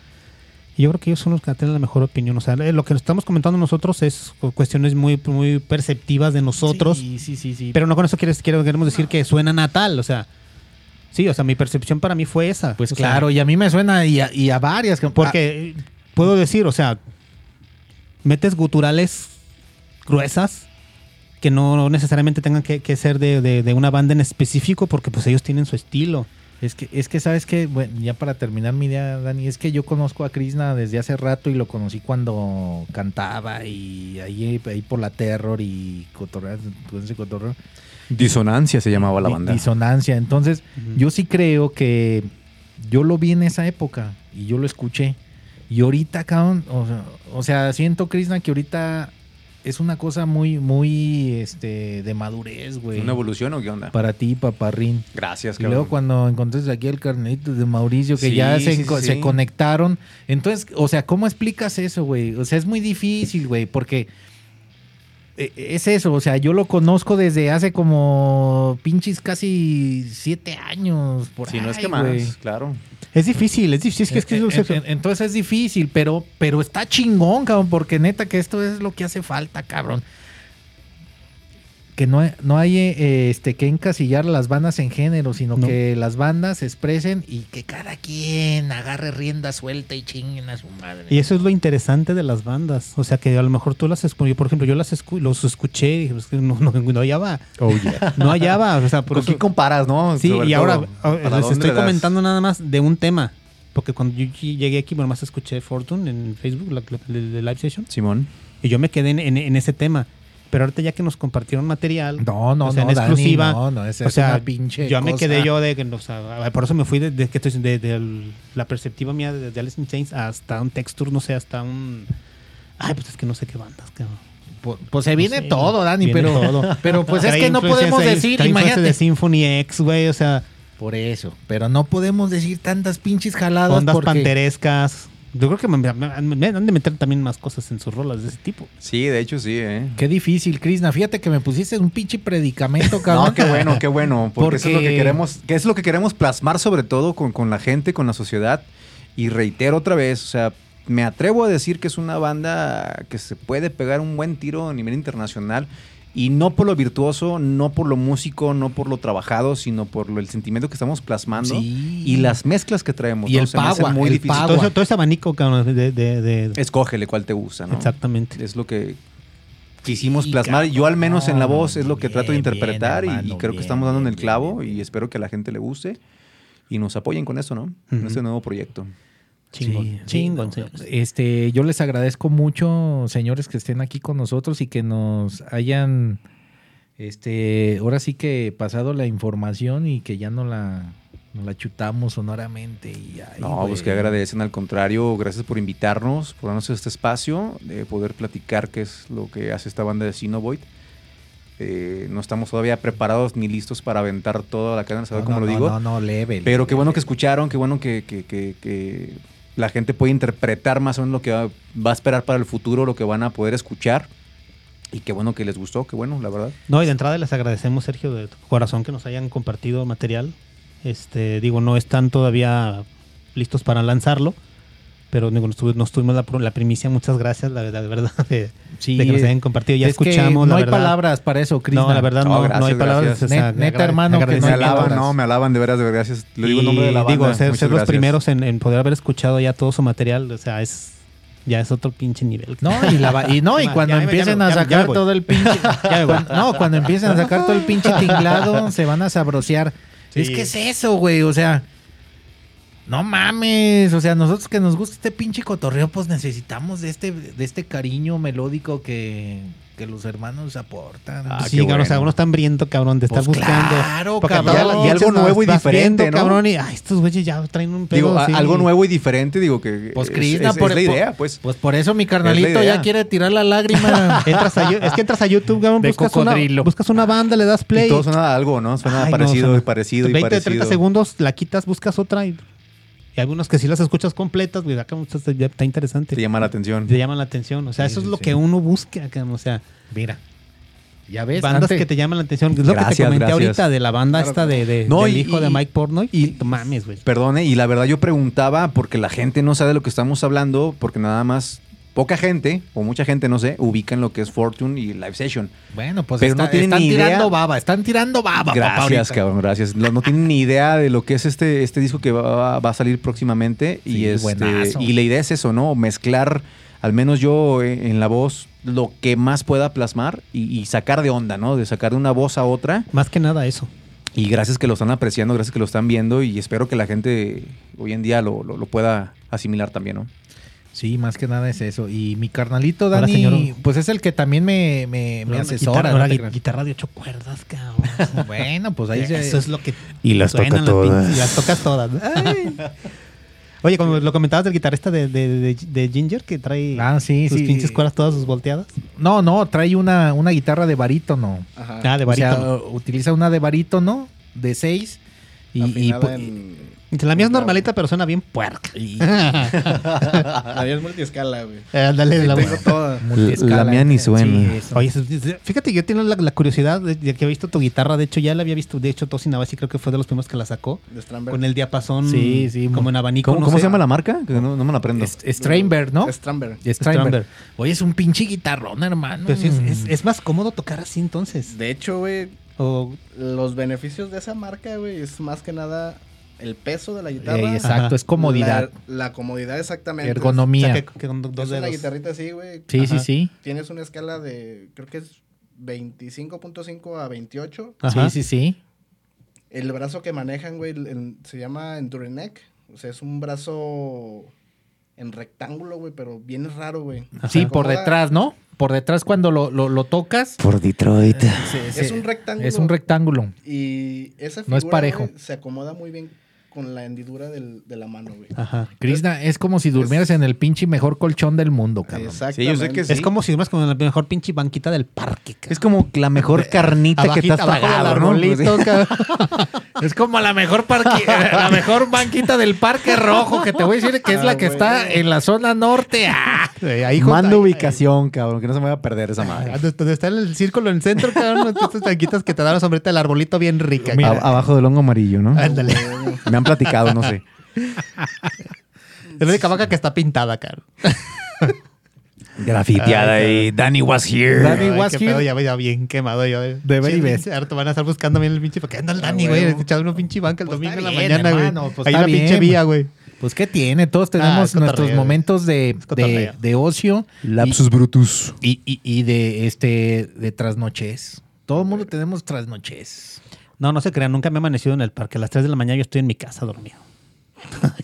Speaker 7: Y yo creo que ellos son los que tienen la mejor opinión. O sea, eh, lo que estamos comentando nosotros es cu- cuestiones muy, muy perceptivas de nosotros.
Speaker 6: Sí, sí, sí. sí.
Speaker 7: Pero no con eso quieres, quiero- queremos decir que suena natal. O sea, sí, o sea, mi percepción para mí fue esa.
Speaker 6: pues
Speaker 7: O sea,
Speaker 6: claro, y a mí me suena y a, y a varias. cabrón.
Speaker 7: porque puedo decir, o sea, metes guturales gruesas que no, necesariamente tengan que, que ser de, de- de una banda en específico porque pues ellos tienen su estilo.
Speaker 6: Es que, es que sabes que, bueno, ya para terminar mi idea, Dani, es que yo conozco a Krishna desde hace rato y lo conocí cuando cantaba y ahí, ahí por la Terror y cotorreo.
Speaker 8: Disonancia se llamaba la banda.
Speaker 6: Disonancia. Entonces, yo sí creo que yo lo vi en esa época y yo lo escuché. Y ahorita, cabrón, o sea, o sea, siento, Krishna, que ahorita es una cosa muy, muy, este, de madurez, güey.
Speaker 8: ¿Una evolución o qué onda?
Speaker 6: Para ti, paparrín.
Speaker 8: Gracias,
Speaker 6: Y luego
Speaker 8: cabrón.
Speaker 6: cuando encontré aquí el carnito de Mauricio, que
Speaker 8: Sí,
Speaker 6: ya se,
Speaker 8: sí,
Speaker 6: enco-
Speaker 8: sí,
Speaker 6: se
Speaker 8: sí.
Speaker 6: conectaron. Entonces, o sea, ¿cómo explicas eso, güey? O sea, es muy difícil, güey, porque es eso, o sea, yo lo conozco desde hace como pinches casi siete años, por
Speaker 8: Si no es
Speaker 6: ahí,
Speaker 8: que más,
Speaker 6: güey.
Speaker 8: claro.
Speaker 7: Es difícil, es difícil. Es que, es que es-
Speaker 6: en- entonces es difícil, pero, pero está chingón, cabrón, porque neta que esto es lo que hace falta, cabrón. Que no, no hay eh, este, que encasillar las bandas en género, sino
Speaker 7: No.
Speaker 6: que las bandas se expresen y que cada quien agarre rienda suelta y chinguen a su madre.
Speaker 7: Y eso es lo interesante de las bandas. O sea, que a lo mejor tú las escuchas. Por ejemplo, yo las escu- los escuché y dije, pues, que no, no, no hallaba.
Speaker 6: Oh, yeah.
Speaker 7: No hallaba. O sea, por
Speaker 8: ¿Con
Speaker 7: eso-
Speaker 8: quién comparas, no?
Speaker 7: Sí,
Speaker 8: Sobre
Speaker 7: y ahora ah,
Speaker 8: ¿para
Speaker 7: les estoy
Speaker 8: das?
Speaker 7: comentando nada más de un tema. Porque cuando yo llegué aquí, bueno, más escuché Fortune en Facebook, la, la- la- la live session,
Speaker 8: Simón.
Speaker 7: y yo me quedé en, en- en ese tema. Pero ahorita ya que nos compartieron material,
Speaker 6: No, no,
Speaker 7: o sea,
Speaker 6: no,
Speaker 7: en
Speaker 6: Dani,
Speaker 7: exclusiva,
Speaker 6: no, no, esa
Speaker 7: o sea,
Speaker 6: una pinche
Speaker 7: yo me quedé yo de que, o sea, por eso me fui de, de que estoy de, la perspectiva mía de, de Alice in Chains hasta un texture, no sé, hasta un... Ay, pues es que no sé qué bandas, cabrón.
Speaker 6: Pues, pues se viene
Speaker 7: Sí,
Speaker 6: todo, Dani,
Speaker 7: viene
Speaker 6: pero,
Speaker 7: todo.
Speaker 6: pero pues es que no podemos decir, imagínate.
Speaker 7: de Symphony X, güey, o sea,
Speaker 6: Por eso, pero no podemos decir tantas pinches jaladas
Speaker 7: ondas
Speaker 6: porque...
Speaker 7: panterescas. Yo creo que me, me- me han de meter también más cosas en sus rolas de ese tipo.
Speaker 8: Sí, de hecho sí, ¿eh?
Speaker 6: Qué difícil, Krishna. Fíjate que me pusiste un pinche predicamento, cabrón.
Speaker 8: No, qué bueno, qué bueno. Porque, eso es lo que
Speaker 6: Porque-
Speaker 8: queremos, que es lo que queremos plasmar sobre todo con, con la gente, con la sociedad. Y reitero otra vez, o sea, me atrevo a decir que es una banda que se puede pegar un buen tiro a nivel internacional. Y no por lo virtuoso, no por lo músico, no por lo trabajado, sino por lo- el sentimiento que estamos plasmando
Speaker 6: Sí.
Speaker 8: y las mezclas que traemos.
Speaker 6: Y
Speaker 8: ¿no?
Speaker 6: el
Speaker 8: Se muy
Speaker 6: el
Speaker 8: difícil.
Speaker 7: Todo, ese- todo ese abanico, de... de- de-
Speaker 8: Escógele cuál te gusta, ¿no?
Speaker 7: Exactamente.
Speaker 8: Es lo que quisimos
Speaker 6: Sí,
Speaker 8: plasmar. Yo al menos en la voz es lo que trato de
Speaker 6: bien,
Speaker 8: interpretar y- creo que estamos dando en el clavo
Speaker 6: bien, bien.
Speaker 8: y espero que a la gente le guste y nos apoyen con esto, ¿no? En
Speaker 7: Ujú.
Speaker 8: este nuevo proyecto.
Speaker 7: Chingón.
Speaker 6: Sí,
Speaker 7: chingón,
Speaker 6: sí,
Speaker 7: señores.
Speaker 6: Este, yo les agradezco mucho, señores, que estén aquí con nosotros y que nos hayan, este, ahora sí que pasado la información y que ya no la, no la chutamos sonoramente. Y, ay,
Speaker 8: No,
Speaker 6: güey.
Speaker 8: pues que agradecen al contrario, gracias por invitarnos, por darnos este espacio, de poder platicar qué es lo que hace esta banda de Sinovoid. Eh, no estamos todavía preparados ni listos para aventar toda la cadena,
Speaker 6: No,
Speaker 8: ¿sabes cómo
Speaker 6: no,
Speaker 8: lo digo?
Speaker 6: No, no, leve.
Speaker 8: Pero qué bueno que escucharon, qué bueno que, que- que- que la gente puede interpretar más o menos lo que va, va a esperar para el futuro, lo que van a poder escuchar. Y qué bueno que les gustó, qué bueno, la verdad.
Speaker 7: No, y de entrada les agradecemos, Sergio, de corazón que nos hayan compartido material Este, digo, no están todavía listos para lanzarlo. Pero digo, nos, tuvi- nos tuvimos la, primicia. Muchas gracias, la, verdad- de verdad, de,
Speaker 6: Sí,
Speaker 7: de que nos hayan compartido. Ya
Speaker 6: es que
Speaker 7: escuchamos,
Speaker 6: no
Speaker 7: la
Speaker 6: hay
Speaker 7: verdad.
Speaker 6: palabras para eso, Krishna.
Speaker 7: No, la verdad,
Speaker 8: No,
Speaker 7: no,
Speaker 8: gracias,
Speaker 7: no hay palabras.
Speaker 8: gracias.
Speaker 7: o sea,
Speaker 6: Net- neta, hermano, que no
Speaker 8: Me alaban, no, me alaban de veras, de veras. gracias. Le digo el nombre de la banda.
Speaker 7: Digo, ser, los primeros en, en poder haber escuchado ya todo su material, o sea, es ya es otro pinche nivel.
Speaker 6: No, y, la va- y no, y cuando
Speaker 7: ya me- ya
Speaker 6: empiecen a
Speaker 7: ya me- ya
Speaker 6: sacar todo el pinche. Cuando- no, cuando empiecen a sacar todo el pinche tinglado, se van a sabrosear.
Speaker 7: Sí.
Speaker 6: Es que es eso, güey. O sea, no mames. O sea, nosotros que nos gusta este pinche cotorreo, pues necesitamos de este, de este cariño melódico que, que los hermanos aportan.
Speaker 8: Ah,
Speaker 7: sí, cabrón, o sea,
Speaker 8: bueno.
Speaker 7: uno está hambriento, cabrón, de estar
Speaker 6: Pues
Speaker 7: buscando.
Speaker 6: claro, cabrón.
Speaker 8: Y algo nuevo y diferente,
Speaker 7: viendo,
Speaker 8: ¿no?
Speaker 7: cabrón, y ay, estos güeyes ya traen un pedo.
Speaker 8: Digo, algo nuevo y diferente, digo que
Speaker 6: Pues
Speaker 8: es-
Speaker 6: Krishna,
Speaker 8: es,
Speaker 6: por,
Speaker 8: es la idea, pues.
Speaker 6: Pues por eso mi carnalito ya quiere tirar la lágrima.
Speaker 7: Entras a, es que entras a YouTube, cabrón,
Speaker 6: De
Speaker 7: buscas una,
Speaker 6: cocodrilo.
Speaker 7: buscas una banda, le das play.
Speaker 8: Y todo suena a algo, ¿no? Suena
Speaker 7: Ay, no,
Speaker 8: parecido
Speaker 7: suena-
Speaker 8: y parecido y
Speaker 7: 20,
Speaker 8: parecido.
Speaker 7: 30 segundos, la quitas, buscas otra y, y algunos que sí las escuchas completas, güey, acá está, está interesante.
Speaker 8: Te llama la atención.
Speaker 7: Te llaman la atención. O sea,
Speaker 6: Sí,
Speaker 7: eso es
Speaker 6: sí,
Speaker 7: lo
Speaker 6: sí.
Speaker 7: que uno busca, o sea,
Speaker 6: Mira. Ya ves,
Speaker 7: bandas
Speaker 6: antes-
Speaker 7: que te llaman la atención. Es lo que te
Speaker 8: Gracias,
Speaker 7: comenté
Speaker 8: gracias.
Speaker 7: ahorita de la banda esta de, de-
Speaker 8: No,
Speaker 7: del
Speaker 8: y-
Speaker 7: hijo de Mike Portnoy.
Speaker 8: y-
Speaker 7: Y mames, güey.
Speaker 8: Perdone, y la verdad yo preguntaba porque la gente no sabe de lo que estamos hablando, porque nada más poca gente, o mucha gente, no sé, ubican lo que es Fortune y Live Session.
Speaker 6: Bueno, pues
Speaker 8: Pero
Speaker 6: está-
Speaker 8: no tienen
Speaker 6: están
Speaker 8: ni idea.
Speaker 6: tirando baba, están tirando baba,
Speaker 8: Gracias, cabrón, gracias. No, no tienen ni idea de lo que es este, este disco que va, va a salir próximamente.
Speaker 6: Sí,
Speaker 8: y, este, y la idea es eso, ¿no? Mezclar, al menos yo eh, en la voz, lo que más pueda plasmar y, y sacar de onda, ¿no? De sacar de una voz a otra.
Speaker 7: Más que nada eso.
Speaker 8: Y gracias que lo están apreciando, gracias que lo están viendo y espero que la gente hoy en día lo, lo- lo pueda asimilar también, ¿no?
Speaker 6: Sí, más que nada es eso. Y mi carnalito Dani,
Speaker 7: señor.
Speaker 6: pues es el que también me, me, asesora.
Speaker 7: Guitarra,
Speaker 6: ¿no
Speaker 7: guitarra de ocho cuerdas, cabrón.
Speaker 6: Bueno, pues ahí se...
Speaker 7: Eso es lo que.
Speaker 10: Y las
Speaker 7: suenan
Speaker 10: toca
Speaker 7: las
Speaker 10: todas.
Speaker 7: pinches- Y las tocas todas. Ay. Oye, como lo comentabas del guitarrista de, de, de- de Ginger, que trae
Speaker 6: Ah, sí,
Speaker 7: sus
Speaker 6: sí.
Speaker 7: pinches cuerdas todas sus volteadas.
Speaker 6: No, no, trae una, una guitarra de barítono.
Speaker 9: Ajá.
Speaker 7: Ah, de
Speaker 6: O sea,
Speaker 7: barítono.
Speaker 6: utiliza una de barítono de 6 y, y,
Speaker 9: Afinada
Speaker 7: la mía es normalita, pero suena bien puerca.
Speaker 6: y-
Speaker 9: La mía es multiescala, güey.
Speaker 7: Ándale, la
Speaker 9: Tengo
Speaker 6: multiescala.
Speaker 10: La mía ni suena.
Speaker 7: Oye, fíjate, yo tengo la, la curiosidad de, de que he visto tu guitarra. De hecho, ya la había visto. De hecho, Tosin Navasi creo que fue de los primeros que la sacó.
Speaker 9: De Stramberg.
Speaker 7: Con el diapasón
Speaker 6: Sí, sí,
Speaker 7: como en abanico.
Speaker 8: ¿Cómo,
Speaker 7: no
Speaker 8: cómo
Speaker 7: sé.
Speaker 8: se llama la marca? Que no, no me la aprendo.
Speaker 6: Es- Steinberg, ¿no?
Speaker 9: Stramberg.
Speaker 6: Steinberg. Oye, es un pinche guitarrón, hermano.
Speaker 7: Es, es- es más cómodo tocar así entonces.
Speaker 9: De hecho, güey,
Speaker 7: O,
Speaker 9: los beneficios de esa marca, güey, es más que nada el peso de la guitarra.
Speaker 6: Eh, exacto,
Speaker 7: Ajá.
Speaker 6: es comodidad,
Speaker 9: La, la comodidad, exactamente.
Speaker 7: o
Speaker 6: ergonomía.
Speaker 7: sea, que, que con do-
Speaker 9: Es,
Speaker 7: dos
Speaker 9: es una
Speaker 7: dedos.
Speaker 9: guitarrita así, güey.
Speaker 6: sí, sí,
Speaker 7: Ajá.
Speaker 6: sí.
Speaker 9: Tienes una escala de, creo que es 25.5 a 28.
Speaker 7: Ajá.
Speaker 6: Sí, sí, sí.
Speaker 9: El brazo que manejan, güey, el- el- se llama Endureneck. O sea, es un brazo en rectángulo, güey, pero bien raro, güey.
Speaker 6: Sí, por detrás, ¿no? Por detrás cuando lo, lo, lo tocas.
Speaker 10: Por Detroit.
Speaker 6: se-
Speaker 9: Es
Speaker 6: se-
Speaker 9: un rectángulo.
Speaker 6: Es un rectángulo.
Speaker 9: Y esa
Speaker 6: No es
Speaker 9: figura,
Speaker 6: parejo.
Speaker 9: se acomoda muy bien con la hendidura del- de la mano, güey.
Speaker 7: Ajá.
Speaker 6: Krishna, es como si durmieras en el pinche mejor colchón del mundo, cabrón.
Speaker 8: Sí, yo sé que sí.
Speaker 7: Es como si duermas con la mejor pinche banquita del parque.
Speaker 8: Es como la mejor carnita que te has
Speaker 7: Abajito- abajo del
Speaker 8: tragado, ¿no?
Speaker 7: arbolito, cabrón.
Speaker 6: Es como la mejor parqui- la mejor banquita del Parque Rojo, que te voy a decir que es
Speaker 9: Ah,
Speaker 6: la que está en la zona norte. Ah.
Speaker 7: Eh, ahí junto-
Speaker 8: Manda
Speaker 7: ahí-
Speaker 8: ubicación, cabrón, que no se me vaya a perder esa madre.
Speaker 7: donde- Donde está el círculo en el centro, cabrón. Estas banquitas que te dan la sombrita del arbolito bien rica.
Speaker 6: Mira.
Speaker 7: cabrón.
Speaker 8: Abajo del hongo amarillo, ¿no?
Speaker 7: Ándale.
Speaker 8: Me han platicado, no sé.
Speaker 7: Es la única vaca que está pintada, cabrón.
Speaker 8: Grafiteada y Danny was here.
Speaker 6: Danny
Speaker 7: Ay,
Speaker 6: was
Speaker 7: qué
Speaker 6: here.
Speaker 7: pedo, ya, ya bien quemado yo.
Speaker 6: De ver y
Speaker 7: Sí,
Speaker 6: ves.
Speaker 7: sí, Ahorita van a estar buscando bien el pinche. ¿Por qué anda el Dani, güey?
Speaker 9: huevo.
Speaker 7: Echando una pinche banca el
Speaker 6: Pues
Speaker 7: domingo en
Speaker 6: está
Speaker 7: la
Speaker 6: bien,
Speaker 7: mañana, güey.
Speaker 6: pues
Speaker 7: Ahí
Speaker 6: está
Speaker 7: la pinche
Speaker 6: bien.
Speaker 7: vía, güey.
Speaker 6: Pues qué tiene, todos
Speaker 7: Ah,
Speaker 6: tenemos
Speaker 7: es
Speaker 6: nuestros
Speaker 7: güey.
Speaker 6: momentos de,
Speaker 7: Es cotorreo.
Speaker 6: de, de ocio
Speaker 8: Lapsus brutus.
Speaker 6: y, y, y de este de trasnoches. Todo el mundo tenemos trasnoches.
Speaker 7: No, no se crean. Nunca me he amanecido en el parque. A las 3 de la mañana yo estoy en mi casa dormido.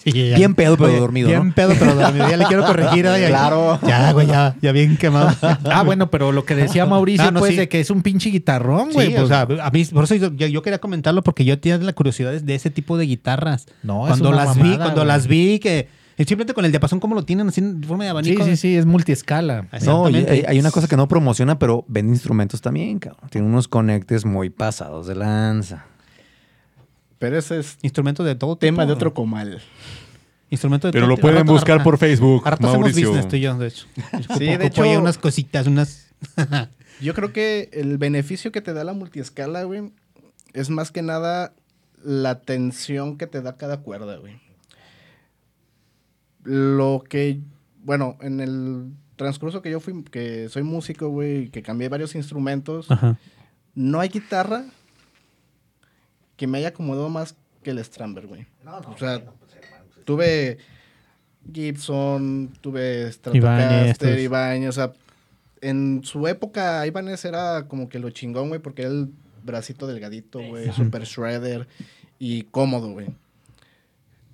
Speaker 7: Sí, ya.
Speaker 8: Bien pedo, pero
Speaker 7: Oye,
Speaker 8: dormido,
Speaker 7: Bien
Speaker 8: ¿no?
Speaker 7: pedo, pero dormido. Ya le quiero corregir. ay.
Speaker 8: Claro.
Speaker 7: Ya, güey, ya, ya bien quemado.
Speaker 6: Ah, bueno, pero lo que decía Mauricio,
Speaker 7: Ah, no,
Speaker 6: pues,
Speaker 7: sí.
Speaker 6: de que es un pinche guitarrón, güey.
Speaker 7: Sí,
Speaker 6: pues,
Speaker 7: o sea, a mí, por eso yo, yo- quería comentarlo porque yo tenía la curiosidad de ese tipo de guitarras.
Speaker 6: No, es
Speaker 7: cuando
Speaker 6: una
Speaker 7: las vi, cuando
Speaker 6: güey.
Speaker 7: las vi que simplemente con el diapasón como lo tienen así en forma de
Speaker 6: sí,
Speaker 7: abanico.
Speaker 6: sí, sí, es multiescala.
Speaker 8: No, hay, hay una cosa que no promociona, pero vende instrumentos también, cabrón. Tiene unos conectes muy pasados de lanza.
Speaker 9: Pero ese es
Speaker 7: Instrumentos de todo
Speaker 9: tema
Speaker 7: tipo.
Speaker 9: de otro comal.
Speaker 7: Instrumentos de
Speaker 10: Pero
Speaker 7: todo
Speaker 10: lo
Speaker 7: tipo.
Speaker 10: pueden buscar por Facebook,
Speaker 7: hacemos
Speaker 10: Mauricio.
Speaker 7: business tú y yo, de hecho.
Speaker 9: Sí, de hecho-
Speaker 7: ahí unas cositas, unas...
Speaker 9: Yo creo que el beneficio que te da la multiescala, güey, es más que nada la tensión que te da cada cuerda, güey. Lo que, bueno, en el transcurso que yo fui, que soy músico, güey, y que cambié varios instrumentos,
Speaker 7: Ajá.
Speaker 9: no hay guitarra que me haya acomodado más que el Stramber, güey. o sea, tuve Gibson, tuve Stratocaster. Ibáñez, o sea, en su época Ibanez era como que lo chingón, güey, porque era el bracito delgadito, güey, super shredder y cómodo, güey.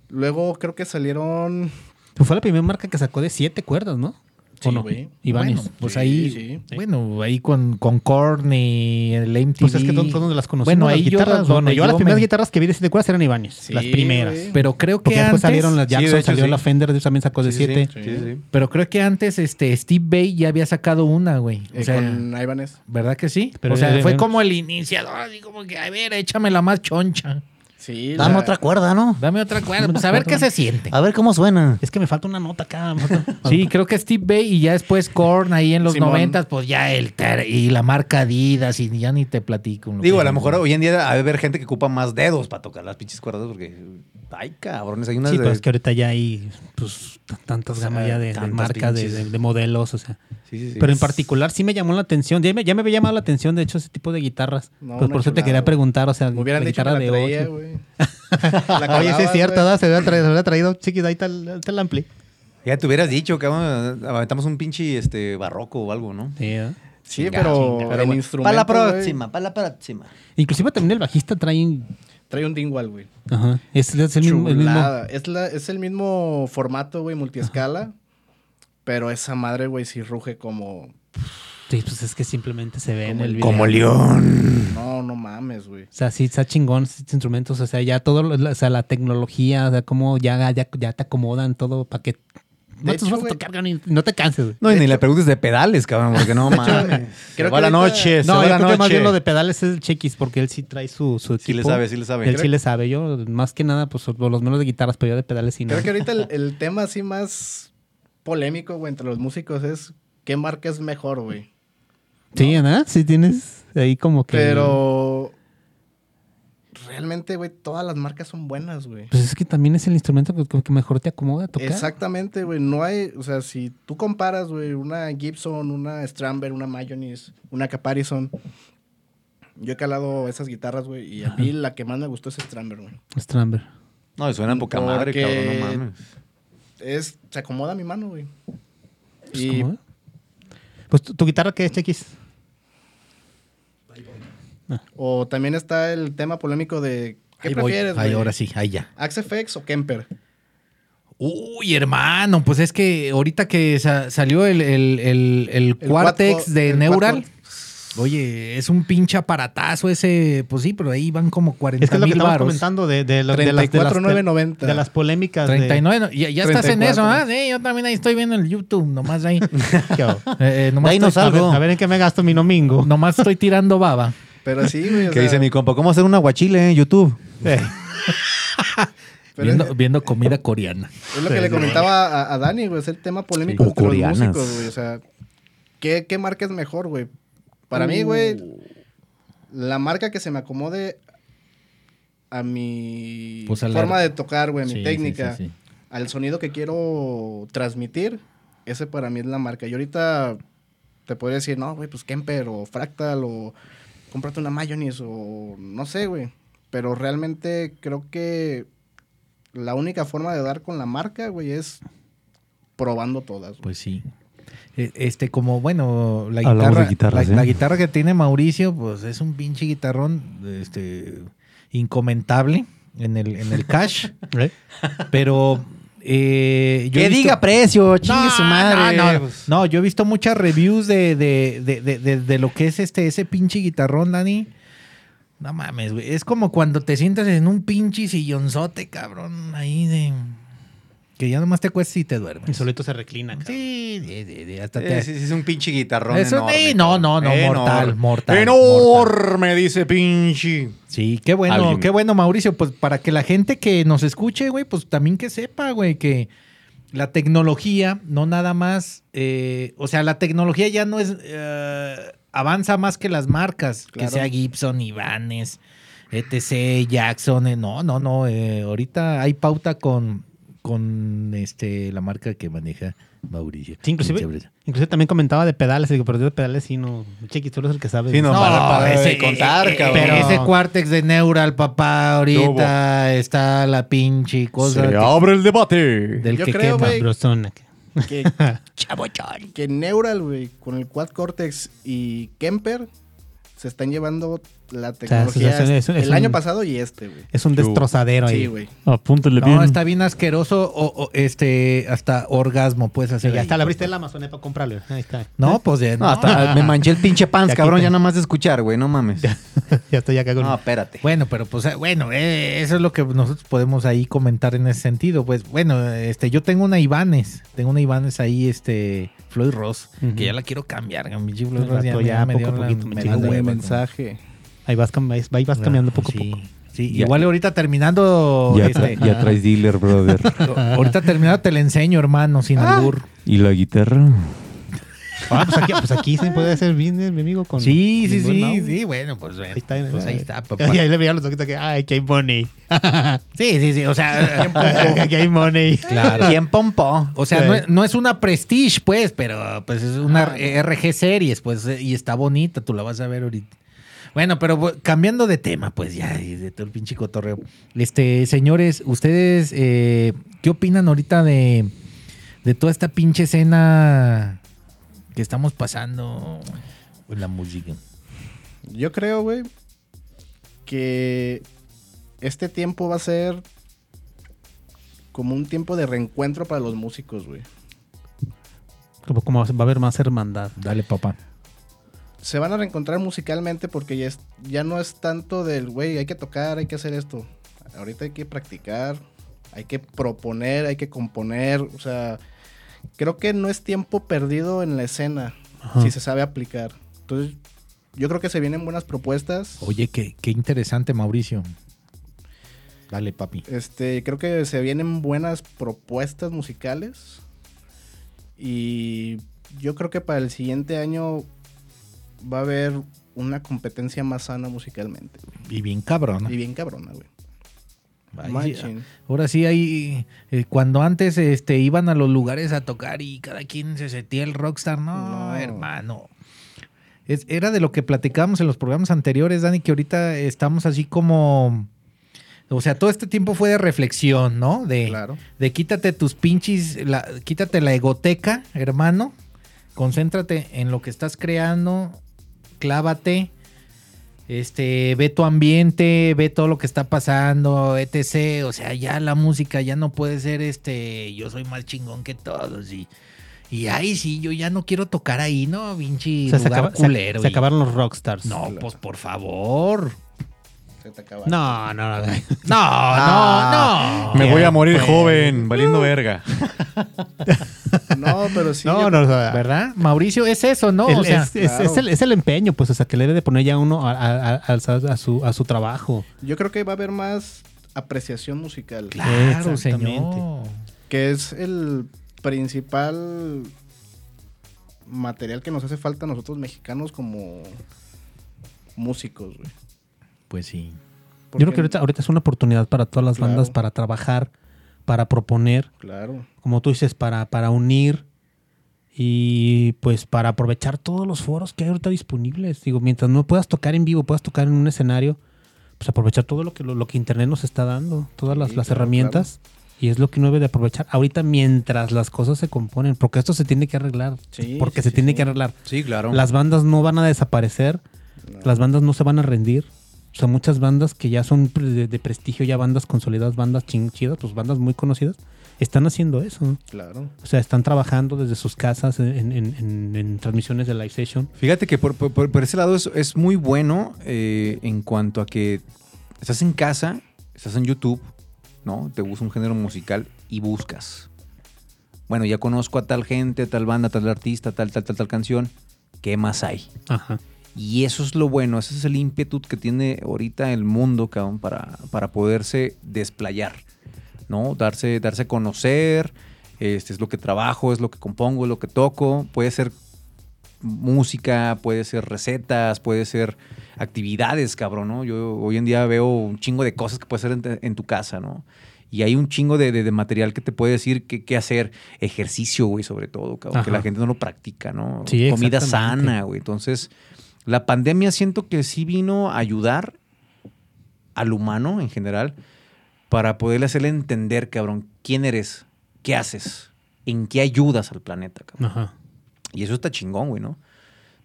Speaker 9: Luego creo que salieron...
Speaker 7: Pues fue la primera marca que sacó de siete cuerdas, ¿no?
Speaker 9: Sí,
Speaker 7: ¿O no?
Speaker 9: güey.
Speaker 7: Ibáñez.
Speaker 6: Bueno, pues
Speaker 9: Sí,
Speaker 6: ahí,
Speaker 9: sí.
Speaker 6: bueno, ahí con, con Korn y el MTV.
Speaker 7: Pues es que todos donde las conocimos.
Speaker 6: Bueno,
Speaker 7: las
Speaker 6: ahí yo,
Speaker 7: guitarras,
Speaker 6: donde
Speaker 7: bueno, yo, las
Speaker 6: yo
Speaker 7: primeras
Speaker 6: me-
Speaker 7: guitarras que vi de siete cuerdas eran Ibáñez.
Speaker 9: Sí,
Speaker 7: las primeras.
Speaker 9: güey.
Speaker 6: Pero creo que
Speaker 7: Porque después
Speaker 6: antes,
Speaker 7: salieron las Jackson,
Speaker 8: hecho,
Speaker 7: salió
Speaker 8: sí.
Speaker 7: la Fender, también sacó de siete.
Speaker 8: sí, sí, sí.
Speaker 6: pero creo que antes este Steve Bay ya había sacado una, güey. O
Speaker 9: eh,
Speaker 6: sea,
Speaker 9: con Ibanez.
Speaker 6: ¿verdad que sí?
Speaker 7: Pero
Speaker 6: o sea, fue como el iniciador, así como que, a ver, échame la más choncha.
Speaker 9: Sí,
Speaker 10: Dame
Speaker 9: la-
Speaker 10: otra cuerda, ¿no?
Speaker 6: Dame otra cuerda, pues a ver qué se siente.
Speaker 10: A ver cómo suena.
Speaker 7: Es que me falta una nota acá.
Speaker 6: Sí, creo que Steve Bay y ya después Korn ahí en los noventas, pues ya el ter- y la marca Adidas y ya ni te platico.
Speaker 8: Digo, a lo mejor hoy en día hay ver gente que ocupa más dedos para tocar las pinches cuerdas porque. Ay, cabrones, hay unas
Speaker 7: Sí,
Speaker 8: de.
Speaker 7: pero es que ahorita ya hay pues, tantas
Speaker 8: O sea,
Speaker 7: gamas ya de, de marcas, de,
Speaker 8: pinches.
Speaker 7: de- de modelos, o sea.
Speaker 8: Sí, sí, sí.
Speaker 7: Pero en particular sí me llamó la atención. Ya me, ya me había llamado la atención, de hecho, ese tipo de guitarras.
Speaker 9: No,
Speaker 7: pues por eso te quería preguntar, o sea,
Speaker 9: Me hubieran
Speaker 7: la
Speaker 9: dicho que
Speaker 7: guitarra
Speaker 9: la
Speaker 7: de
Speaker 9: traía, güey.
Speaker 7: Oye, sí es cierto, se hubiera traído, se hubiera traído chiquita, ahí está el, está el ampli.
Speaker 8: Ya te hubieras dicho que aventamos un pinche este, barroco o algo, ¿no?
Speaker 7: Sí, ¿eh?
Speaker 9: Sí,
Speaker 8: Chinga,
Speaker 9: pero,
Speaker 8: chinga. Pero
Speaker 9: en
Speaker 8: bueno,
Speaker 9: instrumentos,
Speaker 8: Para la próxima, para la próxima.
Speaker 7: Inclusive también el bajista trae...
Speaker 9: trae un Dingwall, güey.
Speaker 7: Ajá. Es, es el mismo, el mismo-
Speaker 9: Chulada. Es, la, es el mismo formato, güey, multiescala. Pero esa madre, güey, sí ruge como...
Speaker 7: Sí, pues es que simplemente se ve en
Speaker 9: Como
Speaker 7: el
Speaker 9: el-
Speaker 7: video.
Speaker 8: Como león.
Speaker 9: No, no mames, güey.
Speaker 7: O sea, sí está chingón estos instrumentos. O sea, ya todo, lo- o sea, la tecnología, o sea, cómo ya, ya, ya te acomodan todo para que no te
Speaker 9: hecho,
Speaker 7: vas a
Speaker 9: güey.
Speaker 7: tocar ni- no te canses, güey.
Speaker 8: No, y ni le preguntes de pedales, cabrón, porque no mames.
Speaker 9: creo que
Speaker 8: va la noche, se
Speaker 7: No,
Speaker 8: va
Speaker 7: yo
Speaker 8: la
Speaker 7: creo que más
Speaker 8: noche.
Speaker 7: bien lo de pedales es el Chequis, porque él sí trae su, su equipo.
Speaker 8: Sí le sabe, sí le sabe.
Speaker 7: Él
Speaker 8: Creo-
Speaker 7: sí le sabe. Yo, más que nada, pues por los menos de guitarras, pero yo de pedales sí no.
Speaker 9: Creo que ahorita el, el tema así más polémico, güey, entre los músicos es qué marca es mejor, güey.
Speaker 7: Sí, ¿verdad? Sí tienes ahí como que...
Speaker 9: Pero realmente, güey, todas las marcas son buenas, güey.
Speaker 7: Pues es que también es el instrumento que, que mejor te acomoda a tocar.
Speaker 9: Exactamente, güey. No hay, o sea, si tú comparas, güey, una Gibson, una Stramber, una Mayonnaise, una Caparison. Yo he calado esas guitarras, güey, y a mí la que más me gustó es Stramber, güey.
Speaker 7: Stramber.
Speaker 8: No, suena poca madre, cabrón, no mames.
Speaker 9: Es, se acomoda a mi mano, güey.
Speaker 7: Pues,
Speaker 9: Y
Speaker 7: ¿cómo? Pues tu, tu guitarra, ¿qué es, Chequis?
Speaker 9: o también está el tema polémico de ¿qué
Speaker 6: Ahí voy.
Speaker 9: prefieres,
Speaker 6: Ahí, ahora sí, ahí ya.
Speaker 9: ¿Axefx o Kemper?
Speaker 6: Uy, hermano, pues es que ahorita que sa- salió el, el, el, el
Speaker 9: El
Speaker 6: Quartex de
Speaker 9: el
Speaker 6: Neural. Oye, es un pinche aparatazo ese, pues sí, pero ahí van como 40
Speaker 7: Es que es lo que
Speaker 6: mil
Speaker 7: estamos
Speaker 6: baros.
Speaker 7: comentando de, de, lo- de las, de, las, de,
Speaker 9: 34,990.
Speaker 7: de las polémicas. de-
Speaker 6: 39, no, ya, ya estás en
Speaker 9: 34.
Speaker 6: eso, ¿ah? Sí, yo también ahí estoy viendo el YouTube, nomás ahí. Eh, eh, nomás,
Speaker 10: De ahí nos
Speaker 6: estoy,
Speaker 7: A ver,
Speaker 10: Algo.
Speaker 7: a ver en qué me gasto mi domingo.
Speaker 6: nomás estoy tirando baba.
Speaker 9: Pero sí, güey.
Speaker 8: ¿Qué
Speaker 9: sea,
Speaker 8: dice mi compa? ¿Cómo hacer un aguachile en YouTube?
Speaker 7: Eh,
Speaker 9: pero
Speaker 6: Viendo,
Speaker 9: es,
Speaker 6: viendo comida coreana.
Speaker 9: es lo que le comentaba a, a Dani, güey. Es el tema polémico
Speaker 8: Sí.
Speaker 9: entre los músicos, güey. O sea, ¿qué, qué marca es mejor, güey? Para mí, güey, la marca que se me acomode a mi
Speaker 6: Pues a la-
Speaker 9: forma de tocar, güey, a mi técnica,
Speaker 6: sí, sí.
Speaker 9: al sonido que quiero transmitir, ese para mí es la marca. Y ahorita te podría decir, no, güey, pues Kemper o Fractal o cómprate una Mayonnaise o no sé, güey. Pero realmente creo que la única forma de dar con la marca, güey, es probando todas. güey.
Speaker 6: Pues sí. Eh, Este, como bueno, la
Speaker 8: Hablamos
Speaker 6: guitarra,
Speaker 8: de guitarras,
Speaker 6: la,
Speaker 8: ¿eh?
Speaker 6: la guitarra que tiene Mauricio, pues es un pinche guitarrón, este, incomentable en el, en el cash.
Speaker 7: ¿eh?
Speaker 6: pero eh, yo
Speaker 8: Que
Speaker 6: visto-
Speaker 8: diga precio, chingue su madre.
Speaker 6: No, no, no, yo he visto muchas reviews de, de, de, de, de- de lo que es este, ese pinche guitarrón, Dani. No mames, güey. Es como cuando te sientas en un pinche sillonzote, cabrón, ahí de... Que ya nomás te cuestas y te duermes.
Speaker 7: Y solito se reclina. cabrón.
Speaker 6: Sí, de- de- hasta
Speaker 8: Sí,
Speaker 6: te...
Speaker 8: sí, sí, es un pinche guitarrón
Speaker 6: Eso,
Speaker 8: enorme.
Speaker 6: sí, no, no, no, mortal,
Speaker 8: Enorme.
Speaker 6: mortal,
Speaker 8: Enorme, dice pinche.
Speaker 6: Sí, qué bueno,
Speaker 8: Alguien.
Speaker 6: qué bueno, Mauricio. Pues para que la gente que nos escuche, güey, pues también que sepa, güey, que la tecnología no nada más, eh, o sea, la tecnología ya no es, eh, avanza más que las marcas,
Speaker 9: Claro.
Speaker 6: que sea Gibson, Ibanez, ETC, Jackson. eh, no, no, no. eh, ahorita hay pauta con, con este la marca que maneja Mauricio.
Speaker 7: Sí, inclusive, inclusive también comentaba de pedales, digo, pero yo de pedales sí no. Chiqui, tú eres el que sabe.
Speaker 8: Sí, no,
Speaker 6: No,
Speaker 8: para, para
Speaker 6: ese-
Speaker 8: contar,
Speaker 6: eh,
Speaker 8: cabrón.
Speaker 6: Pero ese Quartex de Neural, papá, ahorita está la pinche cosa que-
Speaker 8: abre el debate.
Speaker 6: del
Speaker 9: Yo
Speaker 6: que
Speaker 9: creo,
Speaker 6: quema.
Speaker 9: güey.
Speaker 7: Sabrosona.
Speaker 9: Que, que Neural, güey, con el Quad Cortex y Kemper se están llevando la tecnología
Speaker 7: es- es- es- es
Speaker 9: el
Speaker 7: un-
Speaker 9: año pasado y este, güey.
Speaker 7: Es un destrozadero ahí.
Speaker 9: Sí, güey.
Speaker 10: Apúntale
Speaker 6: No,
Speaker 10: bien.
Speaker 6: está bien asqueroso o, o, este hasta orgasmo puedes
Speaker 7: Sí,
Speaker 6: hacer.
Speaker 7: ya
Speaker 6: ahí.
Speaker 7: está, le abriste el Amazon eh, para comprarlo. Ahí está.
Speaker 6: No, pues ya,
Speaker 8: No,
Speaker 6: no.
Speaker 8: hasta me manché el pinche pants,
Speaker 7: Ya
Speaker 8: cabrón,
Speaker 7: quita.
Speaker 8: ya nada más de escuchar, güey, no mames.
Speaker 7: ya estoy acá con.
Speaker 8: No, espérate.
Speaker 6: Bueno, pero pues eh, bueno, eh, eso es lo que nosotros podemos ahí comentar en ese sentido. Pues bueno, este, yo tengo una Ibanez, tengo una Ibanez ahí, este, Floyd Ross, que ya la quiero cambiar. Floyd Ross
Speaker 7: ya,
Speaker 6: me
Speaker 7: poco a
Speaker 6: dio la-
Speaker 7: poquito, me
Speaker 9: mensaje.
Speaker 7: Ahí vas- ahí vas cambiando poco
Speaker 6: sí,
Speaker 7: a poco.
Speaker 6: Sí,
Speaker 8: Ya-
Speaker 6: igual ahorita terminando,
Speaker 10: Ya,
Speaker 6: este,
Speaker 10: ya traes dealer, brother.
Speaker 6: ahorita terminando te la enseño, hermano, sin albur.
Speaker 10: ¿Y la guitarra?
Speaker 7: Ah, pues aquí, pues aquí se puede hacer business, mi amigo. Con
Speaker 6: Sí, sí, sí, sí, bueno, pues,
Speaker 7: Ahí está.
Speaker 6: pues ahí está, papá.
Speaker 7: Y ahí le veía los ojitos que, ay, que hay money.
Speaker 6: Sí, sí, sí, o sea,
Speaker 7: que hay money.
Speaker 6: claro.
Speaker 8: ¿Quién pompó?
Speaker 6: O sea,
Speaker 7: Sí.
Speaker 6: no, es- no es una Prestige, pues, pero pues es una RG Series, pues, y está bonita, tú la vas a ver ahorita. Bueno, pero cambiando de tema, pues ya, y de todo el pinche cotorreo. Este, señores, ¿ustedes eh, qué opinan ahorita de, de toda esta pinche escena que estamos pasando en la música?
Speaker 9: Yo creo, güey, que este tiempo va a ser como un tiempo de reencuentro para los músicos, güey.
Speaker 7: Como, como va a haber más hermandad.
Speaker 6: Dale, papá.
Speaker 9: Se van a reencontrar musicalmente porque ya, es- ya no es tanto del, güey, hay que tocar, hay que hacer esto. Ahorita hay que practicar, hay que proponer, hay que componer. O sea, creo que no es tiempo perdido en la escena
Speaker 7: Ajá.
Speaker 9: si se sabe aplicar. Entonces, yo creo que se vienen buenas propuestas.
Speaker 6: Oye, qué, qué interesante, Mauricio. Dale, papi.
Speaker 9: Este, creo que se vienen buenas propuestas musicales. Y yo creo que para el siguiente año va a haber una competencia más sana musicalmente. güey.
Speaker 6: Y bien cabrón.
Speaker 9: Y bien cabrona, güey.
Speaker 6: Ahora sí hay eh, cuando antes este iban a los lugares a tocar y cada quien se sentía el rockstar, no,
Speaker 9: No.
Speaker 6: hermano. Es- era de lo que platicábamos en los programas anteriores, Dani, que ahorita estamos así como o sea, todo este tiempo fue de reflexión, ¿no? De,
Speaker 9: Claro.
Speaker 6: de quítate tus pinches, la- quítate la egoteca, hermano. Concéntrate en lo que estás creando, clávate, este, ve tu ambiente, ve todo lo que está pasando, etc. O sea, ya la música ya no puede ser este, yo soy más chingón que todos y, y ay, sí, yo ya no quiero tocar ahí, ¿no? Vinci
Speaker 7: O sea, se, acaba-
Speaker 6: culero.
Speaker 7: se
Speaker 6: y-
Speaker 7: acabaron los rockstars.
Speaker 6: No, pues por favor.
Speaker 9: Se te acaba.
Speaker 7: No, no, no.
Speaker 6: No, no, no.
Speaker 10: Me voy a morir
Speaker 7: Pues-
Speaker 10: joven, valiendo verga.
Speaker 9: No, pero sí.
Speaker 7: No, no, o sea,
Speaker 6: ¿Verdad? Mauricio, es eso, ¿no?
Speaker 7: el-
Speaker 6: o sea,
Speaker 7: es, es-
Speaker 9: claro.
Speaker 7: es el, es el empeño, pues, o sea, que le debe de poner ya uno a, a- a- su, a su trabajo.
Speaker 9: Yo creo que va a haber más apreciación musical.
Speaker 6: claro,
Speaker 7: Exactamente.
Speaker 6: señor.
Speaker 9: Que es el principal material que nos hace falta a nosotros mexicanos como músicos, güey.
Speaker 6: Pues sí.
Speaker 7: Yo creo que ahorita, ahorita es una oportunidad para todas las
Speaker 9: Claro.
Speaker 7: bandas para trabajar, para proponer,
Speaker 9: Claro.
Speaker 7: como tú dices, para, para unir y pues para aprovechar todos los foros que hay ahorita disponibles. Digo, mientras no puedas tocar en vivo, puedas tocar en un escenario, pues aprovechar todo lo que, lo, lo que Internet nos está dando, todas las,
Speaker 9: Sí,
Speaker 7: las
Speaker 9: claro,
Speaker 7: herramientas. Y es lo que uno debe de aprovechar ahorita mientras las cosas se componen, porque esto se tiene que arreglar,
Speaker 9: Sí,
Speaker 7: porque
Speaker 9: sí,
Speaker 7: se tiene que arreglar.
Speaker 8: Sí, claro.
Speaker 7: Las bandas no van a desaparecer,
Speaker 9: No.
Speaker 7: las bandas no se van a rendir. O sea, muchas bandas que ya son de, de prestigio, ya bandas consolidadas, bandas chidas, pues bandas muy conocidas, están haciendo eso.
Speaker 9: Claro.
Speaker 7: O sea, están trabajando desde sus casas en, en- en- en transmisiones de live session.
Speaker 8: Fíjate que por, por- por- por ese lado es, es muy bueno eh, en cuanto a que estás en casa, estás en YouTube, ¿no? Te gusta un género musical y buscas. Bueno, ya conozco a tal gente, tal banda, tal artista, tal, tal, tal, tal canción. ¿Qué más hay?
Speaker 7: Ajá.
Speaker 8: Y eso es lo bueno, ese es el ímpetu que tiene ahorita el mundo, cabrón, para, para poderse desplayar, ¿no? Darse, darse a conocer, este es lo que trabajo, es lo que compongo, es lo que toco, puede ser música, puede ser recetas, puede ser actividades, cabrón, ¿no? Yo hoy en día veo un chingo de cosas que puedes hacer en, en tu casa, ¿no? Y hay un chingo de, de- de material que te puede decir qué, qué hacer. Ejercicio, güey, sobre todo, cabrón, que la gente no lo practica, ¿no?
Speaker 7: Sí,
Speaker 8: Comida sana, güey. Entonces, la pandemia siento que sí vino a ayudar al humano en general para poderle hacerle entender, cabrón, quién eres, qué haces, en qué ayudas al planeta, cabrón.
Speaker 7: Ajá.
Speaker 8: Y eso está chingón, güey, ¿no?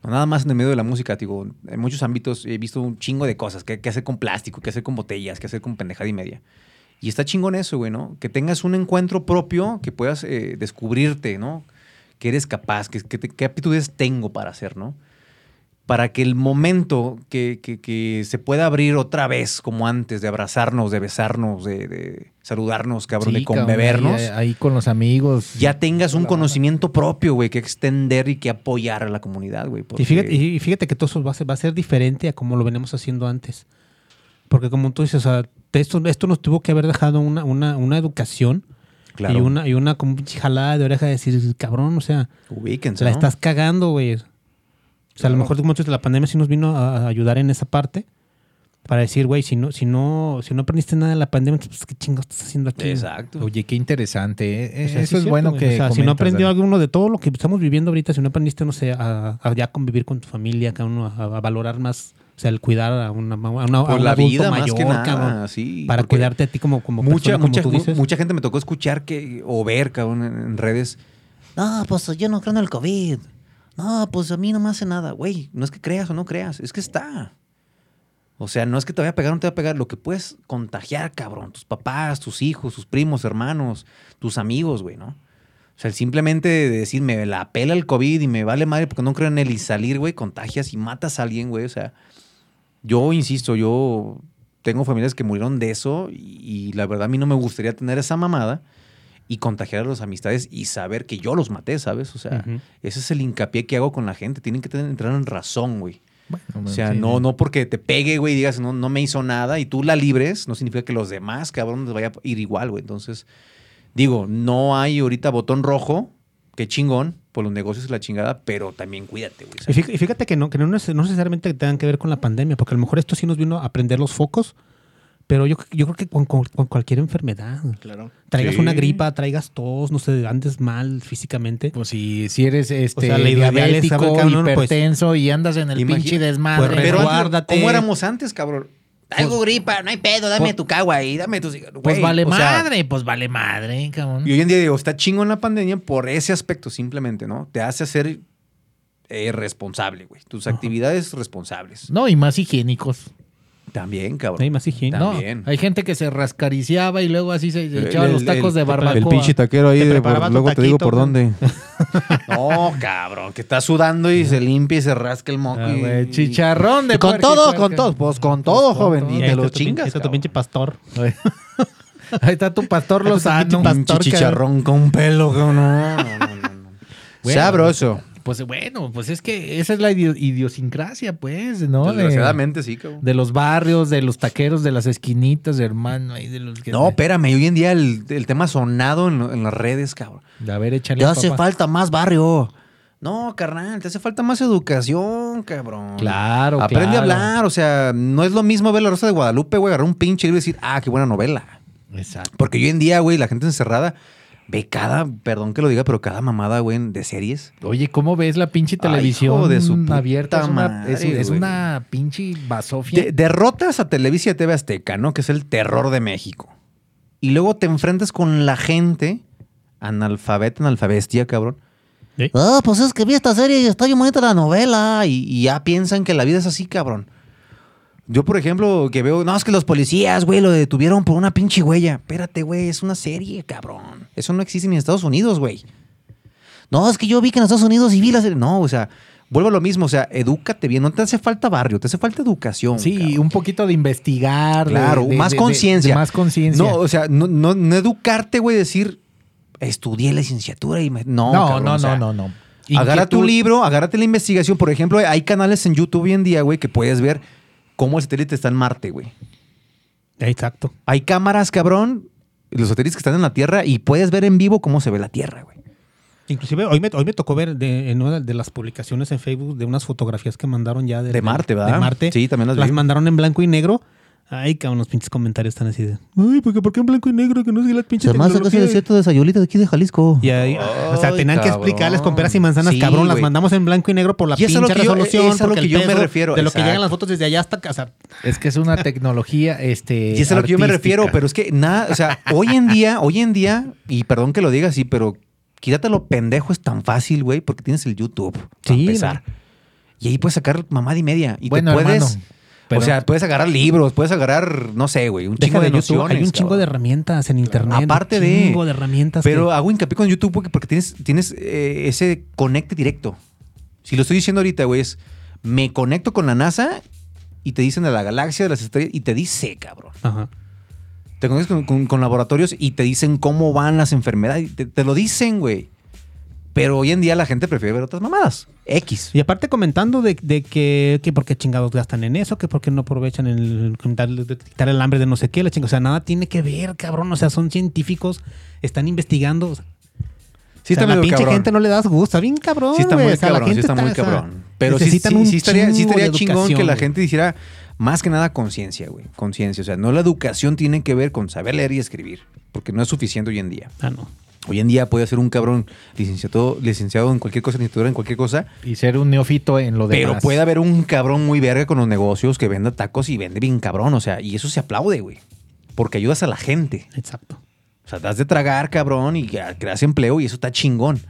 Speaker 8: No nada más en el medio de la música, digo, en muchos ámbitos he visto un chingo de cosas, que, que hacer con plástico, que hacer con botellas, que hacer con pendejada y media. Y está chingón eso, güey, ¿no? Que tengas un encuentro propio, que puedas eh, descubrirte, ¿no? Que eres capaz, que, que te- qué aptitudes tengo para hacer, ¿no? Para que el momento que, que- que se pueda abrir otra vez, como antes, de abrazarnos, de besarnos, de, de saludarnos, cabrón,
Speaker 6: Sí,
Speaker 8: de
Speaker 6: cabrón,
Speaker 8: conbebernos,
Speaker 6: ahí, ahí con los amigos.
Speaker 8: ya tengas un conocimiento propio, güey, que extender y que apoyar a la comunidad, güey. porque-
Speaker 7: Y fíjate, y fíjate que todo eso va a, ser, va a ser diferente a como lo venimos haciendo antes. Porque como tú dices, o sea, esto, esto nos tuvo que haber dejado una, una, una educación
Speaker 8: Claro.
Speaker 7: y una, y una como pinche jalada de oreja de decir, cabrón, o sea,
Speaker 8: Ubíquense,
Speaker 7: la
Speaker 8: ¿no?
Speaker 7: estás cagando, güey. O sea, a lo mejor como tú dices, la pandemia sí nos vino a, a ayudar en esa parte para decir, güey, si no, si no, si no aprendiste nada de la pandemia, pues qué chingo estás haciendo aquí.
Speaker 8: Exacto.
Speaker 6: Oye, qué interesante. ¿eh?
Speaker 7: O sea, sí
Speaker 6: Eso es
Speaker 7: cierto,
Speaker 6: bueno
Speaker 7: güey.
Speaker 6: que.
Speaker 7: O sea, si no aprendió alguno de todo lo que estamos viviendo ahorita, si no aprendiste, no sé, a, a ya convivir con tu familia, cada uno, a, a valorar más, o sea, el cuidar a, una, a, una- a
Speaker 8: Por
Speaker 7: un
Speaker 8: la
Speaker 7: adulto
Speaker 8: vida,
Speaker 7: mayor,
Speaker 8: más que nada,
Speaker 7: cabrón,
Speaker 8: sí,
Speaker 7: para cuidarte a ti como, como
Speaker 8: mucha,
Speaker 7: persona, como
Speaker 8: mucha,
Speaker 7: tú dices.
Speaker 8: mucha gente me tocó escuchar que, o ver, cabrón, en, en redes. No, pues yo no creo en el COVID. No, pues a mí no me hace nada. Güey, no es que creas o no creas, es que está. O sea, no es que te vaya a pegar o no te vaya a pegar. Lo que puedes contagiar, cabrón. Tus papás, tus hijos, tus primos, hermanos, tus amigos, güey, ¿no? O sea, el simplemente de la pela el COVID y me vale madre porque no creo en él y salir, güey, contagias y matas a alguien, güey. O sea, yo insisto, yo tengo familias que murieron de eso y la verdad a mí no me gustaría tener esa mamada y contagiar a las amistades y saber que yo los maté, ¿sabes? O sea, ese es el hincapié que hago con la gente. Tienen que tener, entrar en razón, güey.
Speaker 6: Bueno,
Speaker 8: O sea,
Speaker 6: sí.
Speaker 8: no, no porque te pegue, güey, y digas, no, no me hizo nada y tú la libres, no significa que los demás, cabrón, les vaya a ir igual, güey. Entonces, digo, no hay ahorita botón rojo, qué chingón, por los negocios y la chingada, pero también cuídate, güey.
Speaker 7: Y fíjate, que no, que no necesariamente tengan que ver con la pandemia, porque a lo mejor esto sí nos vino a prender los focos, pero yo, yo creo que con, con- con cualquier enfermedad,
Speaker 9: Claro.
Speaker 7: traigas
Speaker 8: Sí.
Speaker 7: una gripa, traigas tos, no sé, andes mal físicamente.
Speaker 6: Pues si, si eres este,
Speaker 7: O sea,
Speaker 6: diabético,
Speaker 7: pues,
Speaker 6: hipertenso y andas en el pinche desmadre.
Speaker 7: pues,
Speaker 8: pero antes,
Speaker 7: resguárdate.
Speaker 8: ¿cómo éramos antes, cabrón? Traigo gripa, no hay pedo, dame
Speaker 6: pues-
Speaker 8: tu cagua y dame tu cigarro.
Speaker 6: pues vale
Speaker 8: o sea,
Speaker 6: madre, pues vale madre, cabrón.
Speaker 8: Y hoy en día digo, está chingo en la pandemia por ese aspecto simplemente, ¿no? Te hace ser eh, responsable, güey. Tus actividades responsables.
Speaker 6: No, y más higiénicos.
Speaker 8: También, cabrón.
Speaker 7: Hay más higiene.
Speaker 6: No,
Speaker 8: También.
Speaker 6: hay gente que se rascariciaba y luego así se
Speaker 8: El-
Speaker 6: echaba los tacos
Speaker 8: el-
Speaker 6: de barbacoa.
Speaker 10: El pinche taquero ahí,
Speaker 7: Te
Speaker 10: por- luego te digo por dónde.
Speaker 8: No, cabrón, que está sudando y se limpia y se rasca el moco.
Speaker 6: Ah,
Speaker 8: y-
Speaker 6: chicharrón de
Speaker 10: Y con todo,
Speaker 6: puerca.
Speaker 10: con todo, pues con todo, joven.
Speaker 6: todo.
Speaker 10: Y
Speaker 7: Y
Speaker 10: te lo chingas.
Speaker 7: ahí está tu pinche pastor.
Speaker 6: Ahí está tu pastor Lozano.
Speaker 7: pastor,
Speaker 8: chicharrón con pelo, cabrón. No, no, no, no, no.
Speaker 6: Bueno,
Speaker 8: Sabroso.
Speaker 6: Pues bueno, pues es que esa es la idio- idiosincrasia, pues, ¿no? De,
Speaker 8: Desgraciadamente, sí, cabrón.
Speaker 6: de los barrios, de los taqueros, de las esquinitas, hermano, ahí de los que...
Speaker 8: No, espérame, hoy en día el, el tema sonado en, las redes, cabrón.
Speaker 6: A ver, échale,
Speaker 8: Te hace
Speaker 6: papá.
Speaker 8: falta más barrio. No, carnal, te hace falta más educación, cabrón.
Speaker 6: Claro,
Speaker 8: Aprende a hablar, o sea, no es lo mismo ver la Rosa de Guadalupe, güey, agarrar un pinche y decir, ah, qué buena novela.
Speaker 6: Exacto.
Speaker 8: Porque hoy en día, güey, la gente encerrada ve cada, perdón que lo diga, pero cada mamada, güey, de series.
Speaker 6: Oye, ¿cómo ves la pinche
Speaker 8: Ay,
Speaker 6: televisión
Speaker 8: hijo de su
Speaker 6: abierta? Es una,
Speaker 8: madre,
Speaker 6: es, una pinche basofia.
Speaker 8: De- derrotas a Televisa y TV Azteca, ¿no? Que es el terror de México. Y luego te enfrentas con la gente, analfabeta, analfabestia, cabrón.
Speaker 7: ¿Sí?
Speaker 8: Ah, pues es que vi esta serie y está bien bonita la novela. Y, y ya piensan que la vida es así, cabrón. Yo, por ejemplo, que veo, no, es que los policías, güey, lo detuvieron por una pinche huella. Espérate, güey, es una serie, cabrón. Eso no existe ni en Estados Unidos, güey. No, es que yo vi que en Estados Unidos y vi la serie. No, o sea, vuelvo a lo mismo, o sea, edúcate bien. No te hace falta barrio, te hace falta educación.
Speaker 6: sí,
Speaker 8: cabrón.
Speaker 6: un poquito de investigar.
Speaker 8: Claro,
Speaker 6: de-
Speaker 8: más
Speaker 6: de-
Speaker 8: conciencia.
Speaker 6: Más conciencia.
Speaker 8: No, o sea, no, no, no educarte, güey, decir, estudié licenciatura y me... No,
Speaker 6: no,
Speaker 8: cabrón,
Speaker 6: no,
Speaker 8: o sea,
Speaker 6: no, no, no.
Speaker 8: Agarra tu libro, agárrate la investigación. Por ejemplo, hay canales en YouTube hoy en día, güey, que puedes ver cómo el satélite está en Marte, güey.
Speaker 7: Exacto.
Speaker 8: Hay cámaras, cabrón, los satélites que están en la Tierra y puedes ver en vivo cómo se ve la Tierra, güey.
Speaker 7: Inclusive hoy me, hoy me tocó ver de, en una de las publicaciones en Facebook de unas fotografías que mandaron ya de,
Speaker 8: De Marte, ¿verdad?
Speaker 7: De Marte.
Speaker 8: Sí, también las vi.
Speaker 7: mandaron en blanco y negro. Ay, cabrón, los pinches comentarios están así de. Ay, ¿por qué, por qué en blanco y negro? Que no sigue la pinche tecnología?"
Speaker 10: de Sayulita de aquí de Jalisco.
Speaker 7: Y ahí, o sea, tenían que explicarles con peras y manzanas,
Speaker 8: Sí,
Speaker 7: cabrón, las mandamos en blanco y negro por la
Speaker 8: Y es
Speaker 7: pinche
Speaker 8: que yo-
Speaker 7: resolución.
Speaker 8: es a lo
Speaker 7: porque
Speaker 8: que
Speaker 7: el
Speaker 8: yo me refiero,
Speaker 7: De lo que llegan las fotos desde allá hasta casa.
Speaker 6: Es que es una tecnología, este.
Speaker 8: Y es a lo que yo me refiero, pero es que nada, o sea, hoy en día, hoy en día, y perdón que lo diga así, pero quítate lo pendejo es tan fácil, güey, porque tienes el YouTube. para
Speaker 7: Sí,
Speaker 8: empezar. Y ahí puedes sacar mamada y media. Y
Speaker 6: Bueno,
Speaker 8: te puedes.
Speaker 6: hermano, pero-
Speaker 8: o sea, puedes agarrar libros, puedes agarrar, no sé, güey, un
Speaker 7: Deja
Speaker 8: chingo de,
Speaker 7: de YouTube,
Speaker 8: nociones.
Speaker 7: hay un chingo de herramientas en internet.
Speaker 8: Aparte
Speaker 7: un
Speaker 8: de-
Speaker 7: chingo de herramientas.
Speaker 8: Pero
Speaker 7: que-
Speaker 8: hago hincapié con YouTube porque, porque tienes, tienes eh, ese conecte directo. Si lo estoy diciendo ahorita, güey, es me conecto con la NASA y te dicen de la galaxia, de las estrellas, y te dice, cabrón.
Speaker 7: Ajá.
Speaker 8: Te conectas con, con- con laboratorios y te dicen cómo van las enfermedades. Te, te lo dicen, güey. Pero hoy en día la gente prefiere ver otras mamadas. X.
Speaker 7: Y aparte comentando de, de que, que por qué chingados gastan en eso, que por qué no aprovechan el quitar, el hambre de no sé qué, la chingada. O sea, nada tiene que ver, cabrón. O sea, son científicos, están investigando. O sea,
Speaker 8: Sí
Speaker 7: o sea,
Speaker 8: está
Speaker 7: la pinche
Speaker 8: cabrón.
Speaker 7: gente no le das gusto. Está bien cabrón,
Speaker 8: Sí está muy
Speaker 7: O sea, la
Speaker 8: cabrón, sí está muy cabrón. Pero sí, sí, estaría, sí estaría chingón que la gente hiciera más que nada conciencia, güey. Conciencia. O sea, no la educación tiene que ver con saber leer y escribir. Porque no es suficiente hoy en día.
Speaker 7: Ah, no.
Speaker 8: Hoy en día puede ser un cabrón licenciado, licenciado en cualquier cosa, licenciatura en cualquier cosa,
Speaker 6: Y ser un neófito en lo demás.
Speaker 8: pero puede haber un cabrón muy verga con los negocios que venda tacos y vende bien cabrón. O sea, y eso se aplaude, güey. Porque ayudas a la gente.
Speaker 7: Exacto.
Speaker 8: O sea, das de tragar, cabrón, y creas empleo y eso está chingón.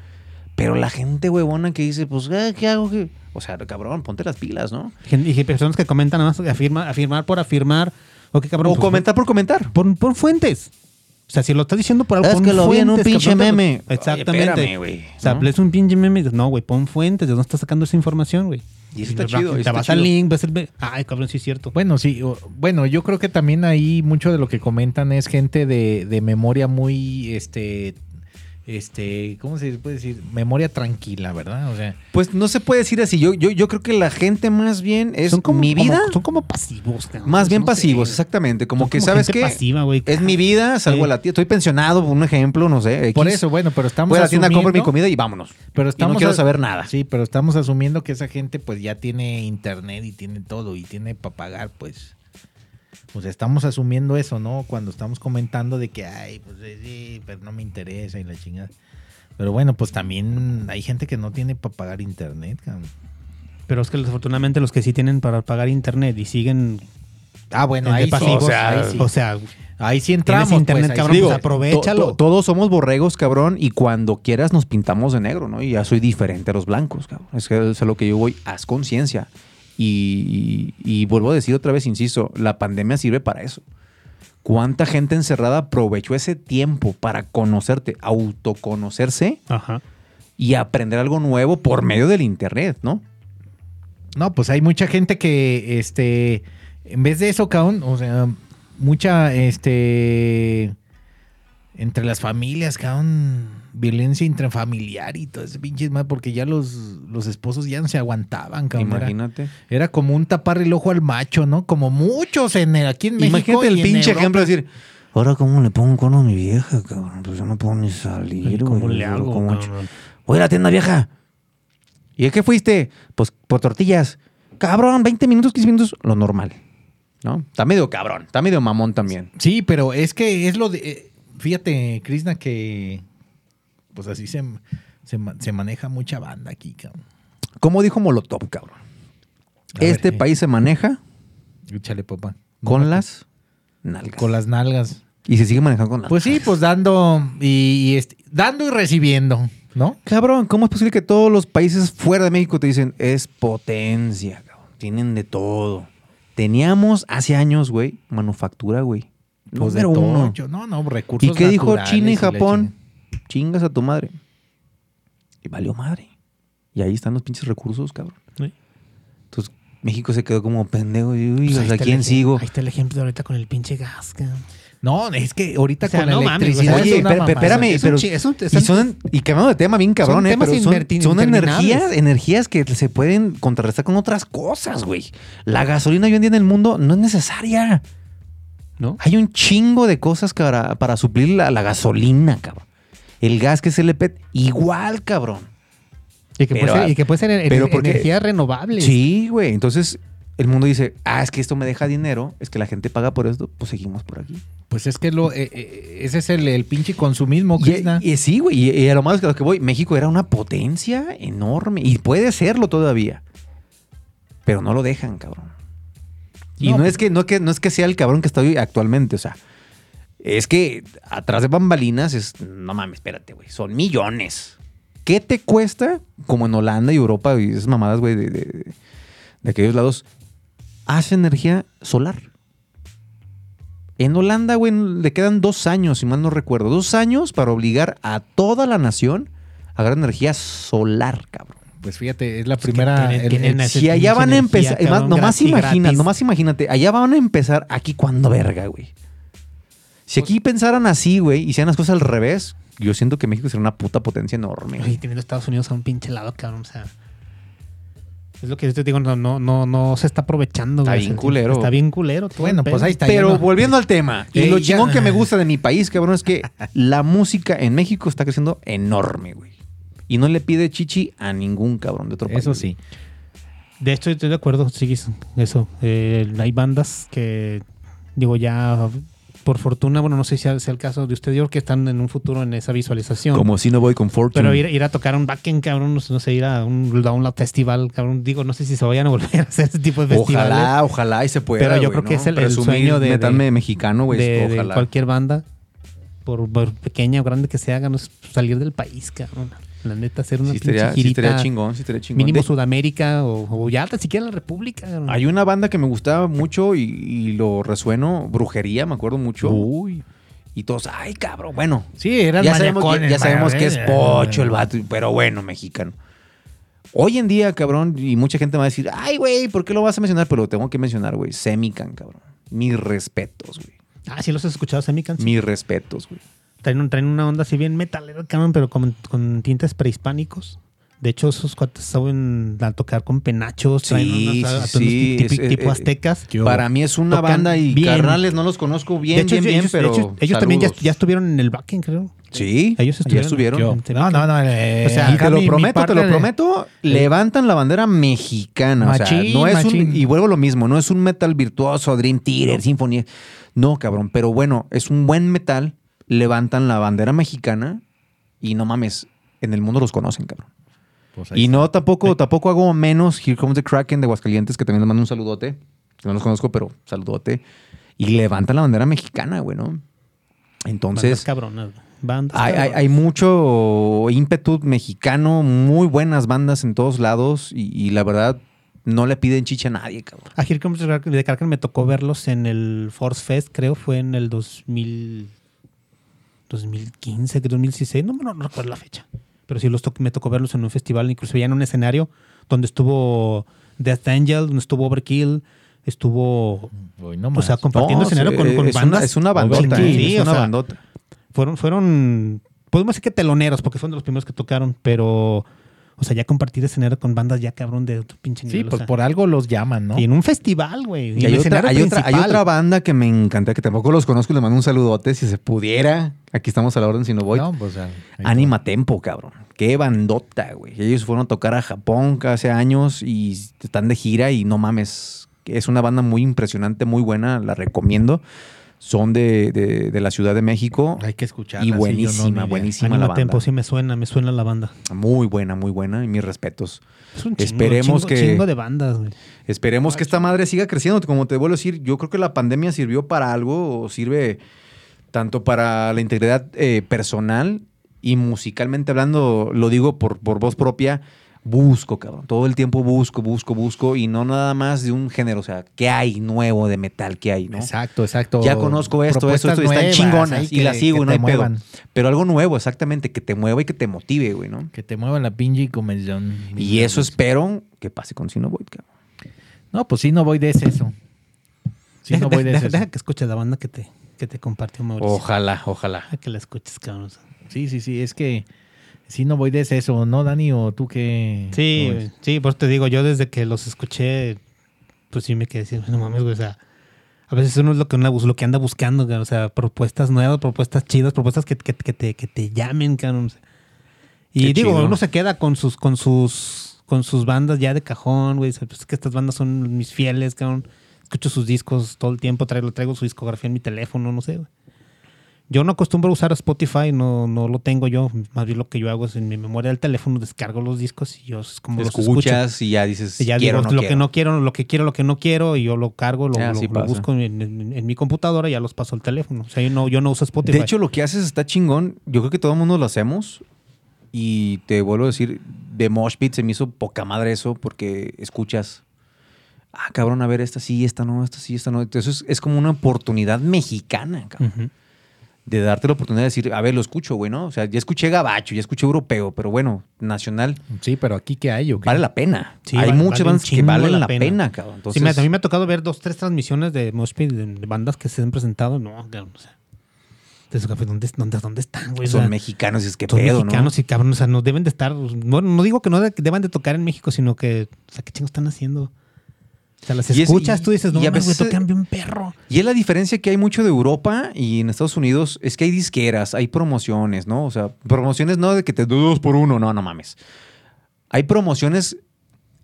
Speaker 8: Pero la gente huevona que dice, pues, ¿qué, qué hago? qué? O sea, cabrón, ponte las pilas, ¿no?
Speaker 7: Y personas que comentan nada más, afirma, afirmar por afirmar. O, que, cabrón,
Speaker 8: o
Speaker 7: pues,
Speaker 8: comentar por comentar.
Speaker 7: Pon fuentes. O sea, si lo estás diciendo por algo,
Speaker 8: Es
Speaker 7: pon
Speaker 8: que lo vi en un pinche
Speaker 7: cabrón.
Speaker 8: meme.
Speaker 7: Exactamente.
Speaker 8: Oye, espérame, güey,
Speaker 7: O sea,
Speaker 8: ¿no?
Speaker 7: es un pinche meme. No, güey, pon fuentes. ¿De dónde estás sacando esa información, güey?
Speaker 8: Y eso está chido,
Speaker 7: Te
Speaker 8: está
Speaker 7: vas
Speaker 8: chido.
Speaker 7: al link, ves el... Ay, cabrón, sí es cierto.
Speaker 6: Bueno, sí. Bueno, yo creo que también ahí mucho de lo que comentan es gente de, de memoria muy, este, este, ¿cómo se puede decir? Memoria tranquila, ¿verdad? O sea,
Speaker 8: Pues no se puede decir así. Yo, yo, yo creo que la gente más bien es
Speaker 7: Son como,
Speaker 8: mi
Speaker 7: como-
Speaker 8: vida.
Speaker 7: son como pasivos, cabrón.
Speaker 8: más bien
Speaker 7: No sé.
Speaker 8: pasivos, exactamente. Como
Speaker 7: Son
Speaker 8: que,
Speaker 7: como
Speaker 8: ¿sabes
Speaker 7: gente
Speaker 8: qué?
Speaker 7: pasiva, güey.
Speaker 8: Es mi vida, salgo a la tienda. Estoy pensionado, por un ejemplo, no sé. X.
Speaker 6: por eso, bueno, pero estamos
Speaker 8: Voy a la tienda, compro mi comida y vámonos.
Speaker 6: Pero
Speaker 8: Y
Speaker 6: estamos
Speaker 8: no quiero
Speaker 6: a-
Speaker 8: saber nada.
Speaker 6: Sí, pero estamos asumiendo que esa gente pues ya tiene internet y tiene todo y tiene para pagar, pues. Pues estamos asumiendo eso, ¿no? Cuando estamos comentando de que, ay, pues sí, pero no me interesa y la chingada. Pero bueno, pues también hay gente que no tiene para pagar internet, cabrón.
Speaker 7: Pero es que desafortunadamente los que sí tienen para pagar internet y siguen
Speaker 6: Ah, bueno, ahí sí.
Speaker 7: pasivos,
Speaker 6: o sea,
Speaker 7: ahí sí. o sea,
Speaker 6: Ahí sí entramos.
Speaker 7: Internet,
Speaker 6: pues, ahí
Speaker 7: cabrón,
Speaker 6: sí.
Speaker 7: pues, aprovechalo.
Speaker 8: to- to- todos somos borregos, cabrón, y cuando quieras nos pintamos de negro, ¿no? Y ya soy diferente a los blancos, cabrón. Es que es a lo que yo voy, haz conciencia. Y, y- y vuelvo a decir otra vez, insisto, la pandemia sirve para eso. ¿Cuánta gente encerrada aprovechó ese tiempo para conocerte, autoconocerse
Speaker 7: ajá.
Speaker 8: y aprender algo nuevo por medio del internet, ¿no?
Speaker 6: No, pues hay mucha gente que, este, en vez de eso, cabrón, o sea, mucha, este, entre las familias, cabrón, violencia intrafamiliar y todo ese pinche más, porque ya los, los esposos ya no se aguantaban, cabrón.
Speaker 8: Imagínate.
Speaker 6: era como un tapar el ojo al macho, ¿no? Como muchos en aquí en México.
Speaker 8: Imagínate el
Speaker 6: y
Speaker 8: pinche ejemplo de decir,
Speaker 10: Ahora, ¿cómo le pongo cuerno a mi vieja, cabrón? Pues yo no puedo ni salir,
Speaker 7: ¿Cómo
Speaker 10: güey.
Speaker 7: le hago,
Speaker 10: ¿Cómo ch-
Speaker 7: cabrón?
Speaker 8: Voy a la tienda vieja. ¿Y a qué fuiste? Pues por tortillas. Cabrón, 20 minutos, 15 minutos, lo normal. ¿No? Está medio cabrón, está medio mamón también.
Speaker 6: Sí, pero es que es lo de. Fíjate, Krishna, que pues así se, se, ma- se maneja mucha banda aquí, cabrón.
Speaker 8: Como dijo Molotov, cabrón.
Speaker 6: A ver,
Speaker 8: este
Speaker 6: eh.
Speaker 8: país se maneja
Speaker 6: Échale, papá.
Speaker 8: con
Speaker 6: No,
Speaker 8: las nalgas.
Speaker 6: Con las nalgas.
Speaker 8: Y se sigue manejando con las
Speaker 6: Pues sí, pues dando y, y este- dando y recibiendo, ¿no?
Speaker 8: Cabrón, ¿cómo es posible que todos los países fuera de México te dicen es potencia, cabrón? Tienen de todo. Teníamos hace años, güey, manufactura, güey.
Speaker 6: Pues de
Speaker 8: Número uno.
Speaker 6: tocho. No, no, recursos
Speaker 8: ¿Y qué dijo China y
Speaker 6: la
Speaker 8: Japón? Chingas a tu madre. Y valió madre. Y ahí están los pinches recursos, cabrón.
Speaker 7: Sí.
Speaker 8: Entonces, México se quedó como pendejo. Y, uy,
Speaker 7: Pues el
Speaker 8: ¿quién sigo?
Speaker 7: Ahí está el ejemplo de ahorita con el pinche gas, cabrón.
Speaker 6: No, es que ahorita
Speaker 7: O sea,
Speaker 6: con la
Speaker 7: no mames,
Speaker 6: electricidad
Speaker 7: o sea,
Speaker 6: es
Speaker 8: Oye, espérame,
Speaker 7: Es un
Speaker 8: pero.
Speaker 7: chi- es un-
Speaker 8: y, son, y cambiando de tema bien cabrón,
Speaker 7: Son
Speaker 8: eh, pero son, energías, energías que se pueden contrarrestar con otras cosas, güey. La gasolina hoy en día en el mundo no es necesaria.
Speaker 7: ¿No?
Speaker 8: Hay un chingo de cosas para, para suplir la, la gasolina, cabrón. El gas que es PET, igual, cabrón.
Speaker 7: Y que,
Speaker 8: Pero,
Speaker 7: puede
Speaker 8: ah,
Speaker 7: ser, y que puede ser
Speaker 8: pero
Speaker 7: en-
Speaker 8: porque-
Speaker 7: energías renovables.
Speaker 8: Sí, güey. Entonces, el mundo dice, ah, es que esto me deja dinero, es que la gente paga por esto, pues seguimos por aquí.
Speaker 6: Pues es que lo, eh, eh, ese es el, el pinche consumismo,
Speaker 8: Y,
Speaker 6: Krishna.
Speaker 8: y sí, güey. Y, y a lo más que a lo que voy, México era una potencia enorme. Y puede serlo todavía. Pero no lo dejan, cabrón. Y
Speaker 6: No,
Speaker 8: no, es que, no, que, no es que sea el cabrón que está hoy actualmente. O sea, es que atrás de bambalinas es. No mames, espérate, güey. Son millones. ¿Qué te cuesta? Como en Holanda y Europa y esas mamadas, güey, de, de- de aquellos lados. Hace energía solar. En Holanda, güey, le quedan dos años, si mal no recuerdo. Dos años para obligar a toda la nación a agarrar energía solar, cabrón.
Speaker 6: Pues fíjate, es la primera.
Speaker 7: tienen
Speaker 6: el-
Speaker 8: Si allá van a empezar,
Speaker 7: cabrón,
Speaker 8: nomás imagina, nomás imagínate, allá van a empezar aquí cuando verga, güey. Si aquí pensaran así, güey, y sean las cosas al revés, yo siento que México sería una puta potencia enorme. Güey.
Speaker 7: teniendo Estados Unidos a un pinche lado, cabrón. O sea. Es lo que yo te digo, no, no, no, no se está aprovechando.
Speaker 8: Está
Speaker 7: güey.
Speaker 8: bien culero.
Speaker 7: Está bien culero. todo
Speaker 6: Bueno, pues ahí está.
Speaker 8: Pero volviendo al tema, y
Speaker 6: Eh,
Speaker 8: lo
Speaker 6: ya-
Speaker 8: chingón que me gusta de mi país, cabrón, es que la música en México está creciendo enorme, güey. Y no le pide chichi a ningún cabrón de otro país.
Speaker 6: Eso sí.
Speaker 7: De hecho, estoy de acuerdo, sí, eso. Eh, hay bandas que, digo, ya por fortuna, bueno, no sé si sea, el caso de usted, yo creo que están en un futuro en esa visualización.
Speaker 8: Como si no voy con Fortune.
Speaker 7: Pero ir, ir a tocar un backend, cabrón, no sé, ir a un, un festival, cabrón, digo, no sé si se vayan a volver a hacer ese tipo de festivales.
Speaker 8: Ojalá, ojalá y se pueda.
Speaker 7: Pero yo creo que es el- el sueño de-
Speaker 8: metal
Speaker 7: de-
Speaker 8: mexicano, güey.
Speaker 7: de, cualquier banda, por, por pequeña o grande que se haga, no es salir del país, cabrón. La neta, hacer una
Speaker 8: Sí estaría, sí estaría chingón, sí estaría chingón.
Speaker 7: mínimo
Speaker 8: De-
Speaker 7: Sudamérica o, o ya tan siquiera la República.
Speaker 8: hay una banda que me gustaba mucho y, y lo resueno, Brujería, me acuerdo mucho.
Speaker 6: Uy.
Speaker 8: Y todos, ay, cabrón, bueno.
Speaker 6: Sí, eran
Speaker 8: Ya sabemos,
Speaker 6: maniacones,
Speaker 8: ya sabemos que es pocho el vato, pero bueno, mexicano. Hoy en día, cabrón, y mucha gente va a decir, ay, güey, ¿por qué lo vas a mencionar? Pero lo tengo que mencionar, güey. Semican, cabrón. Mis respetos, güey.
Speaker 7: Ah, sí los has escuchado, Semican. Sí.
Speaker 8: Mis respetos, güey.
Speaker 7: Traen, traen una onda así bien metalera, cabrón, pero con, con tintes prehispánicos. De hecho, esos cuates saben a tocar con penachos, traen unos
Speaker 8: sí,
Speaker 7: tipo,
Speaker 8: es-
Speaker 7: tipo
Speaker 8: eh,
Speaker 7: aztecas.
Speaker 6: Yo-
Speaker 8: Para mí es una banda y
Speaker 7: bien.
Speaker 8: carnales no los conozco bien,
Speaker 7: de hecho,
Speaker 8: bien,
Speaker 7: ellos,
Speaker 8: bien, pero
Speaker 7: ellos, ellos también ya, ya estuvieron en el backend, creo.
Speaker 8: Sí,
Speaker 7: Ellos
Speaker 8: ya
Speaker 7: estuvieron.
Speaker 8: estuvieron.
Speaker 6: No, no, no. eh,
Speaker 7: O sea,
Speaker 8: Y te lo
Speaker 6: mi- mi
Speaker 8: prometo, te lo prometo, levantan la bandera mexicana. o sea, no es un, y vuelvo a lo mismo, no es un metal virtuoso, Dream Theater, Sinfonía. No, cabrón, pero bueno, es un buen metal, levantan la bandera mexicana y no mames, en el mundo los conocen, cabrón.
Speaker 6: Pues
Speaker 8: Y
Speaker 6: está.
Speaker 8: no, tampoco, tampoco hago menos Here Comes the Kraken de Aguascalientes, que también les mando un saludote. que No los conozco, pero saludote. Y levantan la bandera mexicana, güey, ¿no?
Speaker 7: Bandas
Speaker 8: Entonces,
Speaker 7: cabronas. Bandas
Speaker 8: hay, hay- hay mucho ímpetu mexicano, muy buenas bandas en todos lados. Y, y la verdad, no le piden chicha a nadie, cabrón.
Speaker 7: A Here Comes the Kraken- de Kraken me tocó verlos en el Force Fest, creo, fue en el 2000, 2015, que 2016, no, no, no recuerdo la fecha. Pero sí los to- me tocó verlos en un festival, incluso ya en un escenario donde estuvo Death Angel, donde estuvo Overkill, estuvo,
Speaker 6: no
Speaker 7: o sea, compartiendo
Speaker 8: No,
Speaker 7: escenario
Speaker 8: sí,
Speaker 7: con, con
Speaker 8: es
Speaker 7: bandas.
Speaker 8: Una, es una bandota, ¿eh?
Speaker 7: sí,
Speaker 8: es
Speaker 7: o
Speaker 8: una
Speaker 7: sea,
Speaker 8: bandota.
Speaker 7: Fueron, fueron, podemos decir que teloneros, porque fueron de los primeros que tocaron, pero, o sea, ya compartir escenario con bandas ya cabrón de otro pinche
Speaker 6: Sí,
Speaker 7: nivel. o
Speaker 6: pues
Speaker 7: sea.
Speaker 6: por algo los llaman, ¿no?
Speaker 7: Y en un festival, güey.
Speaker 8: Y
Speaker 7: en
Speaker 8: hay otra, hay, otra, hay otra banda que me encanta, que tampoco los conozco y les mando un saludote si se pudiera. Aquí estamos a la orden si no voy.
Speaker 6: No, pues,
Speaker 8: Anima Tempo, cabrón. Qué bandota, güey. Ellos fueron a tocar a Japón hace años y están de gira y no mames. Es una banda muy impresionante, muy buena, la recomiendo. Son de, de- de la Ciudad de México.
Speaker 6: Hay que escuchar.
Speaker 8: Y buenísima, buenísima la
Speaker 7: Anima
Speaker 8: banda.
Speaker 7: Tempo, sí me suena, me suena la banda.
Speaker 8: Muy buena, muy buena. Y mis respetos.
Speaker 7: Es un chingo,
Speaker 8: Esperemos
Speaker 7: chingo,
Speaker 8: que-
Speaker 7: chingo de bandas, güey.
Speaker 8: Esperemos que esta madre siga creciendo. Como te vuelvo a decir, yo creo que la pandemia sirvió para algo, o sirve tanto para la integridad eh, personal y musicalmente hablando, lo digo por, por voz propia, busco, cabrón. Todo el tiempo busco, busco, busco, y no nada más de un género. O sea, ¿qué hay nuevo de metal? ¿Qué hay, no?
Speaker 6: Exacto, exacto.
Speaker 8: Ya conozco esto, esto,
Speaker 6: Propuestas
Speaker 8: esto, y están
Speaker 6: nuevas,
Speaker 8: chingonas. Y
Speaker 6: que-
Speaker 8: las sigo,
Speaker 6: que
Speaker 8: no hay pedo. Pero algo nuevo, exactamente, que te mueva y que te motive, güey, ¿no?
Speaker 6: Que te muevan la pinche convención.
Speaker 8: Y eso espero que pase con Sinovoid, cabrón.
Speaker 6: No, pues sí, no voy de ese eso. Sí,
Speaker 7: deja,
Speaker 6: no voy de
Speaker 7: deja-
Speaker 6: ese
Speaker 7: deja
Speaker 6: eso.
Speaker 7: que escuches la banda que te, que te compartió Mauricio.
Speaker 8: Ojalá, ojalá.
Speaker 7: Deja que la escuches, cabrón.
Speaker 6: Sí, sí, sí, es que sí no voy de eso, ¿no, Dani? ¿O tú qué?
Speaker 7: Sí,
Speaker 6: ves?
Speaker 7: sí, por eso te digo, yo desde que los escuché, pues sí me quedé diciendo, no mames, güey, o sea, A veces uno es lo que, bus- lo que anda buscando, o sea, propuestas nuevas, propuestas chidas, propuestas que, que- que te, que te llamen, cabrón. Y
Speaker 8: Qué
Speaker 7: digo,
Speaker 8: chido.
Speaker 7: uno se queda con sus, con sus, con sus bandas ya de cajón, güey. Pues es que estas bandas son mis fieles, cabrón. Escucho sus discos todo el tiempo, traigo, traigo su discografía en mi teléfono, no sé, güey. Yo no acostumbro a usar Spotify, no, no lo tengo yo. Más bien lo que yo hago es en mi memoria del teléfono, descargo los discos y yo es como los escucho.
Speaker 8: Escuchas y ya dices,
Speaker 7: Y ya
Speaker 8: quiero,
Speaker 7: digo
Speaker 8: no
Speaker 7: lo
Speaker 8: quiero.
Speaker 7: que no quiero, lo que quiero, lo que no quiero, y yo lo cargo, lo,
Speaker 8: Ah,
Speaker 7: lo- lo busco en, en- en mi computadora y ya los paso al teléfono. O sea, yo no, yo no uso Spotify.
Speaker 8: De hecho, lo que haces está chingón. Yo creo que todo el mundo lo hacemos. Y te vuelvo a decir, de Mosh Pit se me hizo poca madre eso porque escuchas. Ah, cabrón, a ver, esta sí, esta no, esta sí, esta no. Entonces es como una oportunidad mexicana, cabrón. De darte la oportunidad de decir, a ver, lo escucho, güey, ¿no? O sea, ya escuché gabacho, ya escuché europeo, pero bueno, nacional,
Speaker 6: Sí, pero aquí qué hay, ¿o qué?
Speaker 8: vale la pena.
Speaker 7: Sí,
Speaker 8: Hay
Speaker 7: vale-
Speaker 8: muchas
Speaker 7: vale
Speaker 8: bandas que valen
Speaker 7: la pena.
Speaker 8: pena, cabrón. Entonces,
Speaker 7: Sí, me- a mí me ha tocado ver dos, tres transmisiones de Moshpit de, bandas que se han presentado. No, cabrón, o sea. ¿dónde, dónde, ¿Dónde están, güey? O
Speaker 8: son
Speaker 7: sea,
Speaker 8: mexicanos y es que
Speaker 7: son
Speaker 8: pedo,
Speaker 7: mexicanos y cabrón, o sea, no deben de estar. No, no digo que no de- deban de tocar en México, sino que, o sea, ¿qué chingos están haciendo? O sea, las
Speaker 8: Y es-
Speaker 7: escuchas,
Speaker 8: y-
Speaker 7: tú dices, no,
Speaker 8: y a
Speaker 7: mames, güey,
Speaker 8: veces-
Speaker 7: tocan bien perro.
Speaker 8: Y es la diferencia que hay mucho de Europa y en Estados Unidos es que hay disqueras, hay promociones, ¿no? O sea, promociones no de que te dos por uno, no, no mames. Hay promociones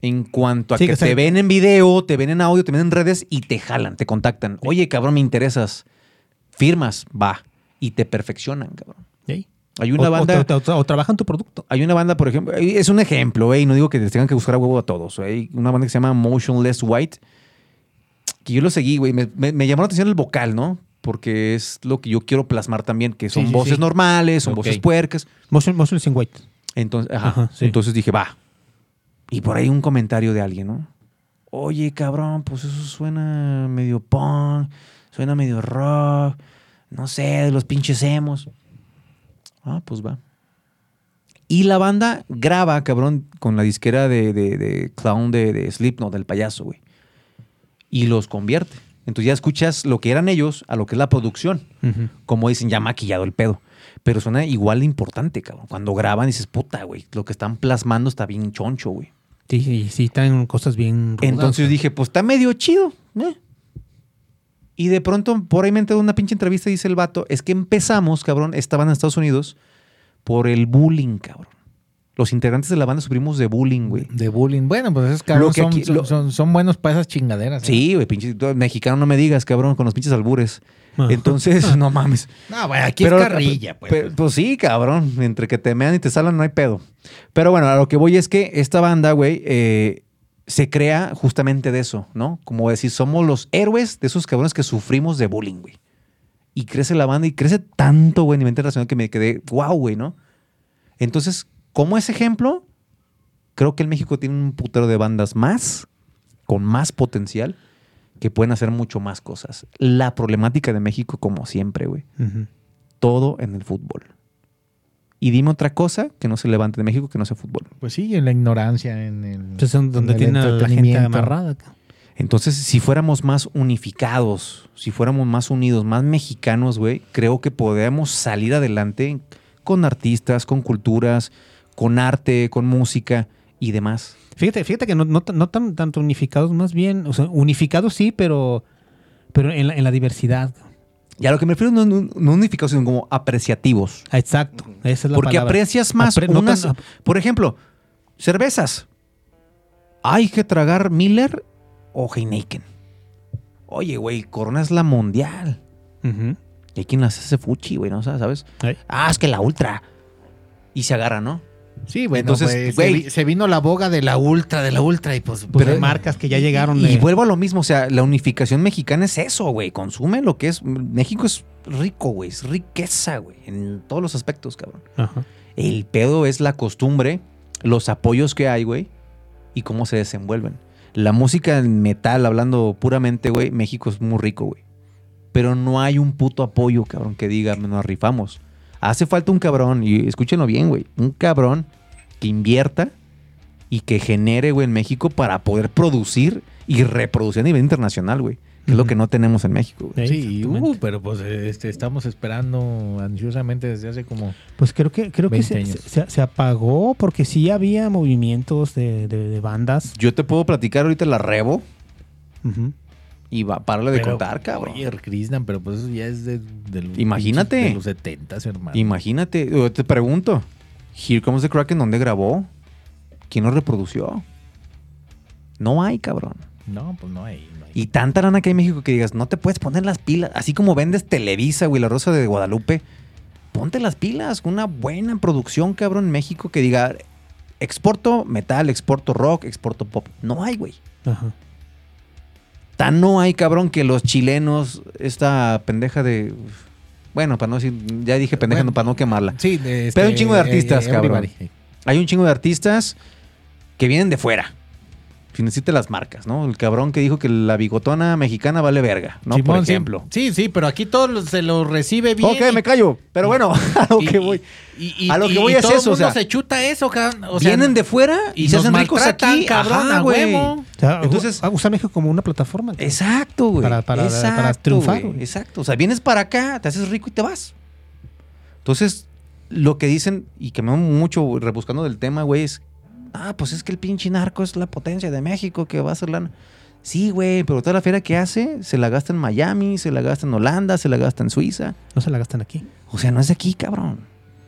Speaker 8: en cuanto a
Speaker 7: Sí,
Speaker 8: que
Speaker 7: que
Speaker 8: te ven en video, te ven en audio, te ven en redes y te jalan, te contactan. Oye, cabrón, me interesas. Firmas, va. Y te perfeccionan, cabrón. Hay una
Speaker 7: o,
Speaker 8: banda...
Speaker 7: o- o- o trabajan tu producto.
Speaker 8: Hay una banda, por ejemplo, eh, es un ejemplo, ¿eh? y no digo que les tengan que buscar a huevo a todos. ¿eh? Hay una banda que se llama Motionless White, que yo lo seguí, güey. Me, me- me llamó la atención el vocal, ¿no? Porque es lo que yo quiero plasmar también, que son
Speaker 7: Sí, sí,
Speaker 8: voces
Speaker 7: sí.
Speaker 8: normales, son voces puercas.
Speaker 7: Motion, motion in White.
Speaker 8: Entonces, ajá,
Speaker 7: Ajá, sí.
Speaker 8: entonces dije, va. Y por ahí un comentario de alguien, ¿no? Oye, cabrón, pues eso suena medio punk, suena medio rock, no sé, de los pinches emos. Ah, pues va. Y la banda graba, cabrón, con la disquera de, de- de Clown de, de Slipknot, del payaso, güey. Y los convierte. Entonces ya escuchas lo que eran ellos a lo que es la producción. Como dicen, ya maquillado el pedo. Pero suena igual de importante, cabrón. Cuando graban dices, puta, güey, lo que están plasmando está bien choncho, güey.
Speaker 7: Sí, sí, sí, traen cosas bien. rudas,
Speaker 8: Entonces dije, pues está medio chido. ¿eh? Y de pronto, por ahí me enteré de una pinche entrevista, dice el vato, es que empezamos, cabrón, estaban en Estados Unidos por el bullying, cabrón. Los integrantes de la banda sufrimos de bullying, güey.
Speaker 6: De bullying. Bueno, pues esos cabrón
Speaker 8: que
Speaker 6: son,
Speaker 8: aquí-
Speaker 6: son,
Speaker 8: lo-
Speaker 6: son- son buenos para esas chingaderas. ¿eh?
Speaker 8: Sí, güey, pinche mexicano, no me digas, cabrón, con los pinches albures.
Speaker 7: Ah.
Speaker 8: Entonces, no mames.
Speaker 6: No, bueno, aquí
Speaker 8: Pero-
Speaker 6: es carrilla, pues.
Speaker 8: Pues sí, cabrón. Entre que te mean y te salan no hay pedo. Pero bueno, a lo que voy es que esta banda, güey, eh, se crea justamente de eso, ¿no? Como decir, somos los héroes de esos cabrones que sufrimos de bullying, güey. Y crece la banda y crece tanto, güey, a nivel internacional que me quedé, wow, güey, ¿no? Entonces, como ese ejemplo, creo que el México tiene un putero de bandas más, con más potencial, que pueden hacer mucho más cosas. La problemática de México, como siempre, güey todo en el fútbol. Y dime otra cosa que no se levante de México que no sea fútbol.
Speaker 6: Pues sí, en la ignorancia, en el.
Speaker 7: Pues es donde
Speaker 6: en el
Speaker 7: tiene a la gente amarrada.
Speaker 8: Entonces, si fuéramos más unificados, si fuéramos más unidos, más mexicanos, güey, creo que podemos salir adelante con artistas, con culturas, con arte, con música y demás.
Speaker 7: Fíjate, fíjate que no, no tan, tanto unificados, más bien, o sea, unificados sí, pero, pero en, la, en la diversidad.
Speaker 8: Y a lo que me refiero no, no- no unificados, sino como apreciativos.
Speaker 7: Exacto, esa es la
Speaker 8: Porque
Speaker 7: palabra.
Speaker 8: aprecias más
Speaker 7: Apre-
Speaker 8: unas... por ejemplo, cervezas. Hay que tragar Miller o Heineken. Oye, güey, Corona es la mundial. Y hay quien las hace fuchi, güey, ¿no? ¿Sabes?
Speaker 7: Ay.
Speaker 8: Ah, es que la ultra. Y se agarra, ¿no?
Speaker 6: Sí, bueno,
Speaker 8: Entonces,
Speaker 6: pues, se, vi- se vino la boga de la ultra, de la ultra, y pues.
Speaker 7: Pues
Speaker 8: Pero-
Speaker 7: hay marcas que ya llegaron.
Speaker 8: Y
Speaker 7: de-
Speaker 8: vuelvo a lo mismo, o sea, la unificación mexicana es eso, güey. Consume lo que es. México es rico, güey. Es riqueza, güey. En todos los aspectos, cabrón.
Speaker 7: Ajá.
Speaker 8: El pedo es la costumbre, los apoyos que hay, güey, y cómo se desenvuelven. La música en metal, hablando puramente, güey, México es muy rico, güey. Pero no hay un puto apoyo, cabrón, que diga, nos rifamos. Hace falta un cabrón, y escúchenlo bien, güey, un cabrón que invierta y que genere, güey, en México para poder producir y reproducir a nivel internacional, güey. Que es lo que no tenemos en México, güey.
Speaker 6: Sí, uh, pero pues este, estamos esperando ansiosamente desde hace como.
Speaker 7: Pues creo que, creo que
Speaker 6: 20
Speaker 7: se,
Speaker 6: años.
Speaker 7: se- se apagó porque sí había movimientos de, de- de bandas.
Speaker 8: Yo te puedo platicar ahorita la Rebo,
Speaker 7: Ujú.
Speaker 8: Y va, párale de
Speaker 6: Pero,
Speaker 8: contar, cabrón.
Speaker 6: Oye, Krishna, pero pues eso ya es de, de los
Speaker 8: Imagínate.
Speaker 6: De los 70, hermano.
Speaker 8: Imagínate, yo te pregunto, Here Comes the Kraken, ¿dónde grabó? ¿Quién lo reprodució? No hay, cabrón.
Speaker 6: No, pues no hay. No hay.
Speaker 8: Y tanta lana que hay en México que digas, no te puedes poner las pilas. Así como vendes Televisa, güey, la Rosa de Guadalupe. Ponte las pilas. Una buena producción, cabrón, en México que diga, exporto metal, exporto rock, exporto pop. No hay, güey.
Speaker 7: Ajá.
Speaker 8: Tan no hay, cabrón, que los chilenos, esta pendeja de... Bueno, para no decir, ya dije pendeja,
Speaker 6: Bueno,
Speaker 8: no, para no quemarla.
Speaker 6: Sí, de este,
Speaker 8: Pero hay un chingo de artistas,
Speaker 6: eh,
Speaker 8: cabrón.
Speaker 6: everybody.
Speaker 8: Hay un chingo de artistas que vienen de fuera. Sin decirte las marcas, ¿no? El cabrón que dijo que la bigotona mexicana vale verga, ¿no? Por
Speaker 6: Simón,
Speaker 8: ejemplo.
Speaker 6: Sí, sí, pero aquí todo lo- se lo recibe bien.
Speaker 8: Ok, me callo. Pero bueno, a lo
Speaker 6: y-
Speaker 8: que voy.
Speaker 6: y- y-
Speaker 8: a lo
Speaker 6: y-
Speaker 8: que voy
Speaker 6: y
Speaker 8: es
Speaker 6: todo
Speaker 8: eso, o sea,
Speaker 6: se chuta eso, cabrón. O sea,
Speaker 8: Vienen de fuera y,
Speaker 6: y
Speaker 8: se hacen ricos aquí.
Speaker 6: cabrón,
Speaker 8: Ajá,
Speaker 6: a
Speaker 8: güey.
Speaker 6: huevo.
Speaker 7: O sea,
Speaker 8: Entonces-
Speaker 7: usa México como una plataforma. cabrón.
Speaker 8: Exacto, güey.
Speaker 7: Para- para-
Speaker 8: Exacto,
Speaker 7: para triunfar,
Speaker 8: güey.
Speaker 7: güey.
Speaker 8: Exacto. O sea, vienes para acá, te haces rico y te vas. Entonces, lo que dicen, y que me mucho rebuscando del tema, güey, es, ah, pues es que el pinche narco es la potencia de México que va a hacer lana. Sí, güey, pero toda la feria que hace se la gasta en Miami, se la gasta en Holanda, se la gasta en Suiza.
Speaker 7: No se la gastan aquí.
Speaker 8: O sea, no es de aquí, cabrón.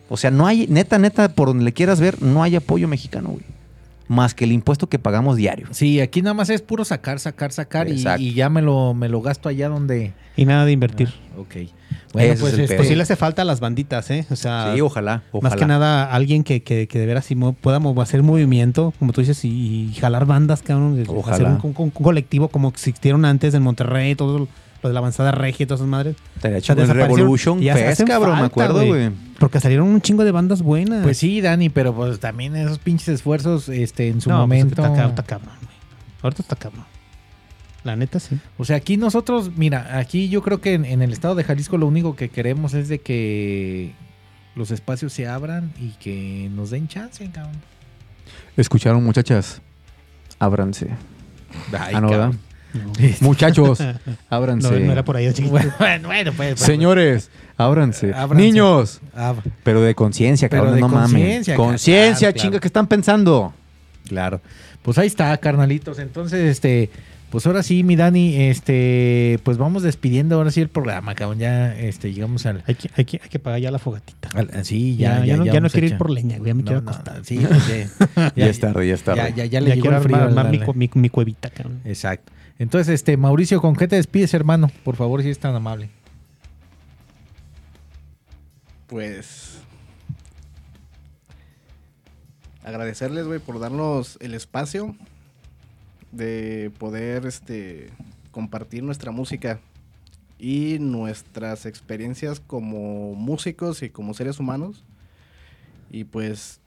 Speaker 8: O sea, no hay, neta, neta, por donde le quieras ver, no hay apoyo mexicano, güey. Más que el impuesto que pagamos diario.
Speaker 6: Sí, aquí nada más es puro sacar, sacar, sacar y, ya me lo, me lo gasto allá donde...
Speaker 7: Y nada de invertir.
Speaker 6: Ok.
Speaker 8: Ese
Speaker 6: Bueno,
Speaker 8: es
Speaker 6: pues
Speaker 8: el
Speaker 6: este,
Speaker 8: pedo.
Speaker 7: Pues sí le hace falta a las banditas, ¿eh? O sea,
Speaker 8: Sí, ojalá, ojalá.
Speaker 7: más que nada alguien que, que, que de veras pueda hacer movimiento, como tú dices, y, y jalar bandas, cabrón.
Speaker 8: Ojalá.
Speaker 7: Hacer un, un- un colectivo como existieron antes en Monterrey, todo lo de la avanzada regia y todas esas madres.
Speaker 8: Estaría chido el. Revolution Fest, cabrón, me acuerdo, güey.
Speaker 7: Porque salieron un chingo de bandas buenas.
Speaker 6: Pues sí, Dani, pero pues también esos pinches esfuerzos este, en su
Speaker 7: No, pues,
Speaker 6: momento...
Speaker 7: está, cab- está cabrón, güey. Ahorita está cabrón. La neta, sí.
Speaker 6: O sea, aquí nosotros, mira, aquí yo creo que en, en el estado de Jalisco lo único que queremos es de que los espacios se abran y que nos den chance, cabrón.
Speaker 8: Escucharon, muchachas. Ábranse.
Speaker 6: Ay,
Speaker 8: ah, no, ¿verdad? Muchachos,
Speaker 7: No,
Speaker 8: ábranse.
Speaker 7: no era por ahí, chiquito.
Speaker 6: Bueno, bueno, pues. pues,
Speaker 8: Señores, ábranse.
Speaker 6: Ábranse.
Speaker 8: Niños. Pero de conciencia, cabrón,
Speaker 6: de
Speaker 8: no mames.
Speaker 6: conciencia, claro,
Speaker 8: chinga,
Speaker 6: claro.
Speaker 8: ¿qué están pensando?
Speaker 6: Claro. Pues ahí está, carnalitos. Entonces, este, pues ahora sí, mi Dani, este, pues vamos despidiendo ahora sí el programa, cabrón. Ya, este, llegamos al,
Speaker 7: Hay que, hay, que, hay que pagar ya la fogatita.
Speaker 6: al- sí,
Speaker 7: Ya,
Speaker 6: ya,
Speaker 7: ya, no, ya no quiero ir por leña, güey. Ya me
Speaker 6: No,
Speaker 7: quiero
Speaker 6: no,
Speaker 7: acostar.
Speaker 6: no, sí, pues, ya,
Speaker 8: Ya es tarde, ya es tarde.
Speaker 6: Ya, ya, ya le
Speaker 7: Ya
Speaker 6: llegó
Speaker 7: quiero
Speaker 6: el frío.
Speaker 7: armar, mi, mi, mi cuevita, cabrón.
Speaker 6: Exacto. Entonces, este, Mauricio, ¿con qué te despides, hermano? Por favor, si es tan amable.
Speaker 9: Pues. Agradecerles, güey, por darnos el espacio de poder este, compartir nuestra música y nuestras experiencias como músicos y como seres humanos. Y pues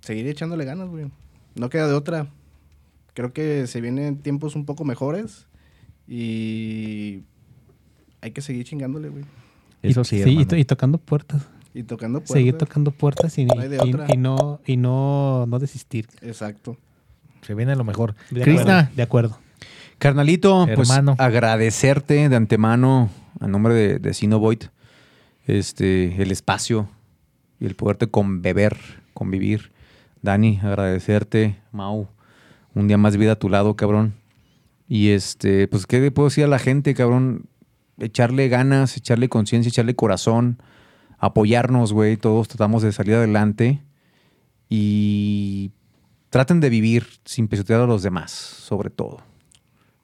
Speaker 9: seguir echándole ganas, güey. No queda de otra. Creo que se vienen tiempos un poco mejores y hay que seguir chingándole, güey.
Speaker 6: Eso sí,
Speaker 7: y,
Speaker 6: hermano.
Speaker 7: to- y tocando puertas.
Speaker 9: Y tocando puertas.
Speaker 7: Seguir tocando puertas y,
Speaker 9: No
Speaker 7: y- y no, y no, no desistir.
Speaker 9: Exacto.
Speaker 6: Se viene lo mejor.
Speaker 7: De
Speaker 6: Krishna,
Speaker 7: acuerdo, de acuerdo.
Speaker 8: Carnalito,
Speaker 6: Hermano.
Speaker 8: pues agradecerte de antemano, a nombre de, de Sinovoid, este, el espacio y el poderte conbeber, convivir. Dani, agradecerte, Mau, un día más vida a tu lado, cabrón. Y este, pues, ¿qué le puedo decir a la gente, cabrón? Echarle ganas, echarle conciencia, echarle corazón, apoyarnos, güey. Todos tratamos de salir adelante y traten de vivir sin pisotear a los demás, sobre todo.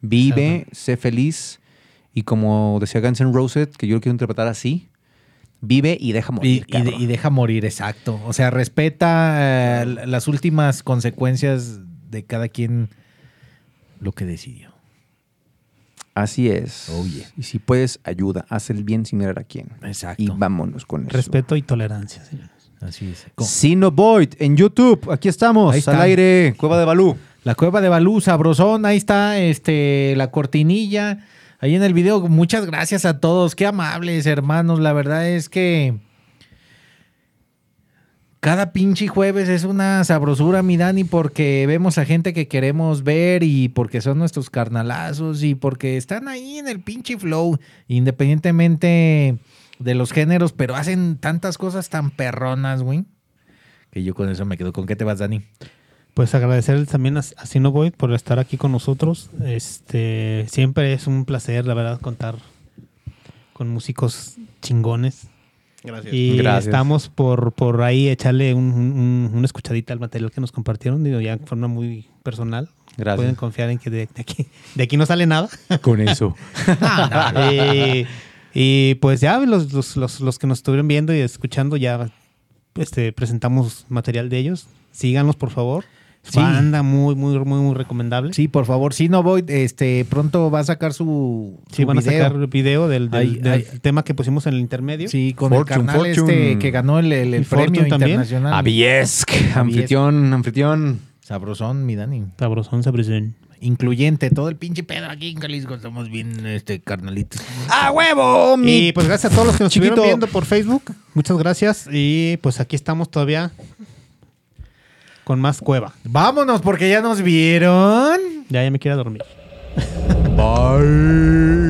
Speaker 8: Vive, sé feliz y como decía Guns N' Roses, que yo lo quiero interpretar así, vive y deja morir.
Speaker 6: y de-
Speaker 8: cabrón.
Speaker 6: y deja morir, exacto. O sea, respeta eh, las últimas consecuencias de cada quien lo que decidió.
Speaker 8: Así es.
Speaker 6: Oh, yeah.
Speaker 8: Y si puedes, ayuda, haz el bien sin mirar a quién.
Speaker 6: Exacto.
Speaker 8: Y vámonos con eso.
Speaker 7: Respeto y tolerancia, señores.
Speaker 6: Así es. Co-
Speaker 8: Sinovoid en YouTube, aquí estamos,
Speaker 6: Ahí está.
Speaker 8: al aire, Cueva de Balú.
Speaker 6: La cueva de Balú, sabrosón, ahí está este, la cortinilla. Ahí en el video, muchas gracias a todos, qué amables hermanos. La verdad es que cada pinche jueves es una sabrosura, mi Dani, porque vemos a gente que queremos ver y porque son nuestros carnalazos y porque están ahí en el pinche flow, independientemente de los géneros, pero hacen tantas cosas tan perronas, güey. Que yo con eso me quedo. ¿Con qué te vas, Dani?
Speaker 7: Pues agradecerles también a, a Sinovoid por estar aquí con nosotros. Este, siempre es un placer, la verdad, contar con músicos chingones.
Speaker 9: Gracias.
Speaker 7: Y
Speaker 8: Gracias.
Speaker 7: estamos por, por ahí echarle un, un- una escuchadita al material que nos compartieron, digo, ya de forma muy personal.
Speaker 8: Gracias.
Speaker 7: Pueden confiar en que de, de aquí, de aquí no sale nada.
Speaker 8: Con eso.
Speaker 7: y, y, pues ya los, los, los, los que nos estuvieron viendo y escuchando ya este, presentamos material de ellos. Síganlos, por favor.
Speaker 6: Sí.
Speaker 7: Banda muy, muy, muy, muy recomendable.
Speaker 6: Sí, por favor, si no voy, este, pronto va a sacar su,
Speaker 7: Sí,
Speaker 6: su
Speaker 7: van
Speaker 6: video.
Speaker 7: a sacar video del, del- del tema que pusimos en el intermedio.
Speaker 6: Sí, con
Speaker 8: Fortune,
Speaker 6: el
Speaker 8: Fortune.
Speaker 6: este que ganó el, el- el premio
Speaker 7: también.
Speaker 6: internacional.
Speaker 8: Aviesk, anfitrión, anfitrión.
Speaker 6: Sabrosón, mi Dani.
Speaker 7: Sabrosón, sabrosón.
Speaker 6: Incluyente, todo el pinche pedo aquí en Jalisco. Estamos bien, este, carnalitos.
Speaker 8: ¡A huevo!
Speaker 7: Y pues gracias a todos los que nos
Speaker 8: chiquito.
Speaker 7: estuvieron viendo por Facebook. Muchas gracias. Y pues aquí estamos todavía con más cueva.
Speaker 6: Vámonos porque ya nos vieron.
Speaker 7: Ya, ya me quiero dormir.
Speaker 8: Bye.